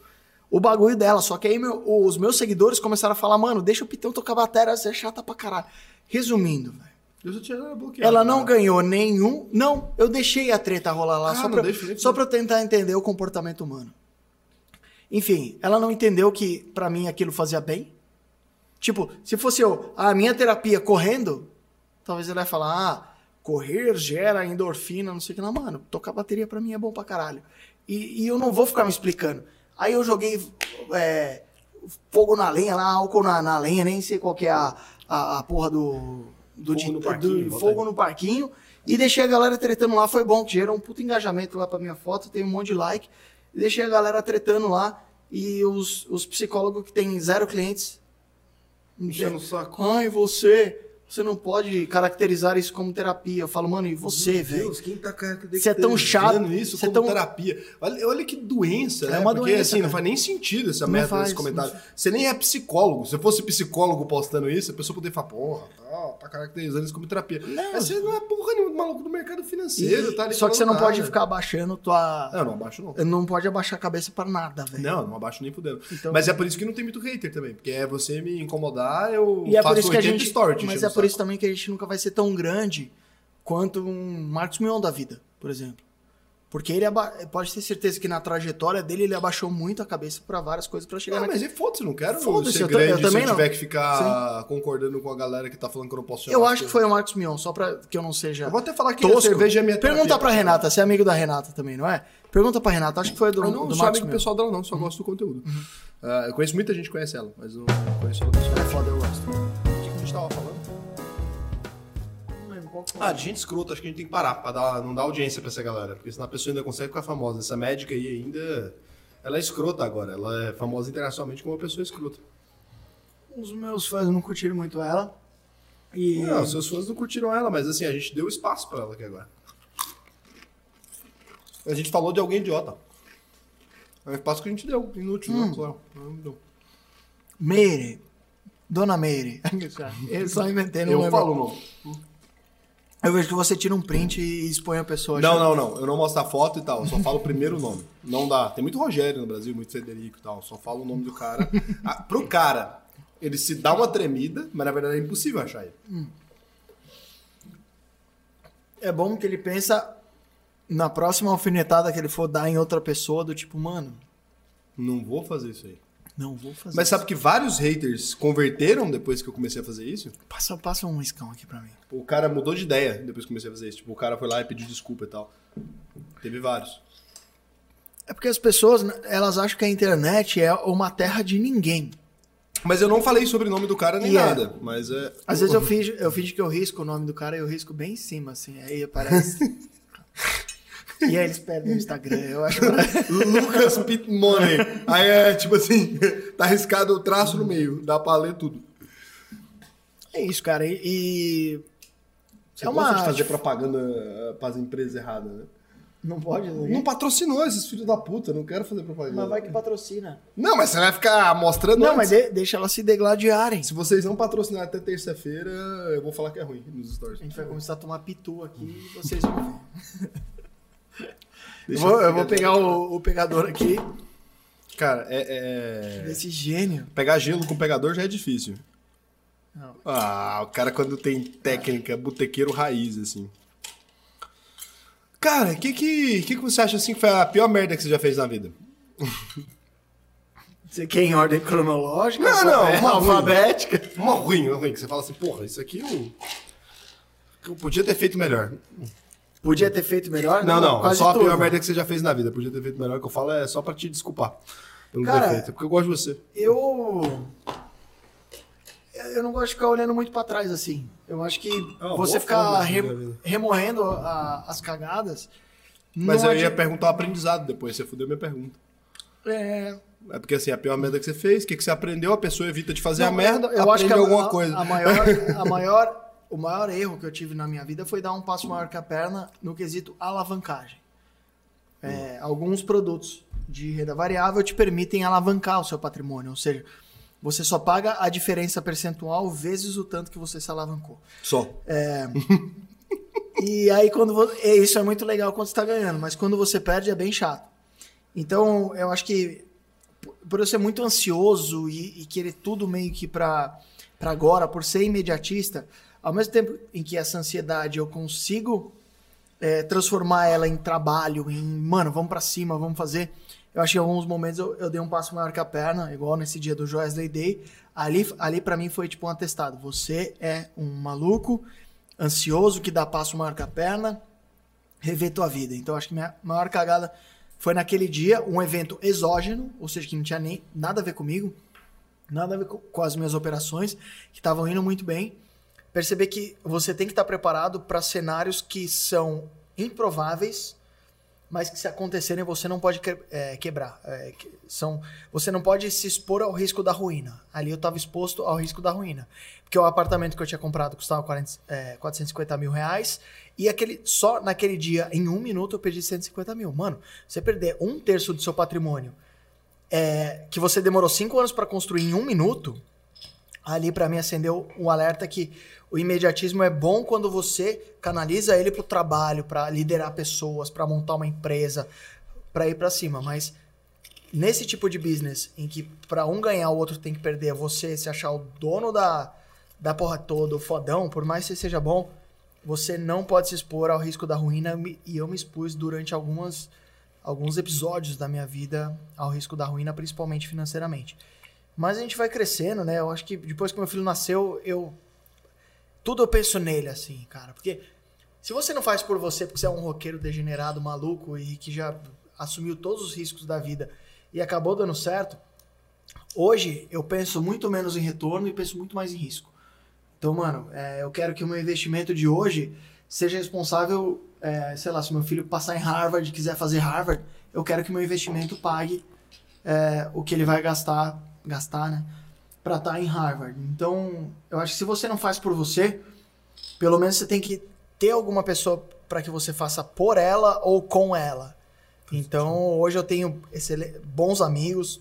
o bagulho dela. Só que aí meu- os meus seguidores começaram a falar, mano, deixa o Pitão tocar bateria, você é chata pra caralho. Resumindo, velho. Ela não ganhou nenhum. Não, eu deixei a treta rolar lá
Ah,
só, pra,
deixa,
só pra eu tentar entender o comportamento humano. Enfim, ela não entendeu que pra mim aquilo fazia bem. Tipo, se fosse eu, a minha terapia correndo, talvez ela ia falar, ah, correr gera endorfina, não sei o que. Não, mano, tocar bateria pra mim é bom pra caralho. E, e eu não vou ficar me explicando. Aí eu joguei é, fogo na lenha lá, álcool na, na lenha, nem sei qual que é a, a, a porra do, do,
Fogo
di-
no parquinho,
do fogo no parquinho. E deixei a galera tretando lá, foi bom, que gerou um puto engajamento lá pra minha foto, tem um monte de like. E deixei a galera tretando lá. E os, os psicólogos que tem zero clientes.
Enchendo o saco.
Ai, você Você não pode caracterizar isso como terapia. Eu falo, mano, e você,
Meu
velho?
Deus, quem tá
Você é tão chato,
isso
você é
como
tão-
terapia. Olha, olha que doença,
É
né?
uma
Porque
doença,
assim, não faz nem sentido essa
Não
merda
faz,
desse comentário. Você nem é psicólogo. Se eu fosse psicólogo postando isso, a pessoa poderia falar, porra, tá, tá caracterizando isso como terapia.
Não.
Mas você não é porra nenhuma maluco do mercado financeiro,
E-
tá ali
só que você não
falando
pode
nada.
ficar abaixando tua.
Não, não abaixo não.
Não pode abaixar a cabeça pra nada, velho.
Não, não abaixo nem fudendo.
Então-
Mas é por isso que não tem muito hater também. Porque é você me incomodar, eu
E é
faço
por isso que a
80
gente.
stories.
mas é por isso também que a gente nunca vai ser tão grande quanto um Marcos Mion da vida, por exemplo. Porque ele pode ter certeza que na trajetória dele ele abaixou muito a cabeça pra várias coisas pra chegar
Não, mas e foda-se, não quero
Foda-se,
ser
eu ta- eu
grande
também
se eu
não.
tiver que ficar concordando com a galera que tá falando que eu não posso
Eu acho que foi o Marcos Mion, só pra que eu não seja.
Eu vou até falar que a
tosco.
cerveja é minha
Pergunta
terapia, cara.
Renata, você é amigo da Renata também, não é? Pergunta pra Renata, acho que foi do,
Eu não
do
sou
Marcos
amigo
Mion.
pessoal dela, não, só gosto do conteúdo. Ah, eu conheço muita gente que conhece ela, mas eu não conheço ela pessoal.
É foda, Foi.
Ah, de gente escrota, acho que a gente tem que parar pra dar, não dar audiência pra essa galera, porque senão a pessoa ainda consegue ficar famosa. Essa médica aí ainda. Ela é escrota agora, ela é famosa internacionalmente como uma pessoa escrota.
Os meus fãs não curtiram muito ela. E.
Não, seus fãs não curtiram ela, mas assim, a gente deu espaço pra ela aqui agora. A gente falou de alguém idiota. É um espaço que a gente deu, inútil,
Hum.
né? Claro. Deu.
Meire. Dona Meire. Eu só inventei, não
Eu
lembro.
falo não.
Eu vejo que você tira um print e expõe a pessoa.
Não, não, não. Eu não mostro a foto e tal. Eu só falo o primeiro nome. Não dá. Tem muito Rogério no Brasil, muito Federico e tal. Eu só falo o nome do cara. Ah, pro cara, ele se dá uma tremida, mas na verdade é impossível achar ele.
É bom que ele pensa na próxima alfinetada que ele for dar em outra pessoa, do tipo, mano,
Não vou fazer isso aí.
Não vou fazer.
Mas sabe que vários haters converteram depois que eu comecei a fazer isso?
Passa, passa um iscão aqui pra mim.
O cara mudou de ideia depois que eu comecei a fazer isso. Tipo, o cara foi lá e pediu desculpa e tal. Teve vários.
É porque as pessoas, elas acham que a internet é uma terra de ninguém.
Mas eu não falei sobre o nome do cara nem
é.
nada. Mas é.
Às vezes eu finge, eu finge que eu risco o nome do cara e eu risco bem em cima, assim. Aí aparece. e aí eles perdem o Instagram. Eu acho.
Lucas Pit Money. Aí é tipo assim, tá arriscado o traço no meio. Dá pra ler tudo.
É isso, cara. E. e-
Você
É
gosta
uma-
de fazer propaganda uh, pras empresas erradas, né?
Não pode?
Não patrocinou esses filhos da puta, não quero fazer propaganda.
Mas vai que patrocina.
Não, mas você vai ficar mostrando
Não,
antes.
mas de- deixa elas se degladiarem.
Se vocês não patrocinar até terça-feira, eu vou falar que é ruim nos stories.
A gente vai começar a tomar pitu aqui e vocês vão ver. Eu vou, eu vou pegar o, o pegador aqui.
Cara, é, é-
Desse gênio.
Pegar gelo com pegador já é difícil.
Não.
Ah, o cara quando tem técnica, botequeiro raiz, assim. Cara, o que, que, que que você acha assim que foi a pior merda que você já fez na vida?
Você quer em ordem cronológica?
Não, não,
alfabe-
uma ruim.
alfabética.
Uma ruim, uma ruim, que você fala assim, porra, isso aqui eu, eu podia ter feito melhor.
Podia ter feito melhor?
Não, não,
quase
só a pior merda que você já fez na vida. Podia ter feito melhor, o que eu falo é só pra te desculpar pelo
Cara,
defeito, porque eu gosto de você.
Eu. Eu não gosto de ficar olhando muito pra trás assim. Eu acho que
É
você ficar re-
viver a
as cagadas.
Mas
não
eu ia
adi-
perguntar o aprendizado depois, você fudeu minha pergunta.
É,
É porque assim, a pior merda que você fez, o que, que você aprendeu, a pessoa evita de fazer
Não,
a merda,
eu acho que a,
alguma coisa.
A maior, a maior, o maior erro que eu tive na minha vida foi dar um passo maior que a perna no quesito alavancagem. É, Alguns produtos de renda variável te permitem alavancar o seu patrimônio, ou seja, você só paga a diferença percentual vezes o tanto que você se alavancou.
Só.
E aí, quando vo- e isso é muito legal quando você está ganhando, mas quando você perde é bem chato. Então, eu acho que por- eu ser muito ansioso e, e querer tudo meio que para agora, por ser imediatista, ao mesmo tempo em que essa ansiedade eu consigo é, transformar ela em trabalho, em mano, vamos para cima, vamos fazer. Eu acho que em alguns momentos eu, eu dei um passo maior que a perna, igual nesse dia do Joesley Day. Ali, ali para mim foi tipo um atestado. Você é um maluco, ansioso, que dá passo maior que a perna, rever tua vida. Então acho que minha maior cagada foi naquele dia, um evento exógeno, ou seja, que não tinha nem nada a ver comigo, nada a ver com, com as minhas operações, que estavam indo muito bem. Perceber que você tem que estar preparado para cenários que são improváveis mas que se acontecerem você não pode que- é, quebrar. É, que- são, você não pode se expor ao risco da ruína. Ali eu estava exposto ao risco da ruína. Porque o apartamento que eu tinha comprado custava 40, é, 450 mil reais e aquele, só naquele dia, em um minuto, eu perdi 150 mil. Mano, você perder um terço do seu patrimônio é, que você demorou cinco anos para construir em um minuto, ali para mim acendeu um alerta que o imediatismo é bom quando você canaliza ele pro trabalho, para liderar pessoas, para montar uma empresa, para ir para cima, mas nesse tipo de business em que para um ganhar o outro tem que perder, você se achar o dono da da porra toda, o fodão, por mais que você seja bom, você não pode se expor ao risco da ruína e eu me expus durante algumas alguns episódios da minha vida ao risco da ruína, principalmente financeiramente. Mas a gente vai crescendo, né? Eu acho que depois que meu filho nasceu, eu. Tudo eu penso nele, assim, cara. Porque se você não faz por você, porque você é um roqueiro degenerado, maluco e que já assumiu todos os riscos da vida e acabou dando certo, hoje eu penso muito menos em retorno e penso muito mais em risco. Então, mano, é, eu quero que o meu investimento de hoje seja responsável, é, sei lá, se meu filho passar em Harvard quiser fazer Harvard, eu quero que meu investimento pague é, o que ele vai gastar, gastar, né, para estar em Harvard. Então, eu acho que se você não faz por você, pelo menos você tem que ter alguma pessoa para que você faça por ela ou com ela. Então, hoje eu tenho bons amigos,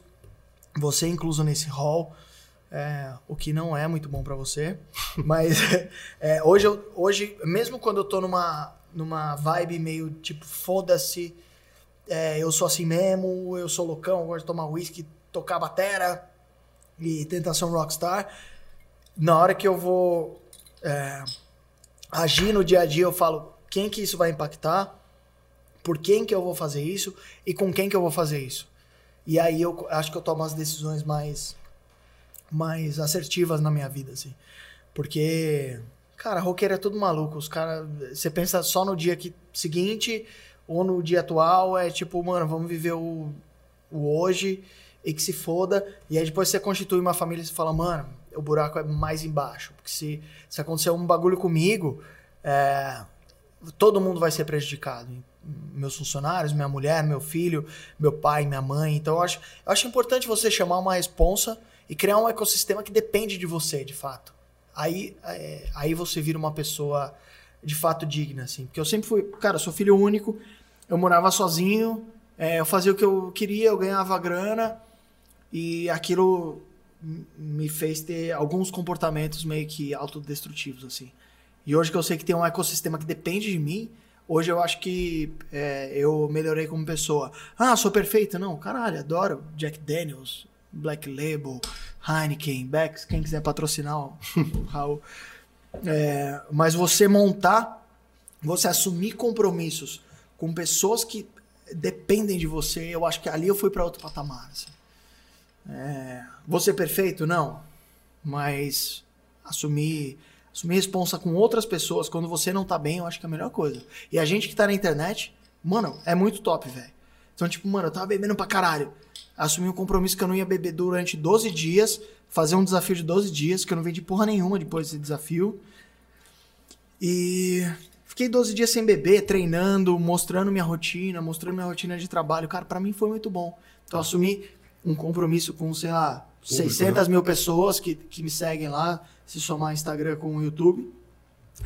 você incluso nesse hall, é, o que não é muito bom pra você, mas é, hoje, eu, hoje, mesmo quando eu tô numa, numa vibe meio tipo, foda-se, é, eu sou assim mesmo, eu sou loucão, eu gosto de tomar whisky, tocar batera e tentação rockstar, na hora que eu vou é, agir no dia a dia, eu falo quem que isso vai impactar, por quem que eu vou fazer isso e com quem que eu vou fazer isso. E aí eu acho que eu tomo as decisões mais mais assertivas na minha vida, assim. Porque, cara, roqueiro é tudo maluco. Os caras, você pensa só no dia que, seguinte ou no dia atual, é tipo, mano, vamos viver o, o hoje e que se foda. E aí depois você constitui uma família e você fala, mano, o buraco é mais embaixo. Porque se, se acontecer um bagulho comigo, é, todo mundo vai ser prejudicado. Meus funcionários, minha mulher, meu filho, meu pai, minha mãe. Então eu acho, eu acho importante você chamar uma responsa e criar um ecossistema que depende de você, de fato. Aí, é, aí você vira uma pessoa de fato digna, assim. Porque eu sempre fui, cara, eu sou filho único, eu morava sozinho, é, eu fazia o que eu queria, eu ganhava grana e aquilo me fez ter alguns comportamentos meio que autodestrutivos, assim. E hoje que eu sei que tem um ecossistema que depende de mim, hoje eu acho que é, eu melhorei como pessoa. Ah, sou perfeito? Não, caralho, adoro Jack Daniels, Black Label, Heineken, Becks, quem quiser patrocinar o Raul. É, mas você montar, você assumir compromissos com pessoas que dependem de você, eu acho que ali eu fui para outro patamar. Assim. É, você perfeito? Não. Mas assumir, assumir responsa com outras pessoas quando você não tá bem, eu acho que é a melhor coisa. E a gente que tá na internet, mano, é muito top, velho. Então, tipo, mano, eu tava bebendo pra caralho. Assumi um compromisso que eu não ia beber durante 12 dias, fazer um desafio de 12 dias, que eu não vendi porra nenhuma depois desse desafio. E fiquei 12 dias sem beber, treinando, mostrando minha rotina, mostrando minha rotina de trabalho. Cara, pra mim foi muito bom. Então, assumi um compromisso com, sei lá,
Público,
600 mil pessoas que, que me seguem lá, se somar Instagram com o YouTube.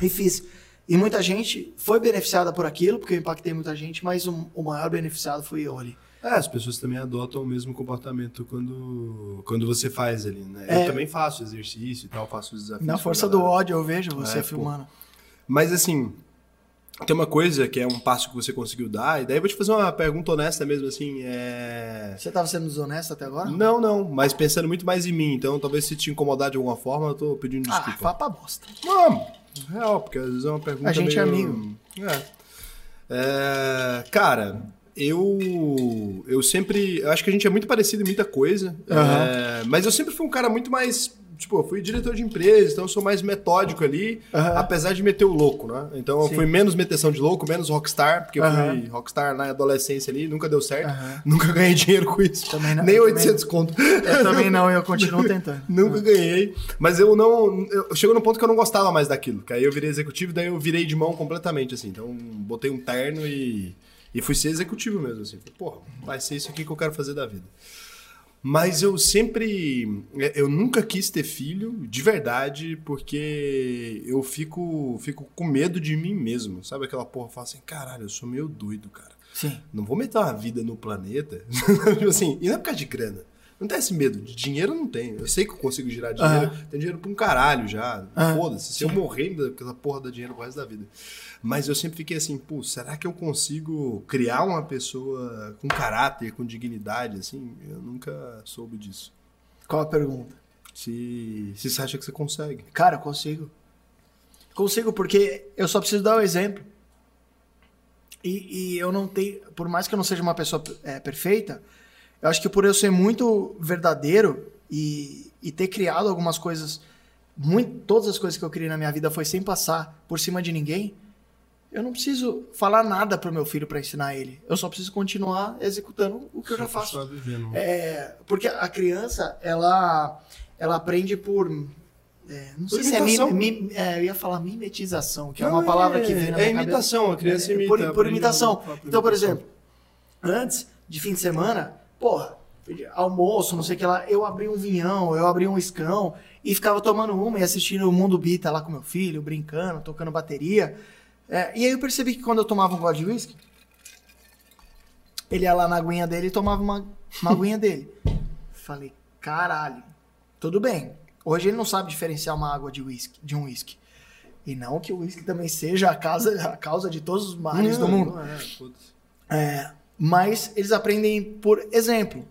E fiz. E muita gente foi beneficiada por aquilo, porque eu impactei muita gente, mas o, o maior beneficiado fui eu ali.
É, as pessoas também adotam o mesmo comportamento quando, quando você faz ali, né?
É.
Eu também faço exercício e tal, faço os desafios.
Na força do ódio eu vejo você
É, pô.
filmando.
Mas assim, tem uma coisa que é um passo que você conseguiu dar, e daí eu vou te fazer uma pergunta honesta mesmo, assim, é...
Você tava sendo desonesto até agora?
Não, não, mas pensando muito mais em mim, então talvez se te incomodar de alguma forma, eu tô pedindo
Ah,
desculpa.
vá pra bosta.
Não, real, porque às vezes é uma pergunta
A gente é
meio-
amigo.
É. É, cara, eu eu sempre, eu acho que a gente é muito parecido em muita coisa,
Aham.
é, mas eu sempre fui um cara muito mais, tipo, eu fui diretor de empresa, então eu sou mais metódico ali,
Aham.
apesar de meter o louco, né? Então eu
Sim.
fui menos meteção de louco, menos rockstar, porque eu
Aham.
fui rockstar na adolescência ali, nunca deu certo,
Aham.
nunca ganhei dinheiro com isso,
Também não,
nem
eu
800 conto.
Eu também não, e eu continuo tentando.
Nunca ganhei. Mas eu não. Eu chegou no ponto que eu não gostava mais daquilo. Que aí eu virei executivo, daí eu virei de mão completamente, assim. Então, botei um terno e. E fui ser executivo mesmo, assim. Pô, vai ser isso aqui que eu quero fazer da vida. Mas eu sempre. Eu nunca quis ter filho, de verdade, porque eu fico, fico com medo de mim mesmo. Sabe aquela porra? Fala assim, caralho, eu sou meio doido, cara.
Sim.
Não vou meter uma vida no planeta. Tipo assim, e não é por causa de grana. Não tem esse medo. De dinheiro não tem. Eu sei que eu consigo girar dinheiro.
Aham.
Tenho dinheiro pra um caralho já.
Aham.
Foda-se. Se eu morrer, aquela porra dá dinheiro pro resto da vida. Mas eu sempre fiquei assim, pô, será que eu consigo criar uma pessoa com caráter, com dignidade, assim? Eu nunca soube disso.
Qual a pergunta?
Se, se você acha que você consegue.
Cara, eu consigo. Consigo porque eu só preciso dar o exemplo. E, e eu não tenho, por mais que eu não seja uma pessoa é, perfeita, eu acho que por eu ser muito verdadeiro e, e ter criado algumas coisas, muito, todas as coisas que eu criei na minha vida foi sem passar por cima de ninguém. Eu não preciso falar nada pro meu filho para ensinar ele. Eu só preciso continuar executando o que eu já faço. É, porque a criança, ela, ela aprende por. é, não
Por
sei se é,
imitação.
mi- mi- é, Eu ia falar mimetização, que é
Não,
uma palavra que vem na minha
É
cabeça.
imitação, a criança
É,
imita.
por, por imitação. Então, por
imitação.
exemplo, antes de fim de semana, porra, almoço, não sei o que lá, eu abri um vinhão, eu abri um escão e ficava tomando uma e assistindo o Mundo Bita lá com meu filho, brincando, tocando bateria. É, e aí eu percebi que quando eu tomava um gole de whisky, ele ia lá na aguinha dele e tomava uma, uma aguinha dele. Falei, caralho, tudo bem. Hoje ele não sabe diferenciar uma água de whisky, de um whisky. E não que o whisky também seja a causa, a causa de todos os males do mundo.
é.
É, mas eles aprendem por exemplo.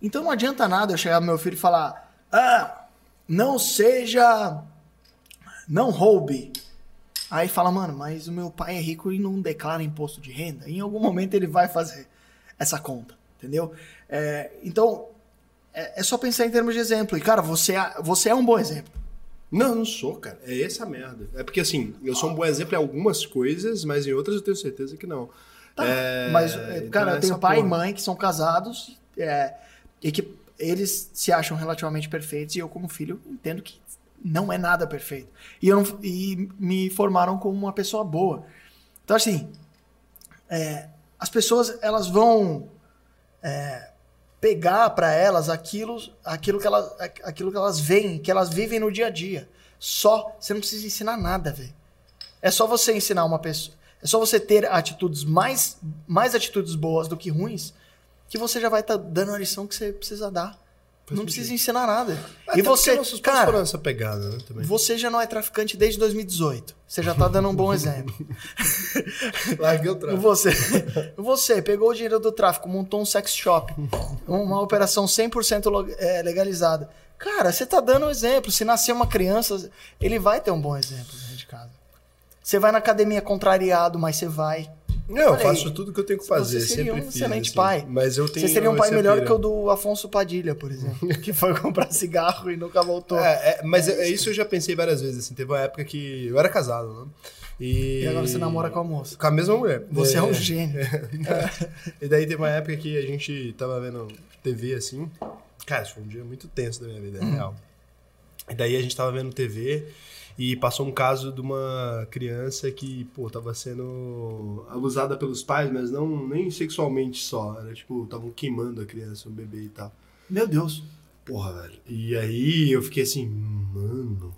Então não adianta nada eu chegar pro meu filho e falar: ah, não seja. Não roube. Aí fala, mano, mas o meu pai é rico e não declara imposto de renda. Em algum momento ele vai fazer essa conta, entendeu? É, então, é, é só pensar em termos de exemplo. E, cara, você é, você é um bom exemplo.
Não, não sou, cara. É essa a merda. É porque assim, eu sou um bom exemplo em algumas coisas, mas em outras eu tenho certeza que não.
Tá,
É,
mas, é,
então
cara, eu
essa
tenho pai
porra.
e mãe que são casados é, e que eles se acham relativamente perfeitos e eu, como filho, entendo que não é nada perfeito. E, não- e me formaram como uma pessoa boa. Então, assim, é, as pessoas, elas vão é, pegar para elas aquilo, aquilo, que elas, aquilo que elas veem, que elas vivem no dia a dia. Só, você não precisa ensinar nada, velho. É só você ensinar uma pessoa. É só você ter atitudes mais, mais atitudes boas do que ruins, que você já vai estar dando a lição que você precisa dar. Não precisa ensinar nada.
Até
e você,
nossos pais foram
cara,
essa pegada, né? Também.
você já não é traficante desde 2018. Você já tá dando um bom exemplo.
Larguei o tráfico.
Você, você pegou o dinheiro do tráfico, montou um sex shop, uma operação 100% lo- é, legalizada. Cara, você tá dando um exemplo. Se nascer uma criança, ele vai ter um bom exemplo dentro de casa. Você vai na academia contrariado, mas você vai.
Não, eu faço tudo que eu tenho que fazer.
Você seria um
fiz,
excelente
assim.
pai.
Mas eu tenho
Você seria um pai melhor
pira.
que o do Afonso Padilha, por exemplo, que foi comprar cigarro e nunca voltou.
É, é, mas é, é isso eu já pensei várias vezes. Assim, teve uma época que eu era casado, né? E,
E agora você namora com a moça.
Com a mesma mulher.
Você é, um gênio.
e daí teve uma época que a gente tava vendo TV assim. Cara, isso foi um dia muito tenso da minha vida, é
Uhum.
real. E daí a gente tava vendo TV e passou um caso de uma criança que, pô, tava sendo abusada pelos pais, mas não nem sexualmente só. Era tipo, estavam queimando a criança, o bebê e tal.
Meu Deus.
Porra, velho. E aí eu fiquei assim, mano.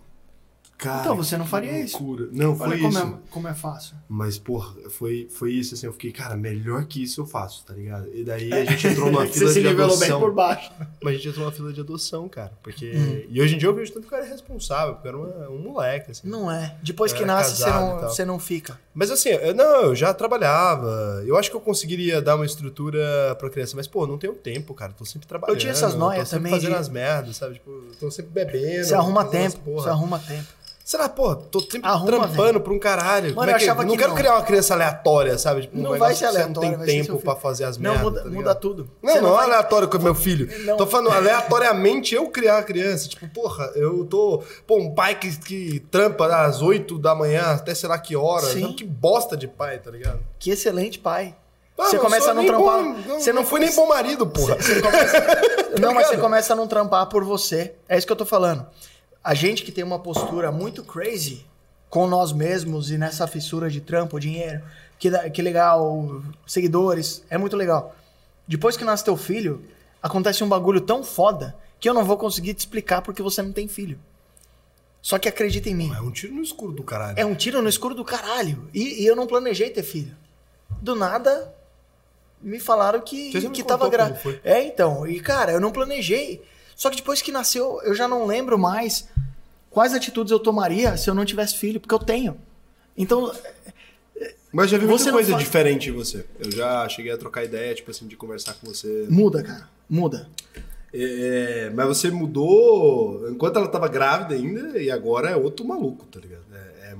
Cara,
Então você não faria isso.
loucura. Não, foi
Olha como
isso.
é, como é fácil.
Mas, porra, foi, foi isso, assim, eu fiquei, cara, melhor que isso eu faço, tá ligado? E daí a gente entrou numa fila
Você se
de
nivelou bem
adoção.
por baixo.
Mas a gente entrou numa fila de adoção, cara. Porque.
Uhum.
E hoje em dia eu vejo tanto que o cara é responsável, porque era uma- um moleque, assim.
Não é. Depois que
Era
nasce, você não, você não fica.
Mas assim, eu, não, eu já trabalhava. Eu acho que eu conseguiria dar uma estrutura pra criança, mas, pô, não tenho tempo, cara. Tô sempre trabalhando.
Eu tinha essas noias
tô sempre
também
fazendo
de-
as merdas, sabe? Tipo, tô sempre bebendo.
Você arruma tempo. Você arruma tempo.
Sei lá, pô, tô sempre
Arruma,
trampando pra um caralho.
Mano,
é
eu
que-
achava
não
que
quero
não.
criar uma criança aleatória, sabe? Tipo,
Não vai ser
que você
aleatório,
não tem tempo pra fazer as
Não,
merdas.
muda,
tá
muda tudo.
Não,
Você
não, é
vai-
aleatório com o meu filho.
Não.
Tô falando aleatoriamente eu criar a criança. Tipo, porra, eu tô. Pô, um pai que, que trampa às 8 da manhã até sei lá que hora.
Sim.
Não, que bosta de pai, tá ligado?
Que excelente pai.
Ah,
você
não
começa a não trampar.
bom- não,
você
não fui nem bom marido, porra.
Você começa- não, mas você começa a não trampar por você. É isso que eu tô falando. A gente que tem uma postura muito crazy, com nós mesmos e nessa fissura de trampo, dinheiro, que, que legal, seguidores, é muito legal. Depois que nasce teu filho, acontece um bagulho tão foda que eu não vou conseguir te explicar porque você não tem filho. Só que acredita em mim.
É um tiro no escuro do caralho.
É um tiro no escuro do caralho. E, e eu não planejei ter filho. Do nada, me falaram que,
Você
que tava grávida. É, então. E, cara, eu não planejei. Só que depois que nasceu, eu já não lembro mais quais atitudes eu tomaria se eu não tivesse filho, porque eu tenho. Então,
Mas já vi muita coisa
fa-
diferente em você. Eu já cheguei a trocar ideia, tipo assim, de conversar com você.
muda, cara. Muda.
É, mas você mudou enquanto ela tava grávida ainda e agora é outro maluco, tá ligado?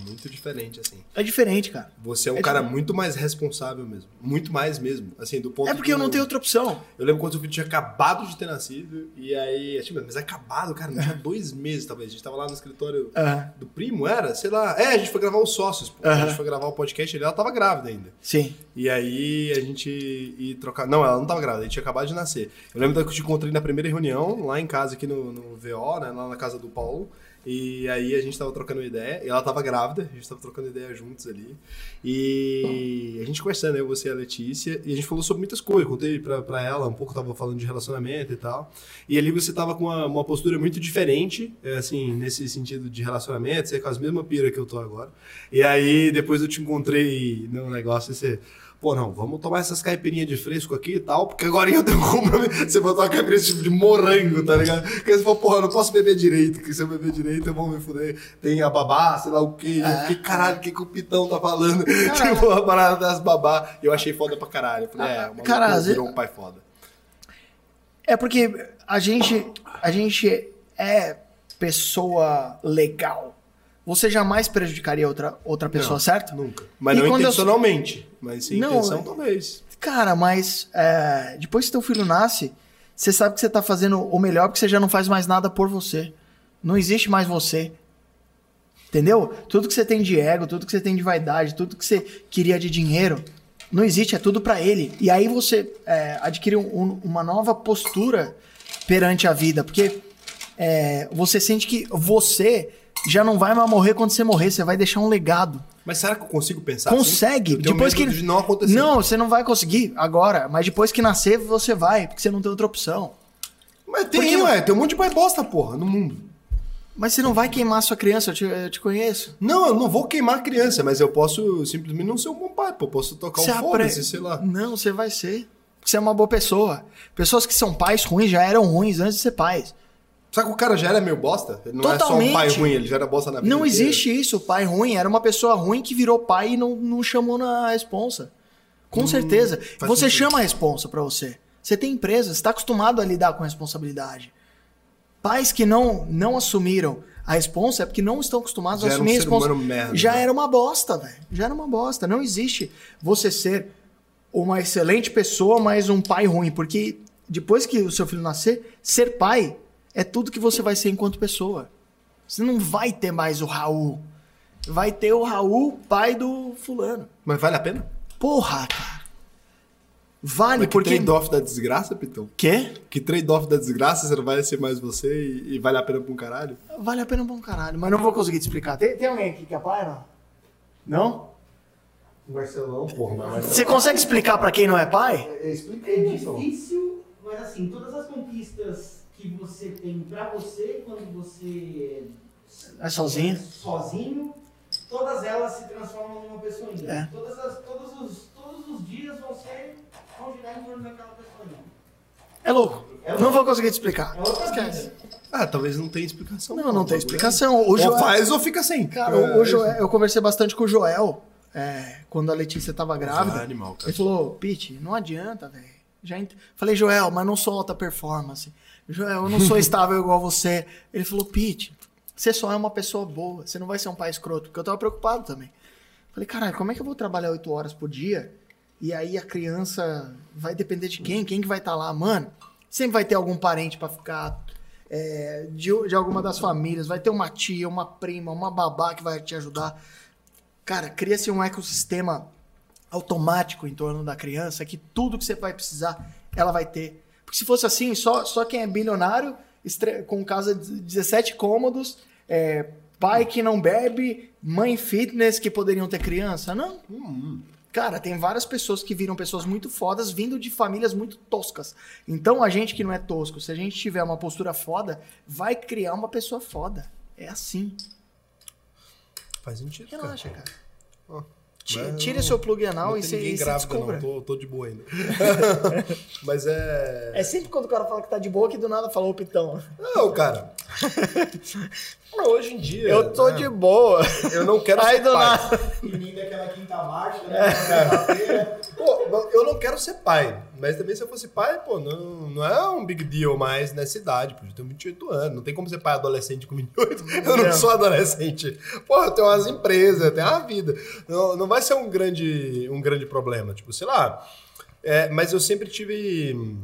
É, é muito diferente, assim.
É diferente, cara.
Você é um
É
cara
diferente.
muito mais responsável mesmo. Muito mais mesmo. Assim, do ponto
É porque eu não tenho outra opção.
Eu lembro quando seu filho tinha acabado de ter nascido, e aí, tipo, mas acabado, cara, não tinha dois meses, talvez. A gente tava lá no escritório
Aham.
do primo, era? Sei lá. É, a gente foi gravar os sócios. A gente foi gravar o podcast e ela tava grávida ainda.
Sim.
E aí a gente ia trocar. Não, ela não tava grávida, a gente tinha acabado de nascer. Eu lembro que eu te encontrei na primeira reunião, lá em casa, aqui no, no VO, né? Lá na casa do Paulo. E aí a gente tava trocando ideia, e ela tava grávida, a gente tava trocando ideia juntos ali. E a gente conversando, eu, você e a Letícia, e a gente falou sobre muitas coisas. Contei pra, pra ela, um pouco tava falando de relacionamento e tal. E ali você tava com uma, uma postura muito diferente, é, assim, nesse sentido de relacionamento, você é com as mesmas pira que eu tô agora. E aí depois eu te encontrei no negócio e você. Pô, não, vamos tomar essas caipirinhas de fresco aqui e tal, porque agora eu tenho compromisso. Você botou uma caipirinha tipo de morango, tá ligado? Porque você falou, porra, não posso beber direito, porque se eu beber direito eu vou me fuder. Tem a babá, sei lá o quê. Eu fiquei, caralho, o que, que o Pitão tá falando? Tipo, a parada das babá. E eu achei foda pra caralho. Eu falei, é, o maluco
Cara, às
virou
vezes-
um pai foda.
É porque a gente, a gente é pessoa legal. Você jamais prejudicaria outra, outra pessoa,
Não,
certo?
Nunca. Mas
E
não
quando eu-
intencionalmente. Mas sem
Não,
intenção,
é-
talvez.
Cara, mas é, depois que teu filho nasce, você sabe que você tá fazendo o melhor porque você já não faz mais nada por você. Não existe mais você. Entendeu? Tudo que você tem de ego, tudo que você tem de vaidade, tudo que você queria de dinheiro, não existe, é tudo pra ele. E aí você é, adquire um- um- uma nova postura perante a vida, porque é, você sente que você já não vai mais morrer quando você morrer, você vai deixar um legado.
Mas será que eu consigo pensar
Consegue.
assim? Eu tenho
Depois que
de não acontecer.
Não, você não vai conseguir agora, mas depois que nascer você vai, porque você não tem outra opção.
Mas tem,
Porque-
ué, tem um monte de pai bosta, porra, no mundo.
Mas você não vai queimar sua criança, eu te, eu te conheço.
Não, eu não vou queimar a criança, mas eu posso simplesmente não ser um bom pai, pô. Posso tocar
Você
um
apre-
foda-se, sei lá.
Não, você vai ser. Porque você é uma boa pessoa. Pessoas que são pais ruins já eram ruins antes de ser pais.
Sabe que o cara já era meio bosta? Ele não é só um
Totalmente.
pai ruim, ele já era bosta na vida
Não
inteira.
existe isso, pai ruim. Era uma pessoa ruim que virou pai e não, não chamou na responsa. Com certeza.
Hum, faz
Você
sentido.
chama a responsa pra você. Você tem empresa, você está acostumado a lidar com a responsabilidade. Pais que não, não assumiram a responsa é porque não estão acostumados
Já
a
era um
assumir a responsa.
merda,
Já
né?
era uma bosta, velho. Já era uma bosta. Não existe você ser uma excelente pessoa, mas um pai ruim. Porque depois que o seu filho nascer, ser pai é tudo que você vai ser enquanto pessoa. Você não vai ter mais o Raul. Vai ter o Raul, pai do fulano.
Mas vale a pena?
Porra, cara. Vale,
Mas que
porque.
trade-off da desgraça, Pitão?
Quê?
Que trade-off da desgraça, você não vai ser mais você e, e vale a pena pra um caralho?
Vale a pena um bom caralho, mas não vou conseguir te explicar. Tem, tem alguém aqui que é pai, não? Não?
Marcelão, porra, mas...
Você consegue explicar pra quem não é pai?
Explica
É
aí, Pitão.
difícil, mas assim, todas as conquistas que você tem pra você quando você
É sozinho?
sozinho, todas elas se transformam numa pessoinha.
É.
Todas as, todos, os, todos os dias vão ser vão girar em torno daquela pessoinha.
É louco. Não vou conseguir te explicar.
É
Esquece.
Ah, talvez não tenha explicação.
Não, não tem explicação. O
Ou
Joel,
faz ou fica sem.
cara,
É,
o, Joel, eu conversei bastante com o Joel é, quando a Letícia tava grávida.
Joel é animal, cara.
Ele falou, Pete, não adianta, velho. Já ent... Falei, Joel, mas não sou alta performance. Joel, eu não sou estável igual você. Ele falou, Pete, você só é uma pessoa boa. Você não vai ser um pai escroto. Porque eu tava preocupado também. Falei, caralho, como é que eu vou trabalhar oito horas por dia? E aí a criança vai depender de quem? Quem que vai estar lá? Mano, sempre vai ter algum parente pra ficar é, de, de alguma das famílias. Vai ter uma tia, uma prima, uma babá que vai te ajudar. Cara, cria-se um ecossistema automático em torno da criança que tudo que você vai precisar, ela vai ter. Porque se fosse assim, só, só quem é bilionário, com casa de 17 cômodos, é, pai que não bebe, mãe fitness que poderiam ter criança. Não. Cara, tem várias pessoas que viram pessoas muito fodas vindo de famílias muito toscas. Então a gente que não é tosco, se a gente tiver uma postura foda, vai criar uma pessoa foda. É assim.
Faz sentido, cara.
Relaxa, cara.
Ó,
Ti- Tire seu plug anal e
grávida,
descubra.
não. Tô, tô de boa ainda. Mas é...
É sempre quando o cara fala que tá de boa que do nada falou pitão.
Não, cara. Hoje em dia...
Eu tô
né,
de boa.
Eu não quero
Aí
ser
do
pai.
nada.
Menino daquela quinta marcha, né? Quarta-feira.
Pô, eu não quero ser pai. Mas também se eu fosse pai, pô, não, não é um big deal mais nessa idade. Pô, eu tenho 28 anos. Não tem como ser pai adolescente com 28. Eu não
Não.
sou adolescente. Pô, eu tenho umas empresas, eu tenho uma vida. Não, não vai ser um grande, um grande problema. Tipo, sei lá. É, mas eu sempre tive...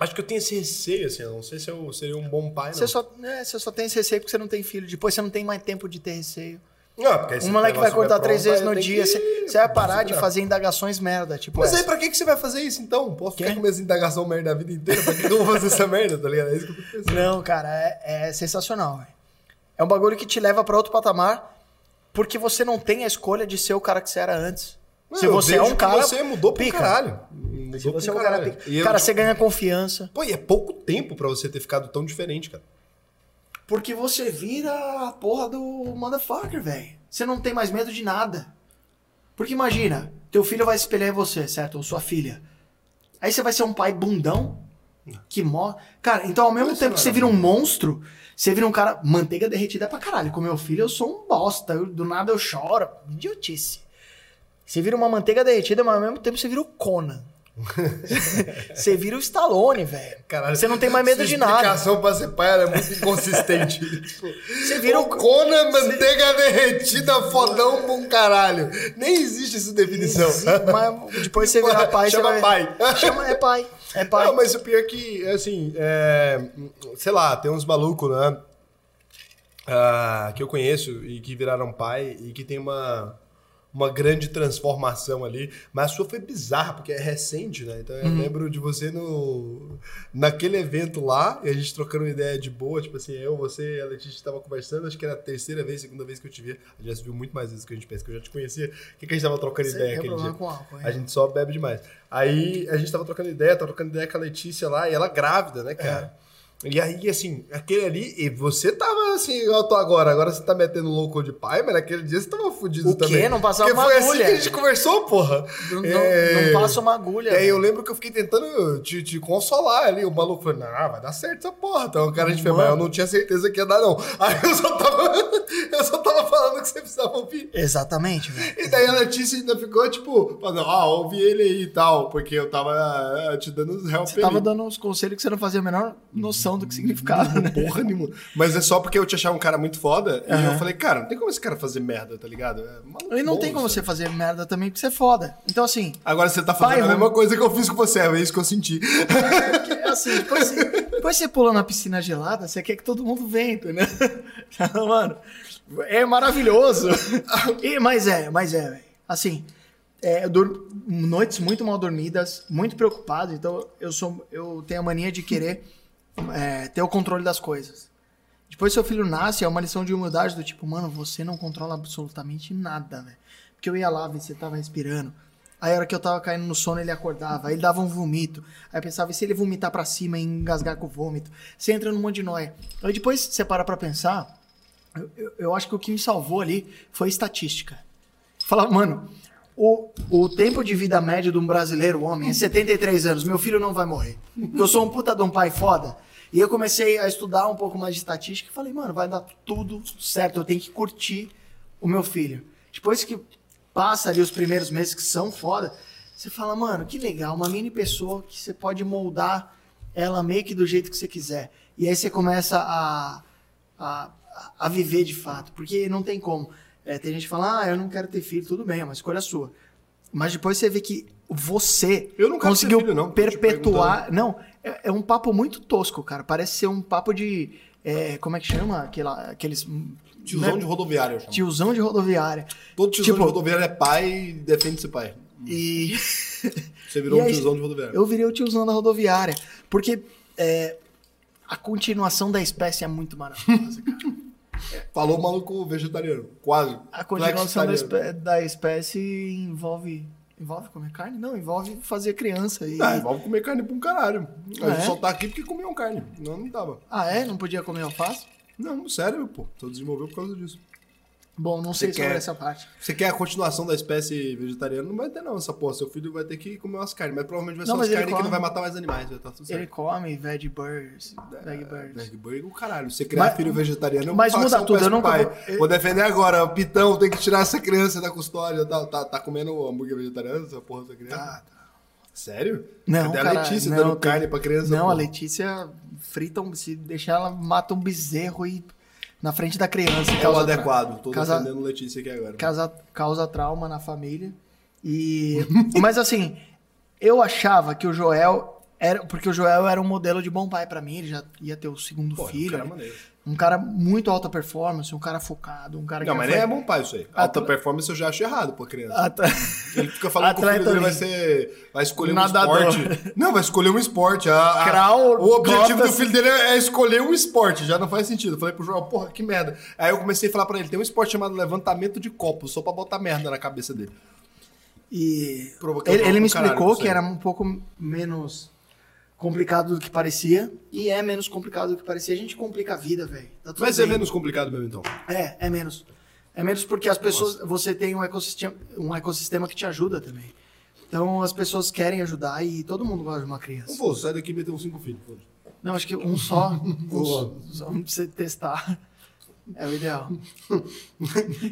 Acho que eu tenho esse receio, assim. Eu não sei se eu seria um bom pai, não.
Você só, é, você só tem esse receio porque você não tem filho. Depois você não tem mais tempo de ter receio.
Não, porque se
moleque vai cortar três vezes no dia. Você, vai parar de fazer indagações merda. Tipo,
Mas
essa.
aí, pra que, que você vai fazer isso então? Posso ficar com minhas indagação merda a vida inteira? Pra que, que eu vou fazer essa merda, tá ligado? É isso que eu tô pensando.
Não, cara, é, é sensacional. É um bagulho que te leva pra outro patamar porque você não tem a escolha de ser o cara que você era antes. Se
Eu
você é
vejo
um cara.
Você mudou pro
pica.
caralho. Mudou
Se você é um cara pica.
Eu,
Cara,
tipo,
você ganha confiança.
Pô, e é pouco tempo pra você ter ficado tão diferente, cara.
Porque você vira a porra do motherfucker, velho. Você não tem mais medo de nada. Porque imagina, teu filho vai espelhar em você, certo? Ou sua filha. Aí você vai ser um pai bundão que morre. Cara, então ao mesmo tempo que você
era
vira um monstro, você vira um cara manteiga derretida pra caralho. Com meu filho eu sou um bosta. Eu- do nada eu choro. Idiotice. Você vira uma manteiga derretida, mas ao mesmo tempo você vira o Conan. você vira o Stallone, velho. Você não tem mais medo de nada.
explicação pra ser pai era muito inconsistente. tipo,
Você vira
o
o
Conan, manteiga derretida, fodão pra um caralho. Nem existe essa definição.
Exi- Mas depois você virar pai,
Chama
vai...
pai.
Chama, é pai. É pai.
Não, mas o pior é que, assim, é, sei lá, tem uns malucos, né? ah, que eu conheço e que viraram pai e que tem uma, uma grande transformação ali. Mas a sua foi bizarra, porque é recente, né? Então eu
Uhum.
lembro de você no, naquele evento lá, e a gente trocando uma ideia de boa, tipo assim, eu, você e a Letícia estava conversando, acho que era a terceira vez, segunda vez que eu te via. A gente já se viu muito mais vezes que a gente pensa, que eu já te conhecia. O que, que a gente tava trocando
Você
ideia aquele dia?
com álcool,
A
é.
gente só bebe demais. Aí a gente tava trocando ideia, tava trocando ideia com a Letícia lá, e ela grávida, né, cara? E aí, assim, aquele ali, e você tava assim, igual eu tô agora, agora você tá metendo louco de pai, mas naquele dia você tava fudido
O quê?
também.
Não passava
Porque
uma
foi assim
agulha.
que a gente conversou, porra.
Não,
É.
não passa uma agulha.
E aí eu lembro que eu fiquei tentando te, te consolar ali. O maluco falou, não, vai dar certo essa porra. Então o cara de
Mano.
mas eu não tinha certeza que ia dar, não. Aí eu só tava. eu só tava falando que você precisava ouvir.
Exatamente, velho.
E daí a Letícia ainda ficou, tipo, falando, ah, ouvi ele aí e tal, porque eu tava ah, te dando os help
Você tava dando uns conselhos que você não fazia a menor noção do que significava, né?
Porra nenhuma. Mas é só porque eu te achava um cara muito foda. E
Aham.
eu falei, cara, não tem como esse cara fazer merda, tá ligado? É maluco
E não
bom,
tem como
sabe?
você fazer merda também, porque você é foda. Então, assim,
Agora você tá fazendo a mesma coisa que eu fiz com você, é isso que eu senti.
é assim depois, você, depois você pula na piscina gelada, você quer que todo mundo venha, entendeu? Mano, é maravilhoso. E, mas é, mas é, velho. Assim, é, eu dur- noites muito mal dormidas, muito preocupado, então eu sou eu tenho a mania de querer é, ter o controle das coisas. Depois seu filho nasce, é uma lição de humildade do tipo, mano, você não controla absolutamente nada, velho. Porque eu ia lá ele tava respirando. Aí a hora que eu tava caindo no sono, ele acordava, aí ele dava um vomito. Aí eu pensava, e se ele vomitar pra cima e engasgar com o vômito? Você entra num monte de nóia. Aí depois você para pra pensar, eu, eu- eu acho que o que me salvou ali foi estatística. Falar, mano, o, o tempo de vida médio de um brasileiro homem é 73 anos. Meu filho não vai morrer. Eu sou um puta de um pai foda. E eu comecei a estudar um pouco mais de estatística e falei, mano, vai dar tudo certo. Eu tenho que curtir o meu filho. Depois que passa ali os primeiros meses que são foda, você fala, mano, que legal, uma mini pessoa que você pode moldar ela meio que do jeito que você quiser. E aí você começa a, a, a viver de fato. Porque não tem como. É, tem gente que fala, ah, eu não quero ter filho, tudo bem, é uma escolha sua. Mas depois você vê que você conseguiu
filho, não,
perpetuar. Não, é, é um papo muito tosco, cara. Parece ser um papo de. é, como é que chama? Aquela, aqueles.
Tiozão
né?
de rodoviária, eu chamo.
Tiozão de rodoviária.
Todo tiozão
Tipo-
de rodoviária é pai e defende ser pai.
E.
Você virou
E
um
aí,
tiozão de rodoviária.
Eu virei o tiozão da rodoviária. Porque é, a continuação da espécie é muito maravilhosa, cara.
Falou maluco vegetariano. Quase.
A continuação da, espé- da espécie envolve. Envolve comer carne? Não, envolve fazer criança. E...
Ah, envolve comer carne pra um caralho. A
Ah,
gente
é?
só tá aqui porque comiam carne. Não, não tava.
Ah, é? Não podia comer alface?
Não, sério, pô. Só desenvolveu por causa disso.
Bom, não sei
Você
sobre
quer-
essa parte.
Você quer a continuação da espécie vegetariana? Não vai ter, não, essa porra. Seu filho vai ter que comer umas carnes. Mas provavelmente vai ser
Não,
umas carnes que não vai matar mais animais. Vai estar tudo certo.
Ele come veg burgers. Veg burgers.
Veg o caralho. Você criar
Mas-
filho vegetariano,
mas muda tudo,
é
eu nunca
pai.
vou-
Vou defender agora. O Pitão tem que tirar essa criança da custódia. Tá, tá, tá comendo hambúrguer vegetariano, essa porra dessa criança?
Ah, tá.
Sério?
Não,
Cadê a
cara,
Letícia
não,
dando
tem-
carne pra criança?
Não,
pô?
a Letícia frita um, se deixar ela mata um bezerro e na frente da criança.
É o adequado. Tô
causa-
defendendo Letícia aqui agora.
causa, causa trauma na família. E mas assim, eu achava que o Joel era porque o Joel era um modelo de bom pai pra mim, ele já ia ter o segundo
Pô,
filho,
cara
né? Um cara muito alta performance, um cara focado, um cara
Não,
que
mas
já
nem é bom pai isso aí. Alta performance eu já acho errado pra criança.
Tá.
Ele fica falando que o filho dele vai ser. Vai escolher
Nadador.
um esporte. Não, vai escolher um esporte. A, a- o objetivo do filho dele é escolher um esporte. Já não faz sentido. Eu falei pro João, porra, que merda. Aí eu comecei a falar pra ele: tem um esporte chamado levantamento de copos, só pra botar merda na cabeça dele.
E ele, ele me explicou que era um pouco menos complicado do que parecia. E é menos complicado do que parecia. A gente complica a vida, velho. Tá
Vai ser
bem.
menos complicado mesmo, então.
É, é menos. É menos porque as pessoas. Você tem um ecossistema, um ecossistema que te ajuda também. Então as pessoas querem ajudar e todo mundo gosta de uma
Não
criança.
vou, sai daqui e meter uns cinco filhos.
Não, acho que um só. Um só pra você testar. É o ideal.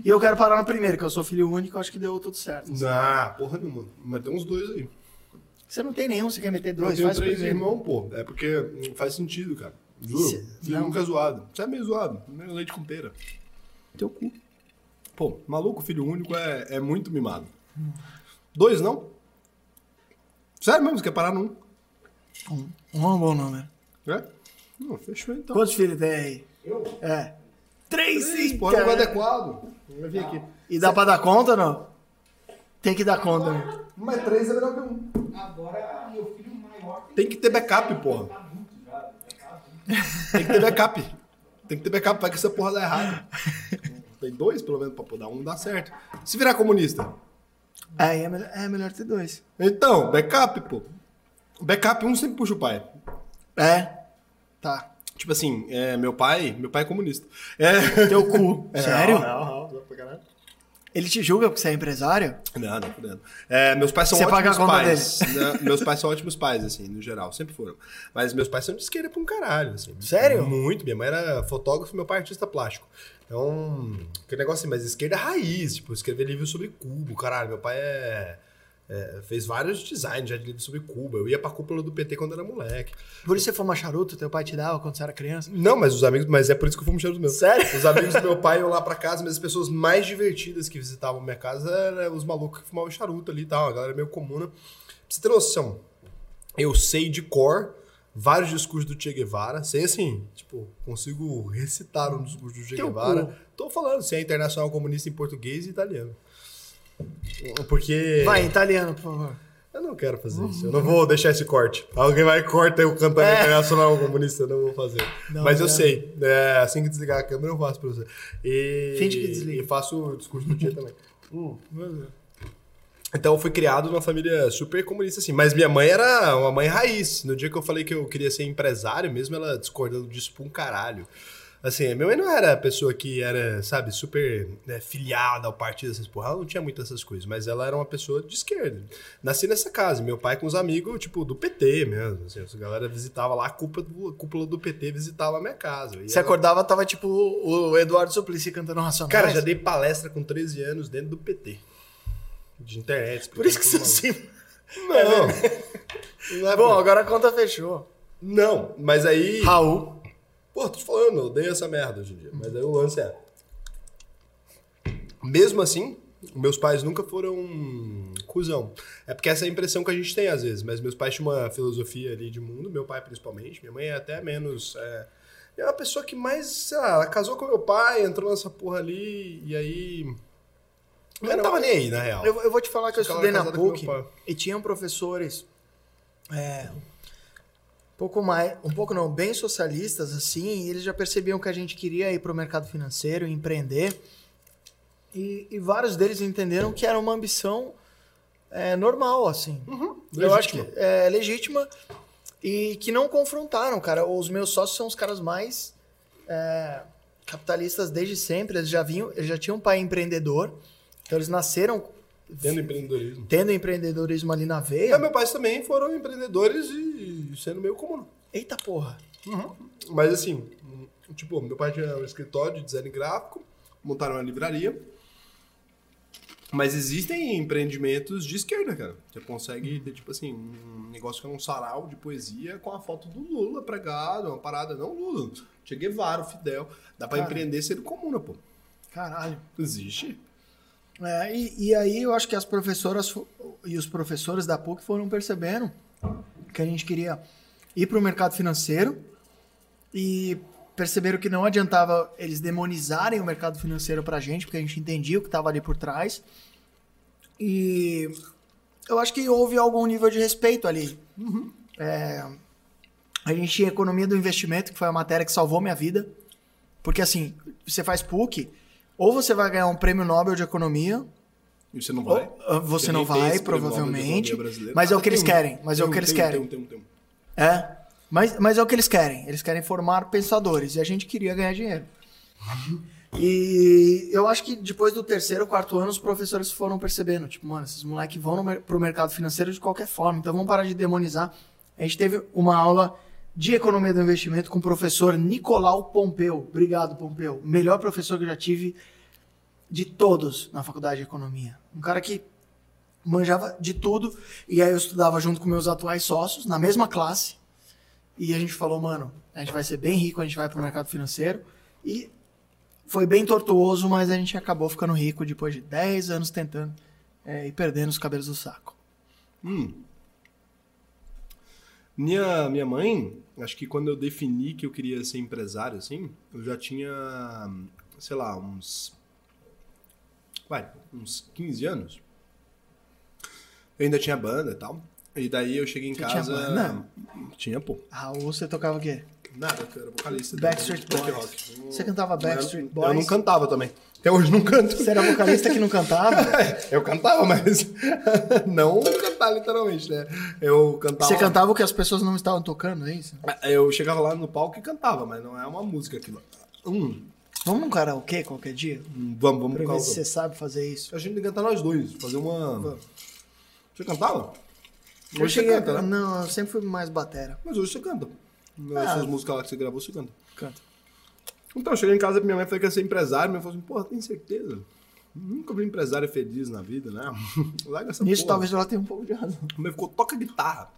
e eu quero parar no primeiro, que eu sou filho único, acho que deu tudo certo.
Não, porra nenhuma. Mas tem uns dois aí.
Você não tem nenhum, você quer meter
Eu
dois?
tenho
Faz
três irmãos, pô. É porque hum, faz sentido, cara. Juro.
Cê-
Filho
não.
nunca é zoado. Você é meio zoado. Meio leite com pera.
Teu cu.
Pô, maluco, filho único é, é muito mimado. Dois, não? Sério mesmo, você quer parar num?
Um, um é um bom número.
É? Não, fechou então.
Quantos filhos tem aí?
Eu?
É. Três,
Três,
sim,
pô, é um adequado. Vai vir aqui.
E dá pra dar conta ou não? Tem que dar conta, né?
Mas três é melhor que um.
Agora, meu filho maior
Tem que ter backup, porra.
Tá tá.
Tem que ter backup. Tem que ter backup, vai que essa porra dá errado. Tem dois, pelo menos, pra poder dar um dar certo. Se virar comunista.
Aí é melhor, é melhor ter dois.
Então, backup, pô. Backup, um sempre puxa o pai.
É? Tá.
Tipo assim, é, meu pai, meu pai é comunista. É.
Teu cu. Sério?
Não, não.
Ele te julga porque você é empresário?
Não, não, fudendo. É, meus pais são
Você paga
ótimos
a conta
pais. Né? Meus pais são ótimos pais, assim, no geral, sempre foram. Mas meus pais são de esquerda pra um caralho, assim.
Sério?
Muito. Minha mãe era fotógrafo meu pai é artista plástico. Então, aquele negócio assim, mas esquerda raiz, tipo, escrever livro sobre cubo, caralho. Meu pai é, é, fez vários designs já de livros sobre Cuba. Eu ia pra cúpula do PT quando era moleque.
Por isso você fuma charuto, teu pai te dava quando você era criança?
Não, mas os amigos, mas é por isso que eu fumo cheiro mesmo.
Sério?
Os amigos do meu pai iam lá pra casa, mas as pessoas mais divertidas que visitavam minha casa eram os malucos que fumavam charuto ali e tal, a galera meio comuna. Pra você ter noção, eu sei de cor vários discursos do Che Guevara, sei assim, tipo, consigo recitar um discurso do Che Guevara. Tô falando, se é internacional comunista em português e italiano. Porque.
Vai, italiano, por favor.
Eu não quero fazer isso. Eu não vou deixar esse corte. Alguém vai cortar eu cantando
É.
internacional comunista, eu não vou fazer.
Não,
Mas eu
não.
sei. É, assim que desligar a câmera, eu faço pra você. E,
Finge que desliga.
E faço o discurso do dia também. Então eu fui criado numa família super comunista, assim. Mas minha mãe era uma mãe raiz. No dia que eu falei que eu queria ser empresário, mesmo ela discordando disso pra um caralho. Assim, minha mãe não era a pessoa que era, sabe, super né, filiada ao partido, essas porra. Ela não tinha muito essas coisas, mas ela era uma pessoa de esquerda. Nasci nessa casa. Meu pai com os amigos, tipo, do PT mesmo. Assim, a galera visitava lá, a cúpula do, a cúpula do PT visitava a minha casa.
Você
ela-
acordava, tava tipo o Eduardo Suplicy cantando Racionais.
Cara, já dei palestra com 13 anos dentro do PT. De internet.
Por isso que você
maluco. Não. Não é
Bom, agora a conta fechou.
Não, mas aí.
Raul.
Pô, tô te falando, eu odeio essa merda hoje em dia. Mas aí o lance é. Mesmo assim, meus pais nunca foram cuzão. É porque essa é a impressão que a gente tem às vezes. Mas meus pais tinham uma filosofia ali de mundo, meu pai principalmente. Minha mãe é até menos. É, é uma pessoa que mais, sei lá, ela casou com meu pai, entrou nessa porra ali, e aí. Eu não tava nem aí, na real.
Eu, eu vou te falar que eu
Só
estudei
era
na PUC e tinham professores é, pouco mais, um pouco não, bem socialistas assim, e eles já percebiam que a gente queria ir para o mercado financeiro, empreender. E, e vários deles entenderam que era uma ambição é, normal, assim. Eu acho que é legítima e que não confrontaram, cara. Os meus sócios são os caras mais é, capitalistas desde sempre. Eles já vinham, eles já tinham um pai empreendedor, então eles nasceram
Tendo empreendedorismo.
tendo empreendedorismo ali na veia.
meus pais também foram empreendedores e sendo meio comum.
Eita porra!
Mas assim, tipo, meu pai tinha um escritório de design gráfico, montaram uma livraria. Mas existem empreendimentos de esquerda, cara. Você consegue ter, tipo assim, um negócio que é um sarau de poesia com a foto do Lula pregado, uma parada, não Lula, Che Guevara, Fidel. Dá pra empreender sendo comuna, pô.
Caralho.
Existe.
É, e, e aí eu acho que as professoras e os professores da PUC foram percebendo que a gente queria ir para o mercado financeiro e perceberam que não adiantava eles demonizarem o mercado financeiro para a gente, porque a gente entendia o que estava ali por trás. E eu acho que houve algum nível de respeito ali. É, a gente tinha economia do investimento, que foi a matéria que salvou minha vida. Porque assim, você faz PUC, ou você vai ganhar um prêmio Nobel de economia,
E você não vai.
ou, ah, você
Porque
não vai, provavelmente. Mas é o que
Ah,
eles
um.
querem. Mas é o que eles querem. É. Mas, mas é o que eles querem. Eles querem formar pensadores. E a gente queria ganhar dinheiro. E eu acho que depois do terceiro, quarto ano, os professores foram percebendo, tipo, mano, esses moleques vão no pro mercado financeiro de qualquer forma, então vamos parar de demonizar. A gente teve uma aula de economia do investimento com o professor Nicolau Pompeu. Obrigado, Pompeu. Melhor professor que eu já tive de todos na faculdade de economia. Um cara que manjava de tudo, e aí eu estudava junto com meus atuais sócios, na mesma classe, e a gente falou, mano, a gente vai ser bem rico, a gente vai pro mercado financeiro, e foi bem tortuoso, mas a gente acabou ficando rico depois de 10 anos tentando é, e perdendo os cabelos do saco.
Hum. Minha, minha mãe, acho que quando eu defini que eu queria ser empresário, assim, eu já tinha, sei lá, uns. Vai, uns 15 anos. Eu ainda tinha banda e tal. E daí eu cheguei em
Você tinha
casa.
banda?
Tinha, pô.
Raul, você tocava o quê?
Nada, eu era vocalista.
Backstreet Boys.
Rock.
Você cantava Backstreet
eu,
Boys?
Eu não cantava também. Até hoje não canto.
Você era vocalista que não cantava?
Eu cantava, mas não cantar literalmente, né? Eu cantava.
Você cantava o que as pessoas não estavam tocando, é isso?
Eu chegava lá no palco e cantava, mas não é uma música aquilo. Hum,
Vamos num karaokê qualquer dia?
vamos, vamos
Pra ver se você sabe fazer isso.
A gente tem que cantar nós dois, fazer uma. Você cantava?
Eu
Hoje
cheguei
você canta, né?
Não, eu sempre fui mais batera.
Mas hoje você canta.
Ah.
Essas músicas lá que você gravou, você canta.
Canta.
Então, eu cheguei em casa e minha mãe falou que ia ser empresário. Minha mãe falou assim, porra, tem certeza? Nunca vi um empresário feliz na vida, né? Larga essa
Nisso
porra.
talvez ela tenha um pouco de razão.
A mãe ficou, toca guitarra.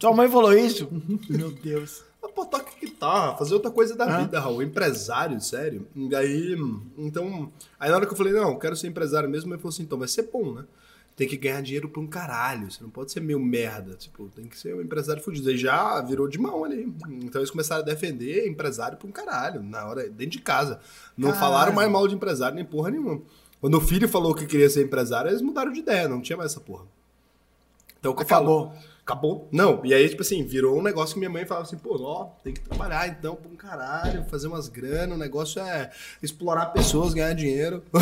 Sua mãe falou isso? Meu Deus.
Pô, toca guitarra, fazer outra coisa da vida, Raul. Empresário, sério. E aí, então. Aí na hora que eu falei, não, eu quero ser empresário mesmo, ele falou assim, então vai ser bom, né? Tem que ganhar dinheiro pra um caralho. Você não pode ser meio merda. Tipo, tem que ser um empresário fudido. Aí já virou de mão ali. Então eles começaram a defender empresário pra um caralho, na hora, dentro de casa. Não
Caralho.
falaram mais mal de empresário nem porra nenhuma. Quando o filho falou que queria ser empresário, eles mudaram de ideia, não tinha mais essa porra. Então o que eu falo-
Acabou.
Não, e aí, tipo assim, virou um negócio que minha mãe falava assim, pô, ó, tem que trabalhar então pra um caralho, fazer umas grana, o negócio é explorar pessoas, ganhar dinheiro.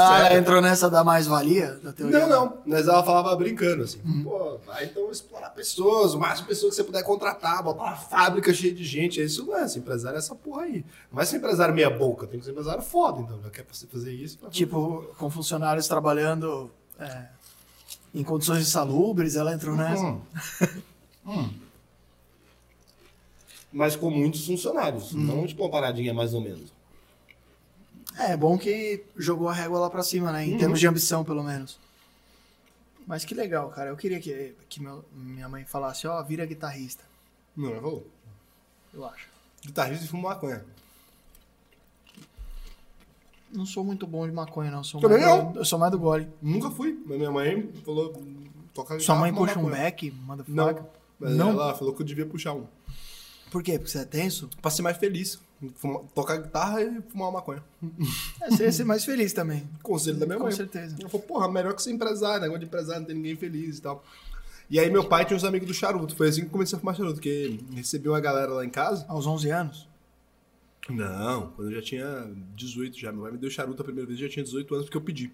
Ah, ela entrou nessa da mais-valia? Da teoria?
Não, não. Mas ela falava brincando, assim. Pô, vai então explorar pessoas, o máximo pessoas que você puder contratar, botar uma fábrica cheia de gente. Isso não é ser empresário, é essa porra aí. Não vai ser empresário meia boca, tem que ser empresário foda, então. Já quer você fazer isso. vai
Tipo, com funcionários trabalhando é, em condições insalubres, ela entrou nessa.
Hum. Hum. Mas com muitos funcionários, não tipo uma paradinha mais ou menos.
É, bom que jogou a régua lá pra cima, né? Em
Uhum.
termos de ambição, pelo menos. Mas que legal, cara. Eu queria que, que meu- minha mãe falasse, ó, vira guitarrista.
Não, ela falou.
Eu acho.
Guitarrista e fuma maconha.
Não sou muito bom de maconha, não. Sou
Também
mais
não.
do- eu sou mais do gole.
Nunca fui, mas minha mãe falou. Toca
Sua mãe puxa um
maconha.
beck, manda
Não.
faca.
Mas
Não?
ela falou que eu devia puxar um.
Por quê? Porque você é tenso?
Pra ser mais feliz. Fuma- tocar guitarra e fumar uma maconha.
É, você ia ser mais feliz também.
Conselho da minha
Com
mãe.
certeza.
Ela falou, porra, melhor que ser empresário, negócio de empresário, não tem ninguém feliz e tal. E aí meu pai tinha uns amigos do charuto. Foi assim que eu comecei a fumar charuto, porque recebi uma galera lá em casa.
Aos 11 anos?
Não, quando eu já tinha 18 já. Meu pai me deu charuto a primeira vez, eu já tinha 18 anos porque eu pedi.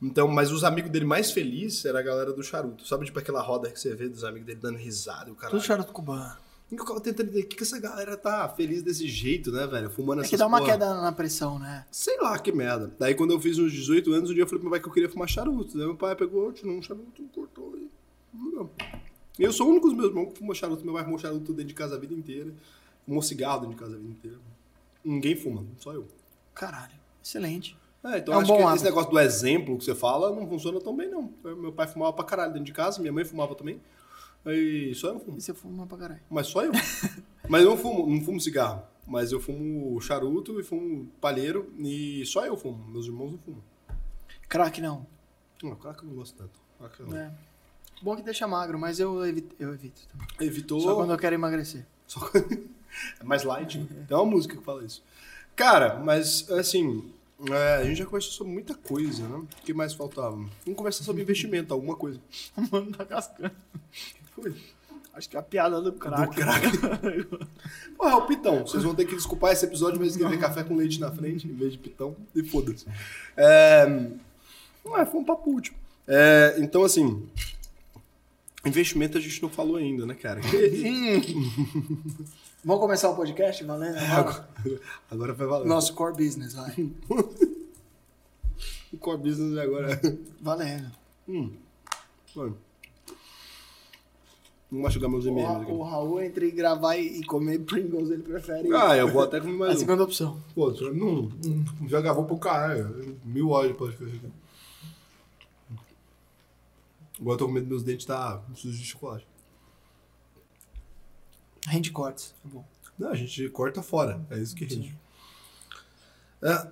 Então, mas os amigos dele mais felizes era a galera do charuto. Sabe, tipo aquela roda que você vê dos amigos dele dando risada e o cara.
Tudo charuto cubano.
E eu ficava tentando entender que, que essa galera tá feliz desse jeito, né, velho? Fumando
É
essas
que dá uma
porra.
queda na pressão, né?
Sei lá, que merda. Daí quando eu fiz uns 18 anos, um dia eu falei pro meu pai que eu queria fumar charuto. Daí meu pai pegou, tirou um charuto, cortou e... Não. Eu sou o único dos meus irmãos que fumou charuto. Meu pai fumou charuto dentro de casa a vida inteira. Fumou cigarro dentro de casa a vida inteira. Ninguém fuma, só eu.
Caralho, excelente.
É, então
É um
acho que
hábito.
esse negócio do exemplo que você fala não funciona tão bem, não. Meu pai fumava pra caralho dentro de casa, minha mãe fumava também. E só eu fumo.
E você fuma pra caralho.
Mas só eu. Mas eu não fumo, não fumo cigarro. Mas eu fumo charuto e fumo palheiro. E só eu fumo. Meus irmãos não fumam.
Crack não.
Não, que eu não gosto tanto. Eu não.
É. Bom que deixa magro, mas eu evito, eu evito também.
Evitou.
Só quando eu quero emagrecer.
Só quando- é mais light. né? Tem uma música que fala isso. Cara, mas assim. é, a gente já conversou sobre muita coisa, né? O que mais faltava? Vamos conversar sobre investimento, alguma coisa.
O mano tá cascando.
Foi.
Acho que é a piada do crack.
Do crack. Porra, é o pitão. Vocês vão ter que desculpar esse episódio, mas escrever café com leite na frente, em vez de pitão. E foda-se. É... Ué, foi um papo útil. É, então, assim... Investimento a gente não falou ainda, né, cara?
Vamos começar o podcast, valendo?
Agora, agora vai valer.
Nosso core business, vai.
O core business agora...
Valendo.
Hum. Mano. Vou machucar meus
O,
e-mails aqui.
o Raul, entre gravar e comer Pringles, ele prefere
Ah, eu vou até comer
a
mais um.
segunda opção.
Pô, você não, já gravou pro caralho. Mil horas de podcast aqui. Agora eu tô com medo dos meus dentes tá sujos de chocolate.
Rende cortes. É bom.
Não, a gente corta fora. É isso que rende. É,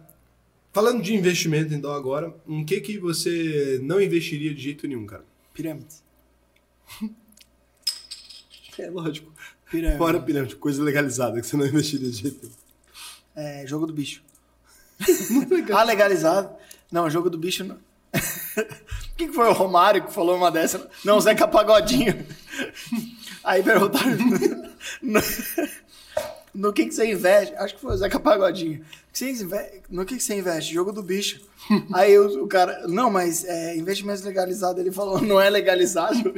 falando de investimento, então, agora, em que que você não investiria de jeito nenhum, cara?
Pirâmides.
É lógico.
Pirâmide.
Fora pirâmide, coisa legalizada que você não investiria de jeito nenhum.
É, jogo do bicho. ah, legalizado. Não, jogo do bicho não. Quem que foi o Romário que falou uma dessa? Não, o Zeca Pagodinho. Aí perguntaram. No, no que, que você investe? Acho que foi o Zeca Pagodinho. No que, que você investe? Jogo do bicho. Aí o, o cara. Não, mas é, investimentos legalizados. Ele falou, não é legalizado.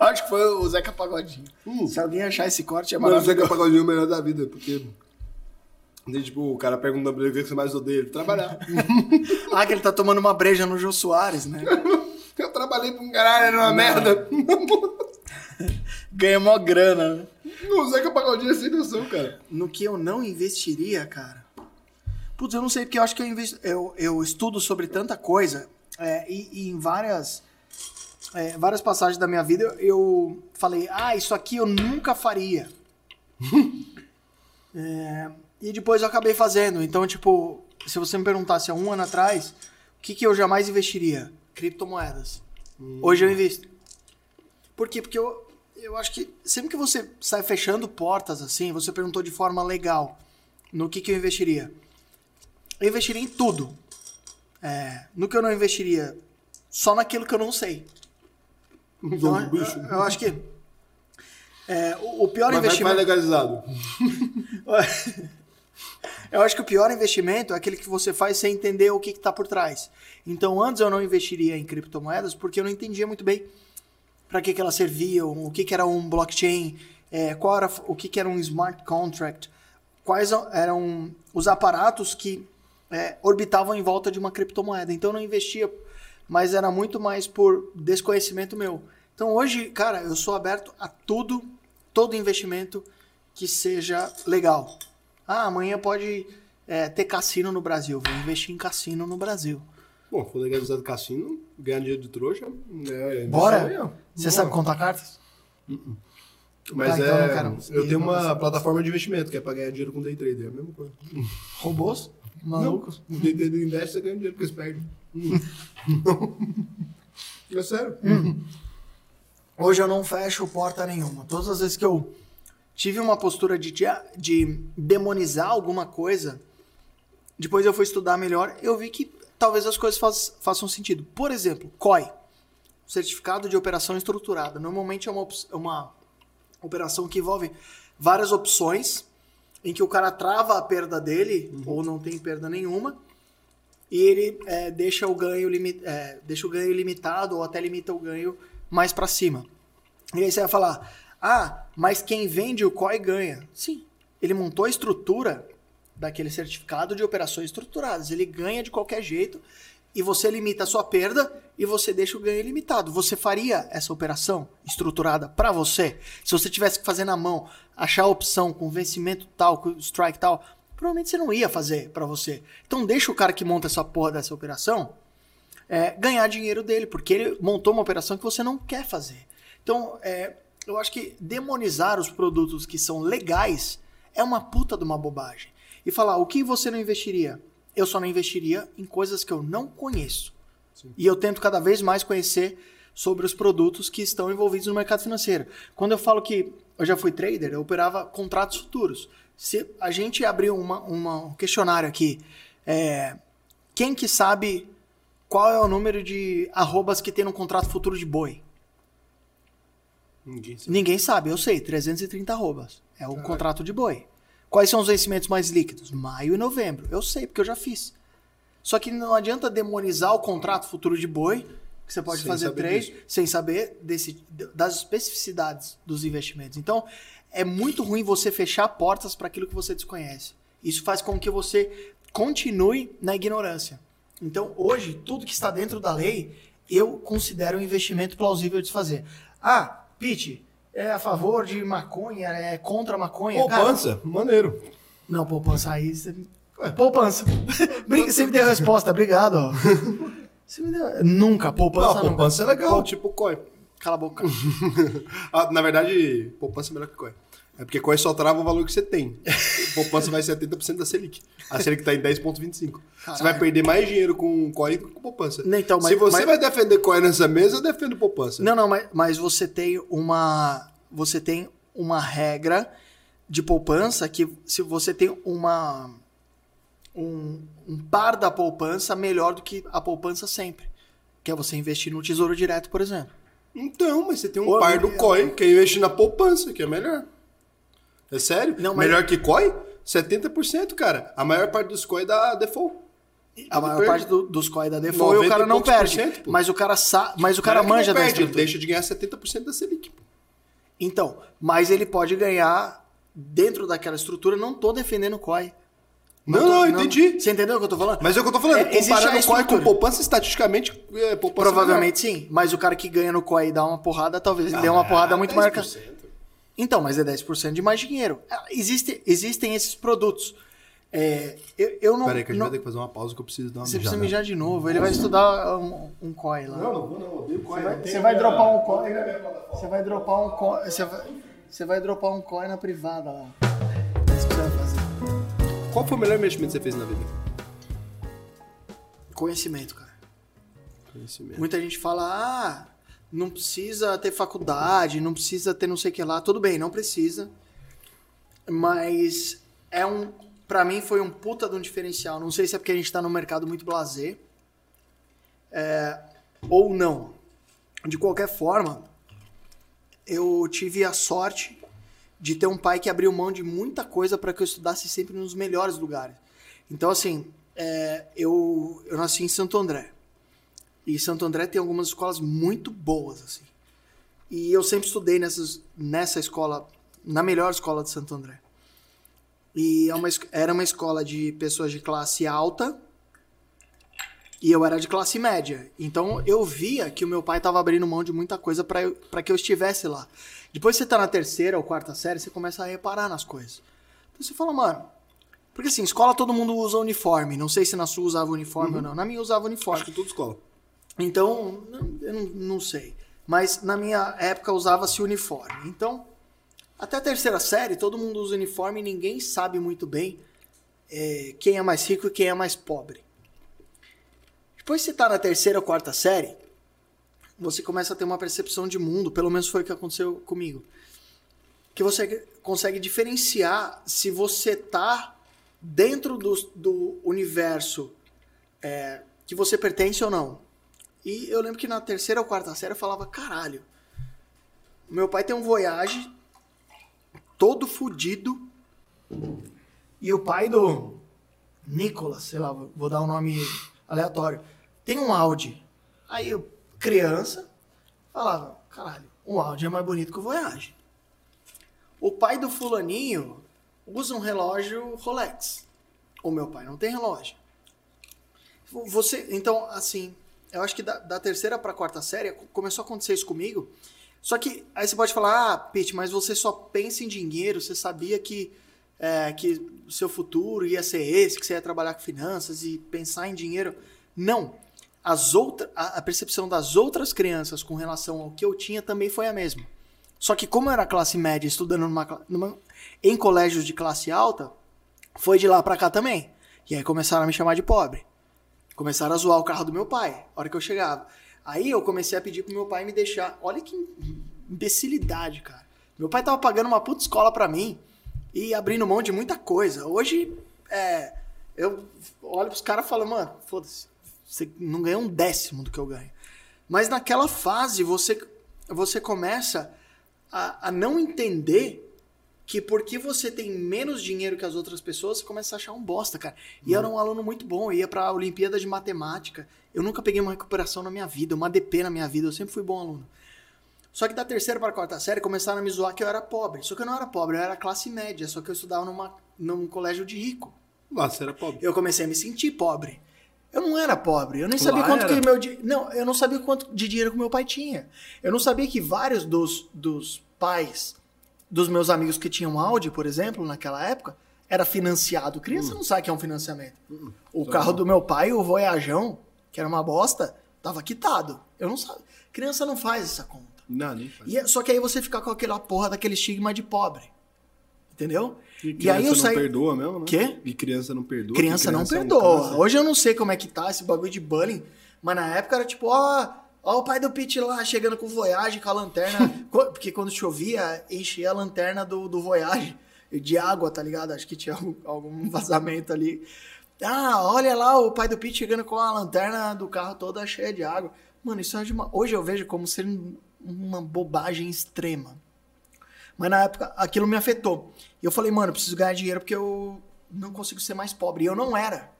Acho que foi o Zeca Pagodinho. Se alguém achar esse corte, é
Mas o
maravilhoso.
Zeca Pagodinho é o melhor da vida, porque... Tipo, o cara pergunta pra ele o que você mais odeia. Ele, trabalhar.
Ah, que ele tá tomando uma breja no Jô Soares, né?
eu trabalhei pra um caralho, era uma merda.
Ganha mó grana, né?
O Zeca Pagodinho é sem noção, cara.
No que eu não investiria, cara. Putz, eu não sei, porque eu acho que eu, investi- eu, eu estudo sobre tanta coisa é, e, e em várias, é, várias passagens da minha vida eu, eu falei, ah, isso aqui eu nunca faria. É, e depois eu acabei fazendo. Então, tipo, se você me perguntasse há um ano atrás, o que, que eu jamais investiria? Criptomoedas. Hoje eu invisto. Por quê? Porque eu, eu acho que sempre que você sai fechando portas assim, você perguntou de forma legal no que, que eu investiria. Eu investiria em tudo. É, no que eu não investiria, só naquilo que eu não sei. Então,
bicho.
eu, eu acho que é, o, o pior
Mas que vai
investimento.
legalizado.
Eu acho que o pior investimento é aquele que você faz sem entender o que está por trás. Então, antes eu não investiria em criptomoedas porque eu não entendia muito bem para que, que elas serviam, o que, que era um blockchain, é, qual era, o que, que era um smart contract, quais eram os aparatos que é, orbitavam em volta de uma criptomoeda. Então, eu não investia, mas era muito mais por desconhecimento meu. Então, hoje, cara, eu sou aberto a tudo, todo investimento que seja legal. Ah, amanhã pode é, ter cassino no Brasil. Vou investir em cassino no Brasil.
Bom, for legalizado cassino, ganhar dinheiro de trouxa. É,
Bora? Você sabe contar cartas?
Mas
então
é.
não quero.
eu tenho uma
sei.
plataforma de investimento que é pra ganhar dinheiro com day trader. É a mesma coisa.
Robôs? Malucos?
Não, o day trader investe, você ganha dinheiro porque você perde. é sério.
Hoje eu não fecho porta nenhuma. Todas as vezes que eu tive uma postura de, de demonizar alguma coisa, depois eu fui estudar melhor, eu vi que talvez as coisas façam sentido. Por exemplo, COI. Certificado de operação estruturada. Normalmente é uma, op- uma operação que envolve várias opções, em que o cara trava a perda dele, ou não tem perda nenhuma, e ele é, deixa, o ganho limi- é, deixa o ganho limitado, ou até limita o ganho mais para cima. E aí você vai falar, ah, mas quem vende o COI ganha. Sim, ele montou a estrutura daquele certificado de operações estruturadas. Ele ganha de qualquer jeito e você limita a sua perda e você deixa o ganho limitado. Você faria essa operação estruturada para você? Se você tivesse que fazer na mão, achar a opção com vencimento tal, com strike tal, provavelmente você não ia fazer para você. Então deixa o cara que monta essa porra dessa operação é, ganhar dinheiro dele, porque ele montou uma operação que você não quer fazer. Então, é, eu acho que demonizar os produtos que são legais é uma puta de uma bobagem. E falar, o que você não investiria? Eu só não investiria em coisas que eu não conheço. E eu tento cada vez mais conhecer sobre os produtos que estão envolvidos no mercado financeiro. Quando eu falo que eu já fui trader, eu operava contratos futuros. Se a gente abrir uma, uma- um questionário aqui, é, quem que sabe qual é o número de arrobas que tem no contrato futuro de boi?
Ninguém sabe.
Ninguém sabe, eu sei, 330 arrobas. É o contrato de boi. Quais são os vencimentos mais líquidos? Maio e novembro. Eu sei, porque eu já fiz. Só que não adianta demonizar o contrato futuro de boi, que você pode
Sem
fazer
disso.
sem saber desse, das especificidades dos investimentos. Então, é muito ruim você fechar portas para aquilo que você desconhece. Isso faz com que você continue na ignorância. Então, hoje, tudo que está dentro da lei, eu considero um investimento plausível de se fazer. Ah, Pete, é a favor de maconha, é contra maconha. Cara,
Poupança, maneiro.
não, poupança aí. Você... Ué, poupança. Brin- você me deu a resposta, obrigado. ó. Você me deu... Nunca, poupança
Não,
nunca.
poupança é legal,
Pou-
tipo COI.
Cala a boca.
Ah, na verdade, poupança é melhor que COI. É porque COI só trava o valor que você tem. poupança vai ser 70% da Selic. A Selic tá em 10,25. Você vai perder mais dinheiro com COI do que com poupança.
Não, então, mas-
Se você
mas-
vai defender COI nessa mesa, eu defendo poupança.
Não, não, mas, mas você tem uma. Você tem uma regra de poupança que se você tem uma. Um, um par da poupança melhor do que a poupança sempre. Que é você investir no tesouro direto, por exemplo.
Então, mas você tem um
Ô,
par do COI, que é investir na poupança, que é melhor. É sério?
Não, mas-
Melhor que COI? 70%, cara. A maior parte dos COI dá default.
A maior
perde.
parte do- dos COI da default
90
o cara
e
não perde.
pô.
Mas o cara sa mas o cara
Não é que
manja
não
da
perde, ele
estrutura.
deixa de ganhar 70% da Selic. pô.
Então, mas ele pode ganhar dentro daquela estrutura. Não tô defendendo o COI.
Não,
tô-
não, entendi.
Você entendeu o que eu tô falando?
Mas é o que eu tô falando.
É,
comparando o COI com poupança, estatisticamente, é, poupança
Provavelmente sim. Mas o cara que ganha no COI e dá uma porrada, talvez ele dê uma porrada muito maior. que-
10%.
Então, mas é 10% de mais dinheiro. Ah, Existe, existem esses produtos. É, eu, eu não.
Peraí, que a gente
não-
vai ter que fazer uma pausa que eu preciso dar uma
você precisa
mijada.
mijar de novo. Ele vai estudar um, um COI lá.
Não, não vou não, odeio COI.
Você vai, você dropar um COI. Você vai dropar um COI. Você vai, você vai dropar um COI na privada lá. É isso que você vai fazer.
Qual foi o melhor investimento que você fez na vida?
Conhecimento, cara.
Conhecimento.
Muita gente fala, ah, não precisa ter faculdade, não precisa ter não sei o que lá. Tudo bem, não precisa. Mas é um. Pra mim foi um puta de um diferencial. Não sei se é porque a gente tá num mercado muito blazer. é, ou não. De qualquer forma, eu tive a sorte de ter um pai que abriu mão de muita coisa para que eu estudasse sempre nos melhores lugares. Então, assim, é, eu, eu nasci em Santo André. E Santo André tem algumas escolas muito boas, assim. E eu sempre estudei nessas, nessa escola, na melhor escola de Santo André. E é uma era uma escola de pessoas de classe alta e eu era de classe média. Então eu via que o meu pai estava abrindo mão de muita coisa para que eu estivesse lá. Depois você tá na terceira ou quarta série, você começa a reparar nas coisas. Então você fala, mano. Porque assim, escola todo mundo usa uniforme. Não sei se na sua usava uniforme ou não. Na minha usava uniforme.
Acho que tudo escola.
Então, eu não, sei. Mas na minha época usava-se uniforme. Então, até a terceira série, todo mundo usa uniforme e ninguém sabe muito bem é, quem é mais rico e quem é mais pobre. Depois que você está na terceira ou quarta série, você começa a ter uma percepção de mundo, pelo menos foi o que aconteceu comigo. Que você consegue diferenciar se você tá dentro do, do universo é, que você pertence ou não. E eu lembro que na terceira ou quarta série eu falava, caralho, meu pai tem um Voyage todo fudido. E o pai do Nicolas, sei lá, vou dar um nome aleatório, tem um Audi. Aí eu, criança, falava, caralho, um Audi é mais bonito que o Voyage. O pai do fulaninho usa um relógio Rolex. O meu pai não tem relógio. Você, então, assim, eu acho que da, da terceira para quarta série começou a acontecer isso comigo. Só que aí você pode falar, ah, Pete, mas você só pensa em dinheiro, você sabia que é, que o seu futuro ia ser esse, que você ia trabalhar com finanças e pensar em dinheiro. Não. As outra, a, a percepção das outras crianças com relação ao que eu tinha também foi a mesma. Só que como eu era classe média, estudando numa, numa, em colégios de classe alta, foi de lá para cá também. E aí começaram a me chamar de pobre. Começaram a zoar o carro do meu pai, a hora que eu chegava. Aí eu comecei a pedir pro meu pai me deixar. Olha que imbecilidade, cara. Meu pai tava pagando uma puta escola pra mim e abrindo mão de muita coisa. Hoje, é, eu olho pros caras e falo, mano, foda-se, você não ganha um décimo do que eu ganho. Mas naquela fase, você, você começa a, a não entender que porque você tem menos dinheiro que as outras pessoas, você começa a achar um bosta, cara. E eu era um aluno muito bom, eu ia pra Olimpíada de Matemática. Eu nunca peguei uma recuperação na minha vida, uma DP na minha vida, eu sempre fui bom aluno. Só que da terceira para a quarta série começaram a me zoar que eu era pobre. Só que eu não era pobre, eu era classe média, só que eu estudava numa, num colégio de rico.
Lá você era pobre.
Eu comecei a me sentir pobre. Eu não era pobre, eu nem sabia Lá quanto era. que meu não, eu não sabia quanto de dinheiro que meu pai tinha. Eu não sabia que vários dos, dos pais dos meus amigos que tinham Audi, por exemplo, naquela época, era financiado. Criança hum. não sabe que é um financiamento. Hum. O Só carro não. do meu pai, o Voyajão, que era uma bosta, tava quitado. Eu não sabia. Criança não faz essa conta.
Não, nem faz.
E, é, só que aí você fica com aquela porra daquele estigma de pobre. Entendeu?
E, e aí eu saí. não perdoa mesmo, né?
Quê?
E criança não perdoa.
Criança, criança não perdoa. É um Hoje eu não sei como é que tá esse bagulho de bullying, mas na época era tipo, ó, ó o pai do Pete lá chegando com o Voyage, com a lanterna. porque quando chovia, enchia a lanterna do, do Voyage de água, tá ligado? Acho que tinha algum, algum vazamento ali. Ah, olha lá o pai do Pete chegando com a lanterna do carro toda cheia de água. Mano, isso é de uma... Hoje eu vejo como ser uma bobagem extrema. Mas na época aquilo me afetou. E eu falei, mano, eu preciso ganhar dinheiro porque eu não consigo ser mais pobre. E eu não era.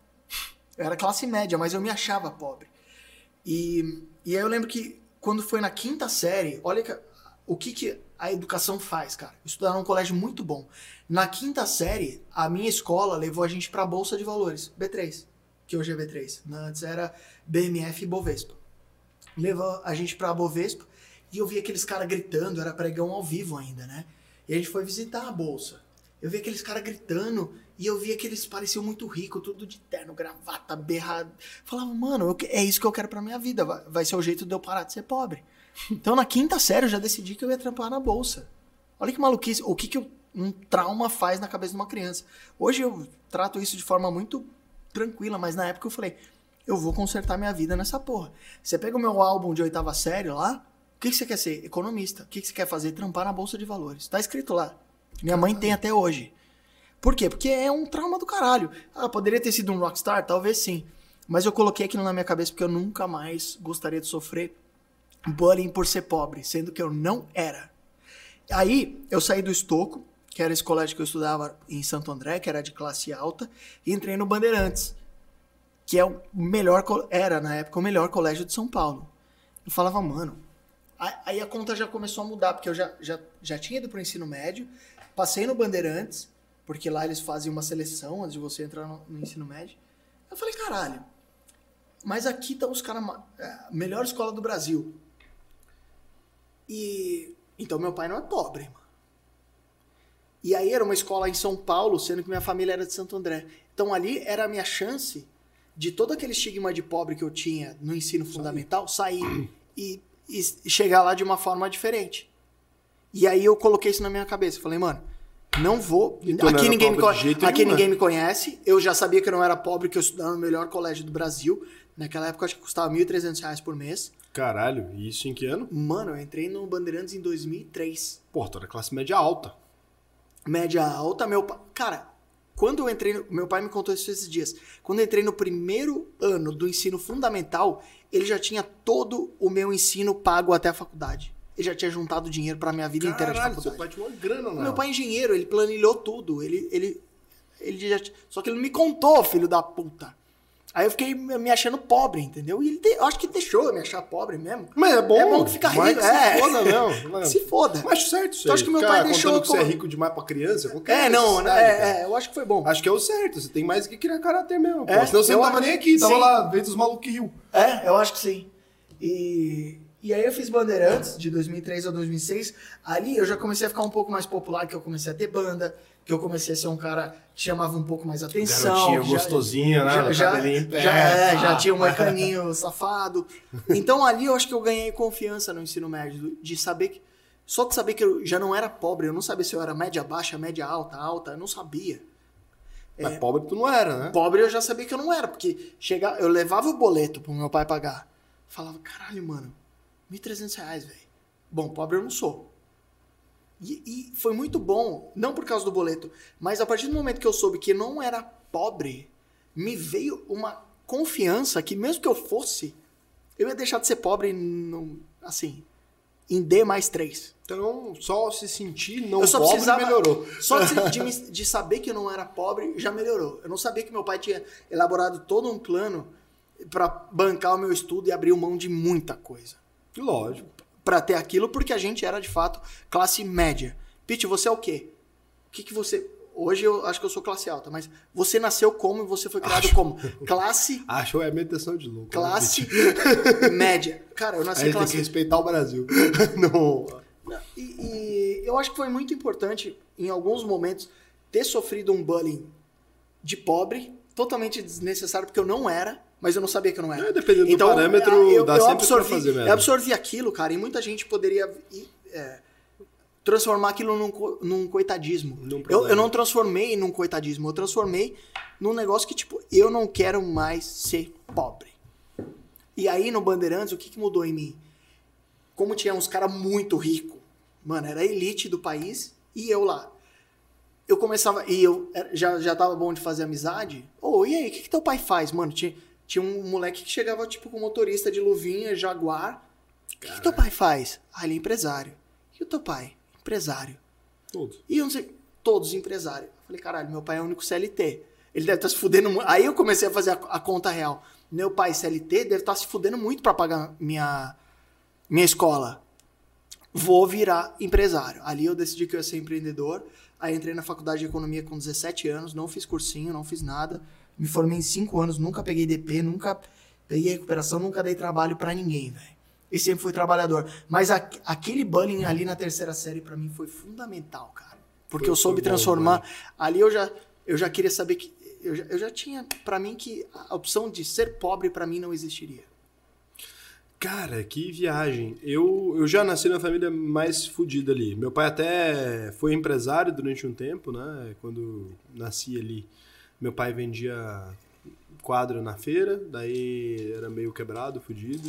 Eu era classe média, mas eu me achava pobre. E, e aí eu lembro que quando foi na quinta série, olha o que, que a educação faz, cara. Eu estudava num colégio muito bom. Na quinta série, a minha escola levou a gente pra Bolsa de Valores, B3, que hoje é B3. Antes era BMF e Bovespa. Levou a gente pra Bovespa e eu vi aqueles caras gritando, era pregão ao vivo ainda, né? E a gente foi visitar a bolsa. Eu vi aqueles caras gritando e eu via que eles pareciam muito ricos, tudo de terno, gravata, berrado. Falava, mano, eu, é isso que eu quero pra minha vida. Vai, vai ser o jeito de eu parar de ser pobre. Então, na quinta série, eu já decidi que eu ia trampar na bolsa. Olha que maluquice. O que, que eu, um trauma faz na cabeça de uma criança. Hoje eu trato isso de forma muito tranquila, mas na época eu falei, eu vou consertar minha vida nessa porra. Você pega o meu álbum de oitava série lá, que, que você quer ser? Economista. O que, que você quer fazer? Trampar na Bolsa de Valores. Tá escrito lá. Minha mãe tem até hoje. Por quê? Porque é um trauma do caralho. Ah, poderia ter sido um rockstar? Talvez sim. Mas eu coloquei aquilo na minha cabeça porque eu nunca mais gostaria de sofrer bullying por ser pobre, sendo que eu não era. Aí eu saí do Estoco, que era esse colégio que eu estudava em Santo André, que era de classe alta, e entrei no Bandeirantes, que é o melhor era na época o melhor colégio de São Paulo. Eu falava, mano, Aí a conta já começou a mudar, porque eu já, já, já tinha ido para o ensino médio, passei no Bandeirantes, porque lá eles fazem uma seleção antes de você entrar no, no ensino médio. Eu falei, caralho, mas aqui estão os caras, é, melhor escola do Brasil. E então meu pai não é pobre, mano. E aí era uma escola em São Paulo, sendo que minha família era de Santo André. Então ali era a minha chance de todo aquele estigma de pobre que eu tinha no ensino fundamental sair e e chegar lá de uma forma diferente. E aí eu coloquei isso na minha cabeça. Falei, mano, não vou. aqui ninguém, me, aqui ninguém me conhece. Eu já sabia que eu não era pobre, que eu estudava no melhor colégio do Brasil. Naquela época acho que custava R$ 1.300 por mês.
Caralho, e isso em que ano?
Mano, eu entrei no Bandeirantes em 2003.
Pô, tu era classe média alta.
Média alta, meu. Cara, quando eu entrei, no, meu pai me contou isso esses dias. Quando eu entrei no primeiro ano do ensino fundamental, ele já tinha todo o meu ensino pago até a faculdade. Ele já tinha juntado dinheiro pra minha vida inteira de
Caralho,
faculdade.
seu pai tinha uma grana lá.
Meu pai é engenheiro, ele planilhou tudo. Ele, ele, ele já, só que ele não me contou, filho da puta. Aí eu fiquei me achando pobre, entendeu? E ele de- eu acho que deixou eu me achar pobre mesmo.
Mas é bom.
É bom que fica rico,
que
é.
se foda mano.
Se foda.
Mas acho certo isso
Então acho que meu
Ficar
pai deixou
que você é rico demais pra criança. qualquer
É, não,
necessidade,
é,
cara.
é, eu acho que foi bom.
Acho que é o certo. Você tem mais que criar caráter mesmo. Pô.
É,
Senão você não tava
acho-
nem aqui. Tava
Sim.
lá, vendo os malucos que riu.
É, eu acho que sim. E, e aí eu fiz Bandeirantes de 2003 a 2006. Ali eu já comecei a ficar um pouco mais popular, que eu comecei a ter banda, que eu comecei a ser um cara que chamava um pouco mais atenção.
Garotinho
já-
gostosinho, né?
Já, já,
pé.
é, já
Ah.
tinha um moicaninho safado. Então ali eu acho que eu ganhei confiança no ensino médio, de saber que. Só de saber que eu já não era pobre, eu não sabia se eu era média baixa, média alta, alta, eu não sabia.
Mas pobre tu não era, né?
Pobre eu já sabia que eu não era, porque chega, eu levava o boleto pro meu pai pagar. Falava, caralho, mano, 1.300 reais, velho. Bom, pobre eu não sou. E, e foi muito bom, não por causa do boleto, mas a partir do momento que eu soube que eu não era pobre, me veio uma confiança que mesmo que eu fosse, eu ia deixar de ser pobre, no, assim, em D mais 3.
Então, só se sentir não
Eu só
pobre melhorou.
Só de, de de saber que eu não era pobre já melhorou. Eu não sabia que meu pai tinha elaborado todo um plano para bancar o meu estudo e abrir mão de muita coisa.
Lógico.
Para ter aquilo, porque a gente era de fato classe média. Pete, você é o quê? O que, que você. Hoje eu acho que eu sou classe alta, mas você nasceu como e você foi criado como? Classe.
Acho é meditação de louco. né,
Classe média. Cara, eu
Aí
nasci
tem que
classe
respeitar o Brasil. não.
E, e eu acho que foi muito importante, em alguns momentos, ter sofrido um bullying de pobre, totalmente desnecessário, porque eu não era, mas eu não sabia que eu não era.
É, dependendo do parâmetro, dá sempre pra fazer merda.
Eu absorvi aquilo, cara, e muita gente poderia é, transformar aquilo num, num coitadismo.
Num
Eu, eu não transformei num coitadismo, eu transformei num negócio que, tipo, eu não quero mais ser pobre. E aí, no Bandeirantes, o que, que mudou em mim? Como tinha uns caras muito ricos, mano, era a elite do país, e eu lá. Eu começava, e eu já, já tava bom de fazer amizade. Ô, e aí, o que, que teu pai faz, mano? Tinha, tinha um moleque que chegava, tipo, com motorista de luvinha, jaguar. O que, que teu pai faz? Ah, ele é empresário. E o teu pai? Empresário.
Tudo.
E eu não sei, todos empresários. Eu falei, caralho, meu pai é o único CLT. Ele deve estar se fudendo muito. Aí eu comecei a fazer a, a conta real. Meu pai CLT deve estar se fudendo muito para pagar minha, minha escola. Vou virar empresário. Ali eu decidi que eu ia ser empreendedor. Aí entrei na faculdade de economia com 17 anos, não fiz cursinho, não fiz nada. Me formei em 5 anos, nunca peguei DP, nunca peguei recuperação, nunca dei trabalho para ninguém, velho. E sempre fui trabalhador. Mas a- aquele bullying ali na terceira série para mim foi fundamental, cara. Porque
Foi-
eu soube
foi bom,
transformar. Ali eu já, eu já queria saber que. Eu já, eu já tinha para mim que a opção de ser pobre para mim não existiria.
Cara, que viagem. Eu, eu já nasci na família mais fodida ali. Meu pai até foi empresário durante um tempo, né? Quando nasci ali, meu pai vendia quadro na feira, daí era meio quebrado, fudido.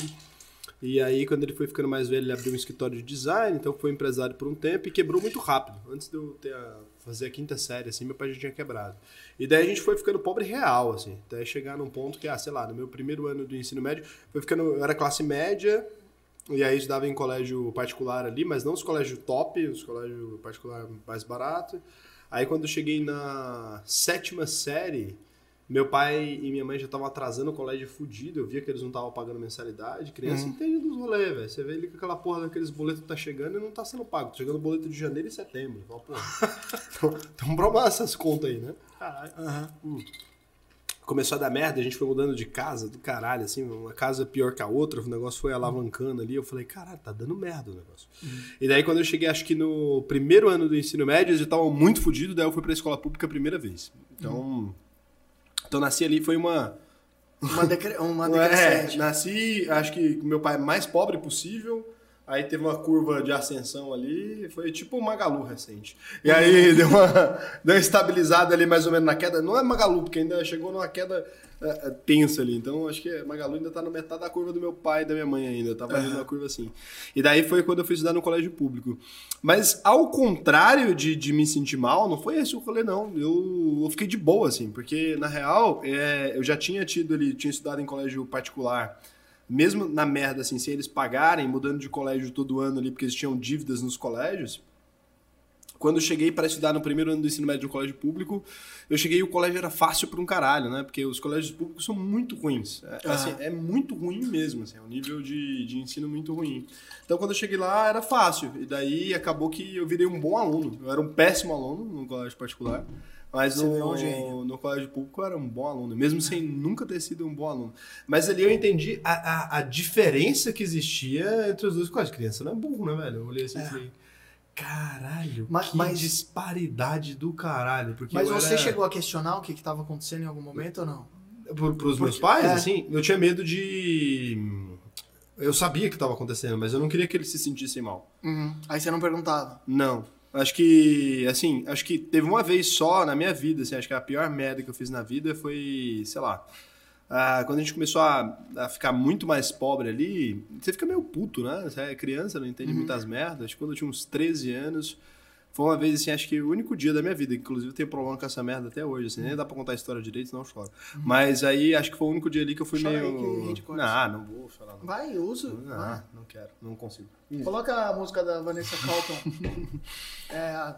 E aí, quando ele foi ficando mais velho, ele abriu um escritório de design, então foi empresário por um tempo e quebrou muito rápido. Antes de eu ter a- fazer a quinta série, assim, meu pai já tinha quebrado. E daí a gente foi ficando pobre real, assim, até chegar num ponto que, ah, sei lá, no meu primeiro ano do ensino médio, foi ficando, eu era classe média, e aí estudava em colégio particular ali, mas não os colégios top, os colégios particular mais barato. Aí quando eu cheguei na sétima série, meu pai e minha mãe já estavam atrasando o colégio fudido, eu via que eles não estavam pagando mensalidade. Criança entende dos rolês, velho. Você vê ali que aquela porra daqueles boletos tá chegando e não tá sendo pago. Tá chegando o boleto de janeiro e setembro. Fala, porra. então, então essas contas aí, né?
Caralho.
Começou a dar merda, a gente foi mudando de casa do caralho, assim, uma casa pior que a outra, o negócio foi alavancando ali, eu falei, caralho, tá dando merda o negócio. E daí quando eu cheguei, acho que no primeiro ano do ensino médio, eles já estavam muito fodidos, daí eu fui pra escola pública a primeira vez. Então, então nasci ali, foi uma...
Uma, decre... uma
É,
decrescente.
nasci, acho que com meu pai mais pobre possível, Aí teve uma curva de ascensão ali, foi tipo um Magalu recente. E aí deu uma, deu uma estabilizada ali mais ou menos na queda. Não é Magalu, porque ainda chegou numa queda é, é, tensa ali. Então acho que Magalu ainda tá na metade da curva do meu pai e da minha mãe ainda. Tava ali numa curva assim. E daí foi quando eu fui estudar no colégio público. Mas ao contrário de, de me sentir mal, não foi esse o rolê, não. Eu, eu fiquei de boa, assim, porque na real é, eu já tinha tido ali, tinha estudado em colégio particular mesmo na merda, assim, sem eles pagarem, mudando de colégio todo ano ali, porque eles tinham dívidas nos colégios. Quando eu cheguei para estudar no primeiro ano do ensino médio no colégio público, eu cheguei e o colégio era fácil para um caralho, né? Porque os colégios públicos são muito ruins. É, assim, é muito ruim mesmo, assim, é um nível de, de ensino muito ruim. Então, quando eu cheguei lá, era fácil. E daí acabou que eu virei um bom aluno. Eu era um péssimo aluno no colégio particular. Mas no, no colégio público eu era um bom aluno, mesmo sem nunca ter sido um bom aluno. Mas ali eu entendi a, a, a diferença que existia entre os dois colégios. Criança não é burro, né, velho? Eu olhei assim e é. falei, caralho, mas, que mas, disparidade do caralho. Porque
mas você era... chegou a questionar o que estava acontecendo em algum momento ou não?
Para os meus pais, é. assim, eu tinha medo de... Eu sabia que estava acontecendo, mas eu não queria que eles se sentissem mal.
Uhum. Aí você não perguntava?
Não. Acho que, assim, acho que teve uma vez só na minha vida, assim, acho que a pior merda que eu fiz na vida foi, sei lá, ah, quando a gente começou a, a, ficar muito mais pobre ali, você fica meio puto, né? Você é criança, não entende uhum. muitas merdas. Quando eu tinha uns 13 anos, foi uma vez, assim, acho que o único dia da minha vida, inclusive eu tenho problema com essa merda até hoje, assim, nem dá pra contar a história direito, senão eu choro. Uhum. Mas aí, acho que foi o único dia ali que eu fui Chora meio... Aí que não, não vou chorar. Não.
Vai, usa.
Não,
Vai.
não quero, não consigo.
Coloca a música da Vanessa Carlton. é,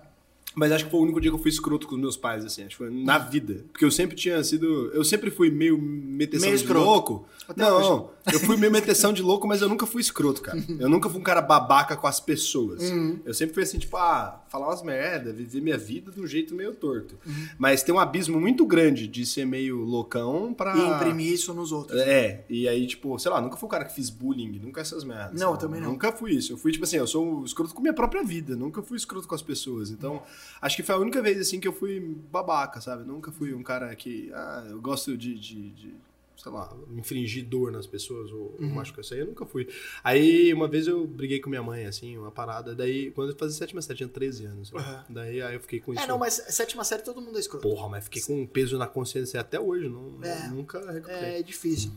mas acho que foi o único dia que eu fui escroto com os meus pais, assim. Acho que foi na vida. Porque eu sempre tinha sido. Eu sempre fui meio meteção meio de louco. Até não, hoje. eu fui meio meteção de louco, mas eu nunca fui escroto, cara. Eu nunca fui um cara babaca com as pessoas. Uhum. Eu sempre fui assim, tipo, ah, falar umas merda, viver minha vida de um jeito meio torto. Uhum. Mas tem um abismo muito grande de ser meio loucão pra.
E imprimir isso nos outros.
É. E aí, tipo, sei lá, nunca fui um cara que fiz bullying, nunca essas merdas.
Não, eu também não.
Nunca fui isso. Eu fui, tipo assim, eu sou escroto com minha própria vida. Nunca fui escroto com as pessoas. Então. Acho que foi a única vez, assim, que eu fui babaca, sabe? Nunca fui um cara que, ah, eu gosto de, de, de sei lá, infringir dor nas pessoas ou uhum. machucar isso aí, eu nunca fui. Aí, uma vez eu briguei com minha mãe, assim, uma parada, daí, quando eu fazia sétima série, tinha 13 anos. Uhum. Daí, aí eu fiquei com é, isso.
É, não, mas sétima série todo mundo é escroto.
Porra, mas fiquei com um peso na consciência até hoje, não, é, nunca
recuperei. É difícil.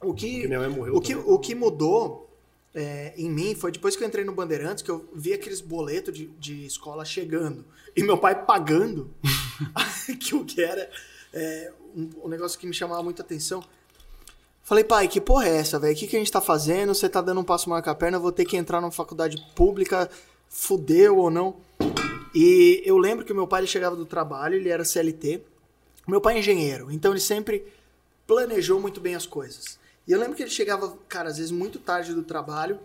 O que, Porque minha mãe morreu o que, o que mudou é, em mim foi depois que eu entrei no Bandeirantes que eu vi aqueles boletos de, de escola chegando e meu pai pagando que o que era é, um, um, negócio que me chamava muita atenção. Falei, pai, que porra é essa, velho? O que, que a gente tá fazendo? Você tá dando um passo maior com a perna, vou ter que entrar numa faculdade pública, fudeu ou não? E eu lembro que meu pai chegava do trabalho, ele era CLT. Meu pai é engenheiro, então ele sempre planejou muito bem as coisas. E eu lembro que ele chegava, cara, às vezes muito tarde do trabalho,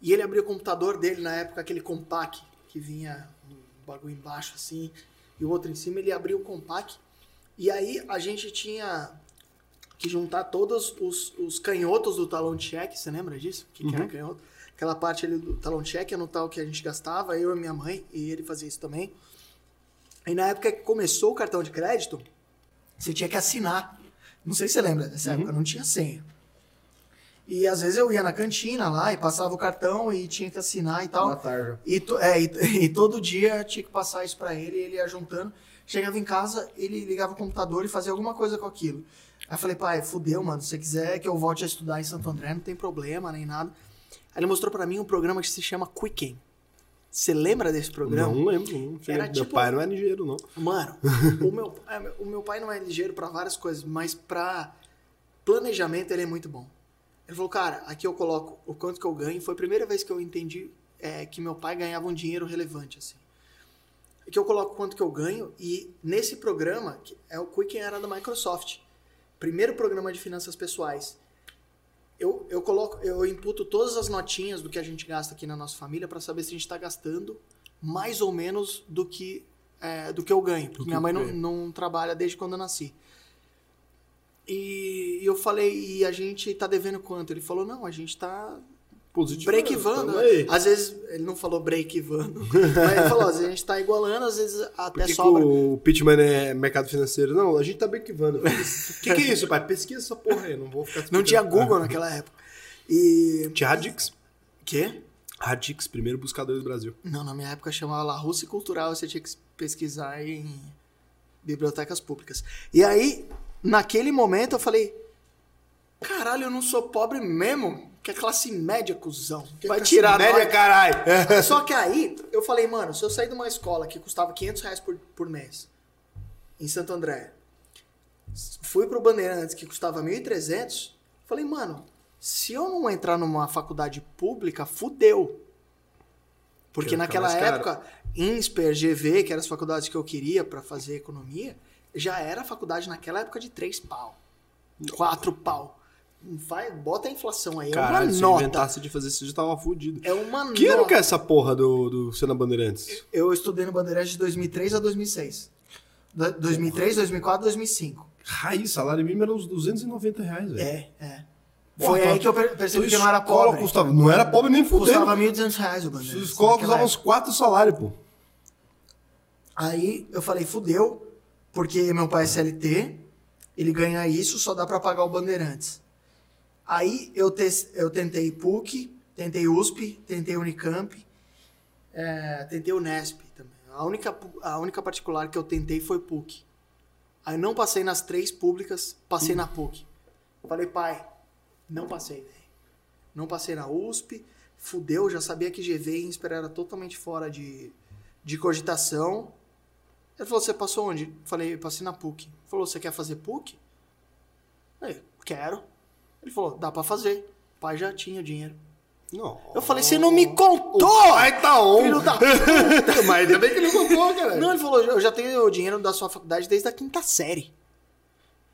e ele abria o computador dele, na época, aquele compact, que vinha um bagulho embaixo assim, e o outro em cima, ele abria o compact, e aí a gente tinha que juntar todos os, os canhotos do talão de cheque, você lembra disso? O que, uhum. que era uhum. canhoto? Aquela parte ali do talão de cheque, anotar o que a gente gastava, eu e minha mãe, e ele fazia isso também. E na época que começou o cartão de crédito, você tinha que assinar. Não sei se você lembra dessa uhum. época, não tinha senha. E às vezes eu ia na cantina lá e passava o cartão e tinha que assinar e tal. Na tarde. E, é, e, e, todo dia tinha que passar isso para ele e ele ia juntando. Chegava em casa, ele ligava o computador e fazia alguma coisa com aquilo. Aí eu falei, pai, fudeu, mano. Se você quiser que eu volte a estudar em Santo André, não tem problema nem nada. Aí ele mostrou para mim um programa que se chama Quicken. Você lembra desse programa?
Não lembro. Não. Era, meu tipo, pai não é ligeiro, não.
Mano, o, meu, é, o meu pai não é ligeiro para várias coisas, mas para planejamento ele é muito bom. Ele falou, cara, aqui eu coloco o quanto que eu ganho. Foi a primeira vez que eu entendi é, que meu pai ganhava um dinheiro relevante, assim. Aqui eu coloco quanto que eu ganho e nesse programa, que é o Quicken era da Microsoft, primeiro programa de finanças pessoais, eu, eu coloco, eu imputo todas as notinhas do que a gente gasta aqui na nossa família para saber se a gente está gastando mais ou menos do que é, do que eu ganho. Porque minha mãe não, não trabalha desde quando eu nasci. E eu falei, e a gente tá devendo quanto? Ele falou, não, a gente tá break-vando. Às vezes, ele não falou break-vando, mas ele falou, às vezes a gente tá igualando, às vezes até Por que sobra.
Que o pitchman é mercado financeiro. Não, a gente tá break-vando. O que, que é isso, pai? Pesquisa essa porra aí, não vou ficar...
Não tinha Google naquela época. E...
Tinha Radix.
Quê?
Radix, primeiro buscador do Brasil.
Não, na minha época chamava La Rússia Cultural, você tinha que pesquisar em bibliotecas públicas. E aí, naquele momento, eu falei: caralho, eu não sou pobre mesmo? Que é classe média, cuzão. Vai tirar
Média,
nós.
caralho.
Só que aí, eu falei, mano, se eu sair de uma escola que custava 500 reais por, por mês, em Santo André, fui pro Bandeirantes, que custava 1.300, falei, mano, se eu não entrar numa faculdade pública, fudeu. Porque
Que
naquela
mais caro.
época, INSPER, GV, que eram as faculdades que eu queria pra fazer economia, já era faculdade naquela época de 3 pau. 4 pau. Vai, bota a inflação aí. É
Caralho,
uma
se eu
nota.
inventasse de fazer isso, eu já tava fudido.
É uma
Que ano
nota.
que é essa porra do, do Cena Bandeirantes?
Eu estudei no Bandeirantes de 2003 a 2006. Do- 2003, 2004, 2005.
Raiz, salário mínimo era uns 290 reais, velho.
É, é.
Porra,
Foi aí que eu per- percebi
tua
que eu não era
escola
pobre.
Custava, não era pobre nem fudendo.
Custava 1.200 reais o
Sua
Bandeirantes.
escola
naquela
custava uns quatro salários, pô.
Aí eu falei, fudeu, porque meu pai é CLT, ele ganha isso, só dá pra pagar o Bandeirantes. Aí eu, te- eu tentei PUC, tentei USP, tentei Unicamp, é, tentei Unesp também. A única, a única particular que eu tentei foi PUC. Aí não passei nas três públicas, passei na PUC. Falei, pai, não passei, velho. Não passei na USP, fudeu, já sabia que GV e era totalmente fora de, de cogitação. Ele falou, você passou onde? Falei, passei na PUC. Ele falou, você quer fazer PUC? Falei, quero. Ele falou, dá pra fazer. O pai já tinha dinheiro.
Não.
Eu falei, você não me contou!
Ai, tá on.
Filho da
Mas ainda bem que ele não contou, cara.
Não, ele falou, eu já tenho o dinheiro da sua faculdade desde a quinta série.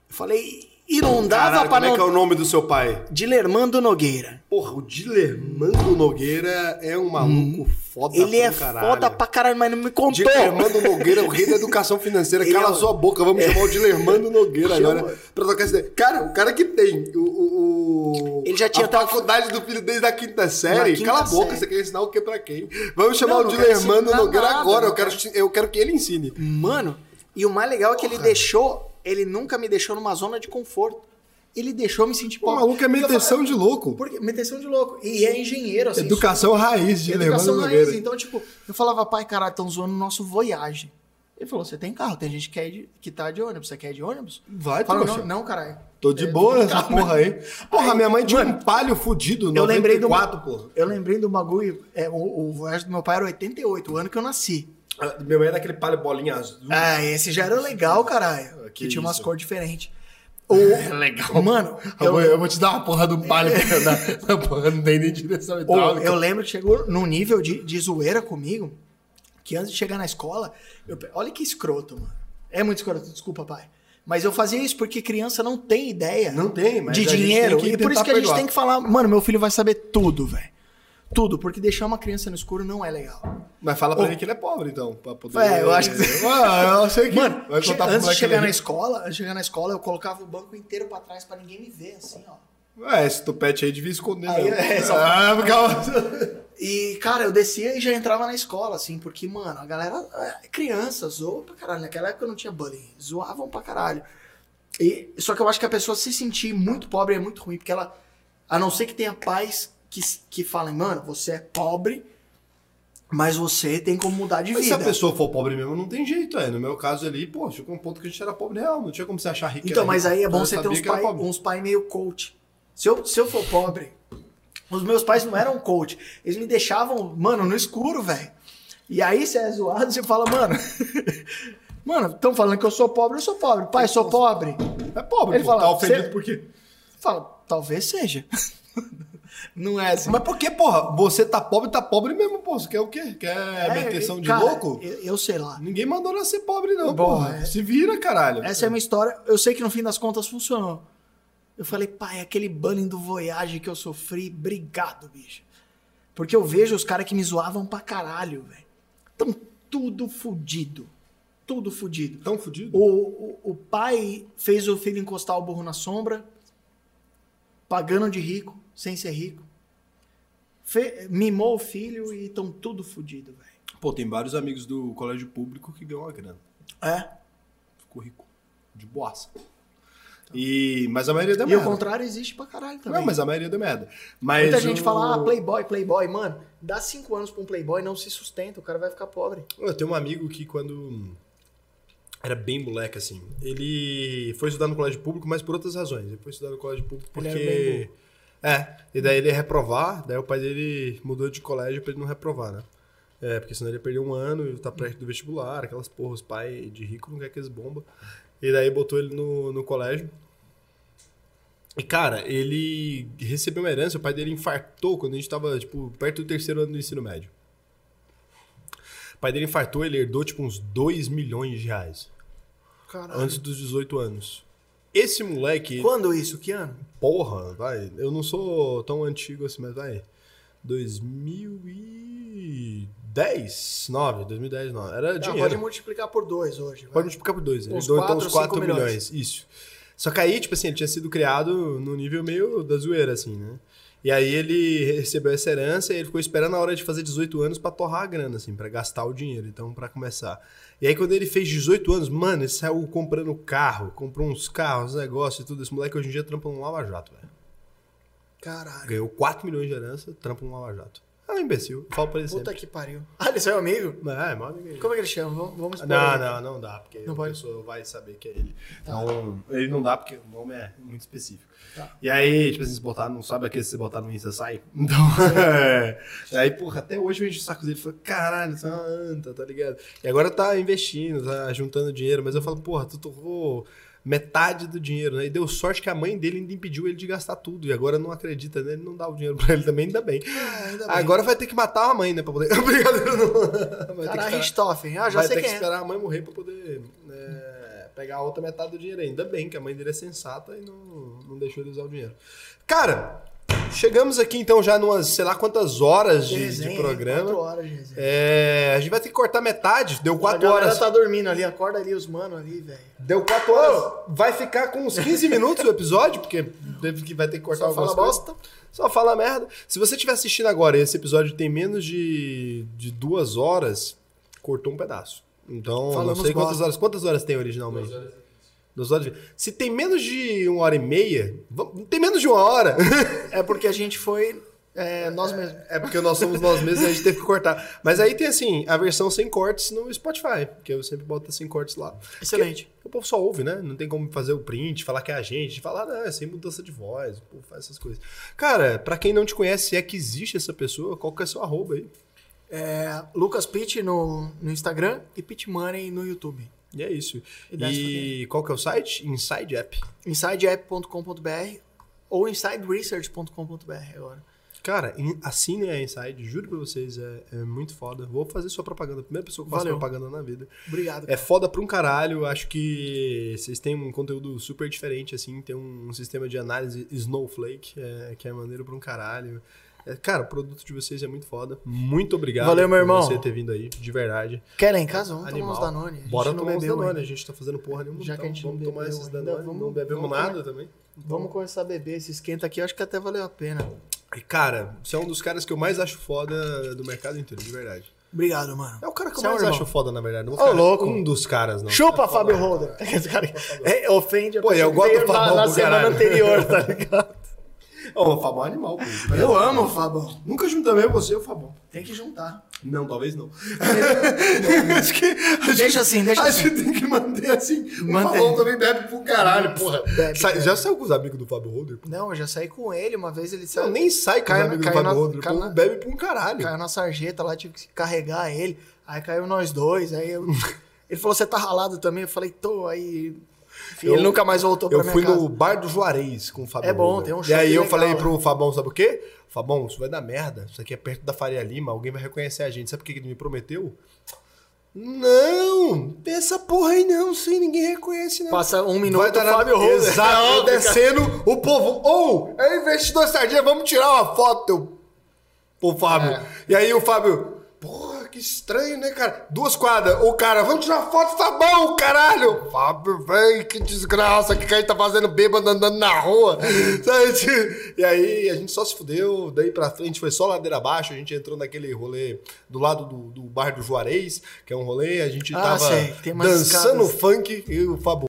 Eu falei, e não dava
Caralho,
pra
como é
não...
que é o nome do seu pai?
Dilermando Nogueira.
Porra, o Dilermando Nogueira é um maluco foda
Ele é
caralho.
foda pra caralho, mas não me contou.
Dilermando Nogueira, o rei da educação financeira.
Ele
Cala
é
sua boca, vamos chamar o Dilermando Nogueira
Chama.
agora. Pra tocar essa ideia. Cara, o cara que tem o. o, o-
Ele já tinha
a
o-
faculdade do filho desde a quinta série.
Quinta
Cala a boca,
série.
você quer ensinar o que pra quem? Vamos chamar
Não,
o Dilermando Nogueira
nada,
agora. Eu quero, eu quero que ele ensine.
Mano, e o mais legal é que ele deixou, ele nunca me deixou numa zona de conforto. Ele deixou me sentir pobre.
maluco é meteção de louco.
Porque, meteção de louco. E é engenheiro, assim.
Educação raiz, Dilermando
Educação raiz.
Nogueira.
Então, tipo, eu falava, pai, caralho, estão zoando o nosso Voyage. Ele falou, você tem carro, tem gente que, ir de, que tá de ônibus, você quer de ônibus?
Vai, trouxa.
não, não, caralho.
Tô de
É,
boa
tô de
nessa porra aí. Porra,
Aí,
minha mãe tinha um
mano,
palio fudido,
Eu lembrei do
94, porra.
Eu lembrei do bagulho, é, o, o Voyage do meu pai era 88, o ano que eu nasci.
Ah, Meu mãe era aquele palio bolinha azul.
Ah, esse já era legal, caralho.
Que
Que tinha umas cores diferentes. O, é legal. Mano,
Eu,
eu,
vou, eu vou te dar uma porra do palio pra andar. Na porra, não tem nem direção hidráulica.
eu lembro que chegou num nível de, de zoeira comigo, que antes de chegar na escola, eu olha que escroto, mano. É muito escroto, desculpa, pai. Mas eu fazia isso porque criança não tem ideia
Não tem,
de dinheiro. e por isso que a gente
perdoar.
tem que falar, mano, meu filho vai saber tudo, velho. Tudo, porque deixar uma criança no escuro não é legal.
Mas fala pra ele que ele é pobre, então. Pra poder...
É, eu acho que-
Ah, eu sei que...
Mano,
vai
che- antes de chegar na escola, antes de chegar na escola, eu colocava o banco inteiro pra trás pra ninguém me ver, assim, ó.
É, esse tupete aí devia esconder.
Aí, é, só-
Ah, calma.
E, cara, eu descia e já entrava na escola, assim, porque, mano, a galera, é, criança, zoa pra caralho. Naquela época não tinha bullying, zoavam pra caralho. E, só que eu acho que a pessoa se sentir muito pobre é muito ruim, porque ela, a não ser que tenha pais que, que falem, mano, você é pobre, mas você tem como mudar de
Mas se
vida.
a pessoa for pobre mesmo, não tem jeito, é. No meu caso ali, pô, chegou um ponto que a gente era pobre real. Não tinha como você achar rico.
Então, mas
rico.
aí é bom você ter uns pais uns pai meio coach. Se eu, se eu for pobre, os meus pais não eram coach. Eles me deixavam, mano, no escuro, velho. E aí você é zoado, você fala, mano. mano, estão falando que eu sou pobre, eu sou pobre. Pai, sou pobre.
É pobre,
Ele
pô.
fala,
tá ofendido
"Cê-"
por quê?
Fala, talvez seja. não é assim.
Mas por que, porra? Você tá pobre, tá pobre mesmo, pô. Você quer o quê? Quer meteção de
cara,
louco?
Eu, eu sei lá.
Ninguém mandou nascer pobre, não,
Bom,
porra.
é.
Se vira, caralho.
Essa é a minha história. Eu sei que no fim das contas funcionou. Eu falei, pai, aquele bullying do Voyage que eu sofri, obrigado, bicho. Porque eu vejo os caras que me zoavam pra caralho, velho. Tão tudo fudido. Tudo fudido.
Tão fudido?
O, o, o pai fez o filho encostar o burro na sombra, pagando de rico, sem ser rico. Fe- mimou o filho e tão tudo fudido, velho.
Pô, tem vários amigos do colégio público que ganham uma grana.
É?
Ficou rico. De boaça. E, mas a maioria deu
E o
merda.
contrário existe pra caralho também.
Não, mas a maioria deu merda. Mas
Muita gente
o-
fala, ah, playboy, playboy. Mano, dá cinco anos pra um playboy, não se sustenta, o cara vai ficar pobre.
Eu tenho um amigo que quando era bem moleque, assim, ele foi estudar no colégio público, mas por outras razões. Ele foi estudar no colégio público porque... É, e daí ele ia reprovar, daí o pai dele mudou de colégio pra ele não reprovar, né? É, porque senão ele ia perder um ano e tá perto do vestibular, aquelas porra, os pais de rico não quer que eles bomba. E daí botou ele no, no colégio. E, cara, ele recebeu uma herança, o pai dele infartou quando a gente tava, tipo, perto do terceiro ano do ensino médio. O pai dele infartou, ele herdou, tipo, uns 2 milhões de reais.
Caralho.
Antes dos 18 anos. Esse moleque,
Quando isso? Que ano?
porra, vai, eu não sou tão antigo assim, mas vai. 2010, 9, 2010, 9. Era
Ah,
dinheiro.
pode multiplicar por dois hoje. vai.
Pode multiplicar por dois. Ele
Uns
deu então
quatro,
uns 4
cinco
milhões.
milhões.
Isso. Só que aí, tipo assim, ele tinha sido criado no nível meio da zoeira, assim, né? E aí ele recebeu essa herança e ele ficou esperando a hora de fazer 18 anos pra torrar a grana, assim, pra gastar o dinheiro, então, pra começar. E aí, quando ele fez 18 anos, mano, ele saiu comprando carro, comprou uns carros, negócios e tudo. Esse moleque hoje em dia trampa no Lava Jato, velho.
Caralho.
Ganhou 4 milhões de herança, trampa no Lava Jato. É um imbecil. Eu falo pra ele
Puta
sempre.
que pariu. Ah, ele é seu amigo?
É, mó amigo aí.
Como é que ele chama? Vamos,
Não,
ele.
não, não dá, porque
Não
a
pode?
pessoa vai saber que é ele. Então, ele não dá porque o nome é muito específico.
Tá.
E aí, tipo assim, se botar, não sabe aquele que você botar no Insta sai? Então, é. E aí, porra, até hoje eu encho o saco dele. Falei, caralho, você é uma anta, tá ligado? E agora tá investindo, tá juntando dinheiro, mas eu falo, porra, tu torrou metade do dinheiro, né? E deu sorte que a mãe dele ainda impediu ele de gastar tudo. E agora não acredita nele, não dá o dinheiro pra ele também, ainda bem.
Ah, ainda bem.
Agora vai ter que matar a mãe, né? Pra poder. Brincadeira, não. Vai ter que
Caralho,
esperar-
Richthofen. Ah, já
vai
sei
ter que
é.
esperar a mãe morrer pra poder é, pegar a outra metade do dinheiro. Ainda bem que a mãe dele é sensata e não, não deixou ele usar o dinheiro. Cara, chegamos aqui então já numas, sei lá quantas horas de, de
Resenha, hein?
programa.
Quatro horas de resenha.
É, a gente vai ter que cortar metade. Deu
a
quatro
galera
horas.
tá dormindo ali, acorda ali os mano ali, velho.
Deu quatro horas. Vai ficar com uns 15 minutos o episódio, porque teve que vai ter que cortar
Só
algumas
fala bosta.
Só fala merda. Se você estiver assistindo agora e esse episódio tem menos de, de duas horas, cortou um pedaço. Então,
Falamos
não sei quantas
bosta.
horas. Quantas horas tem originalmente? Duas horas. E vinte. Se tem menos de uma hora e meia, tem menos de uma hora.
É porque a gente foi é, nós mesmos.
É porque nós somos nós mesmos e a gente teve que cortar. Mas aí tem assim, a versão sem cortes no Spotify, que eu sempre boto sem cortes lá.
Excelente.
Porque o povo só ouve, né? Não tem como fazer o print, falar que é a gente, falar, não, é sem mudança de voz, o povo faz essas coisas. Cara, pra quem não te conhece, se é que existe essa pessoa, qual que é seu arroba aí?
É, Lucas Pitt no, no Instagram e Pitt Money no YouTube.
E é isso.
E
E qual que é o site? Inside App.
InsideApp.com.br ou InsideResearch.com.br agora.
Cara, in- assinem a Inside, juro pra vocês, é, é muito foda. Vou fazer sua propaganda, primeira pessoa que faz propaganda na vida.
Obrigado.
É foda pra um caralho, acho que vocês têm um conteúdo super diferente, assim, tem um, sistema de análise Snowflake, é, que é maneiro pra um caralho. É, cara, o produto de vocês é muito foda. Muito obrigado
Valeu, meu
por
irmão.
você ter vindo aí, de verdade.
Querem em casa? Vamos
Animal.
tomar uns Danone. A gente
Bora
não
tomar uns
bebeu
Danone,
ainda.
a gente tá fazendo porra nenhuma,
Já que
então
a gente não
vamos tomar
bebeu
esses
ainda,
Danone,
vamos-
não bebemos
vamos
nada também.
Vamos começar a beber. Esse esquenta aqui, eu acho que até valeu a pena.
E, cara, você é um dos caras que eu mais acho foda do mercado inteiro, de verdade.
Obrigado, mano.
É o cara que eu
Você é um
mais
irmão.
acho foda, na verdade. Não
Ô,
vou ficar-
louco.
Um dos caras, não.
Chupa, Fábio Holder. Esse cara é, ofende a
Pô,
pessoa
eu
que
gosto
veio
do
na,
Fabão
na
pro
semana
caralho.
anterior, tá ligado?
Ô, o Fabão é animal, pô.
Eu amo o Fabão.
Nunca juntamos eu, você e o Fabão.
Tem que juntar.
Não, talvez não. acho que. Acho
Deixa
que-
assim, deixa
a
assim.
gente tem que manter assim. O
Mantém.
Fabão também bebe pro caralho, porra.
Bebe,
Sai-
bebe.
já saiu com os amigos do Fábio Holder?
Não, eu já saí com ele. Uma vez ele saiu.
Não, nem sai com
Caiu
os amigos do Fábio. O
caiu
povo
na-
bebe pra um caralho.
Caiu na sarjeta lá, tive que carregar ele. Aí caiu nós dois. Aí eu... ele falou: Você tá ralado também? Eu falei: Tô. Aí.
Eu-
ele nunca mais voltou pra
Eu
minha
fui
casa.
no bar do Juarez com o Fabão.
É bom,
Holder.
tem um
E
shopping
aí eu
legal
falei pro Fabão, sabe o quê? Fabão, isso vai dar merda. Isso aqui é perto da Faria Lima, alguém vai reconhecer a gente. Sabe por que ele me prometeu? Não! Essa porra aí não, sim, ninguém reconhece, não.
Passa um minuto
Vai
o
dar na-
Fábio Holder.
Exato,
cara.
descendo, o povo, ou, é investidor sardinha, vamos tirar uma foto, teu... o Fábio.
É.
E aí o Fábio, que estranho, né, cara? Duas quadras, o cara, vamos tirar foto, Fabão, caralho! Fábio, velho, que desgraça, que a gente tá fazendo bêbado andando na rua. Sabe? E aí a gente só se fudeu, daí pra frente foi só ladeira abaixo, a gente entrou naquele rolê do lado do, do bar do Juarez, que é um rolê, a gente
Ah,
tava
sei,
dançando funk e o Fábio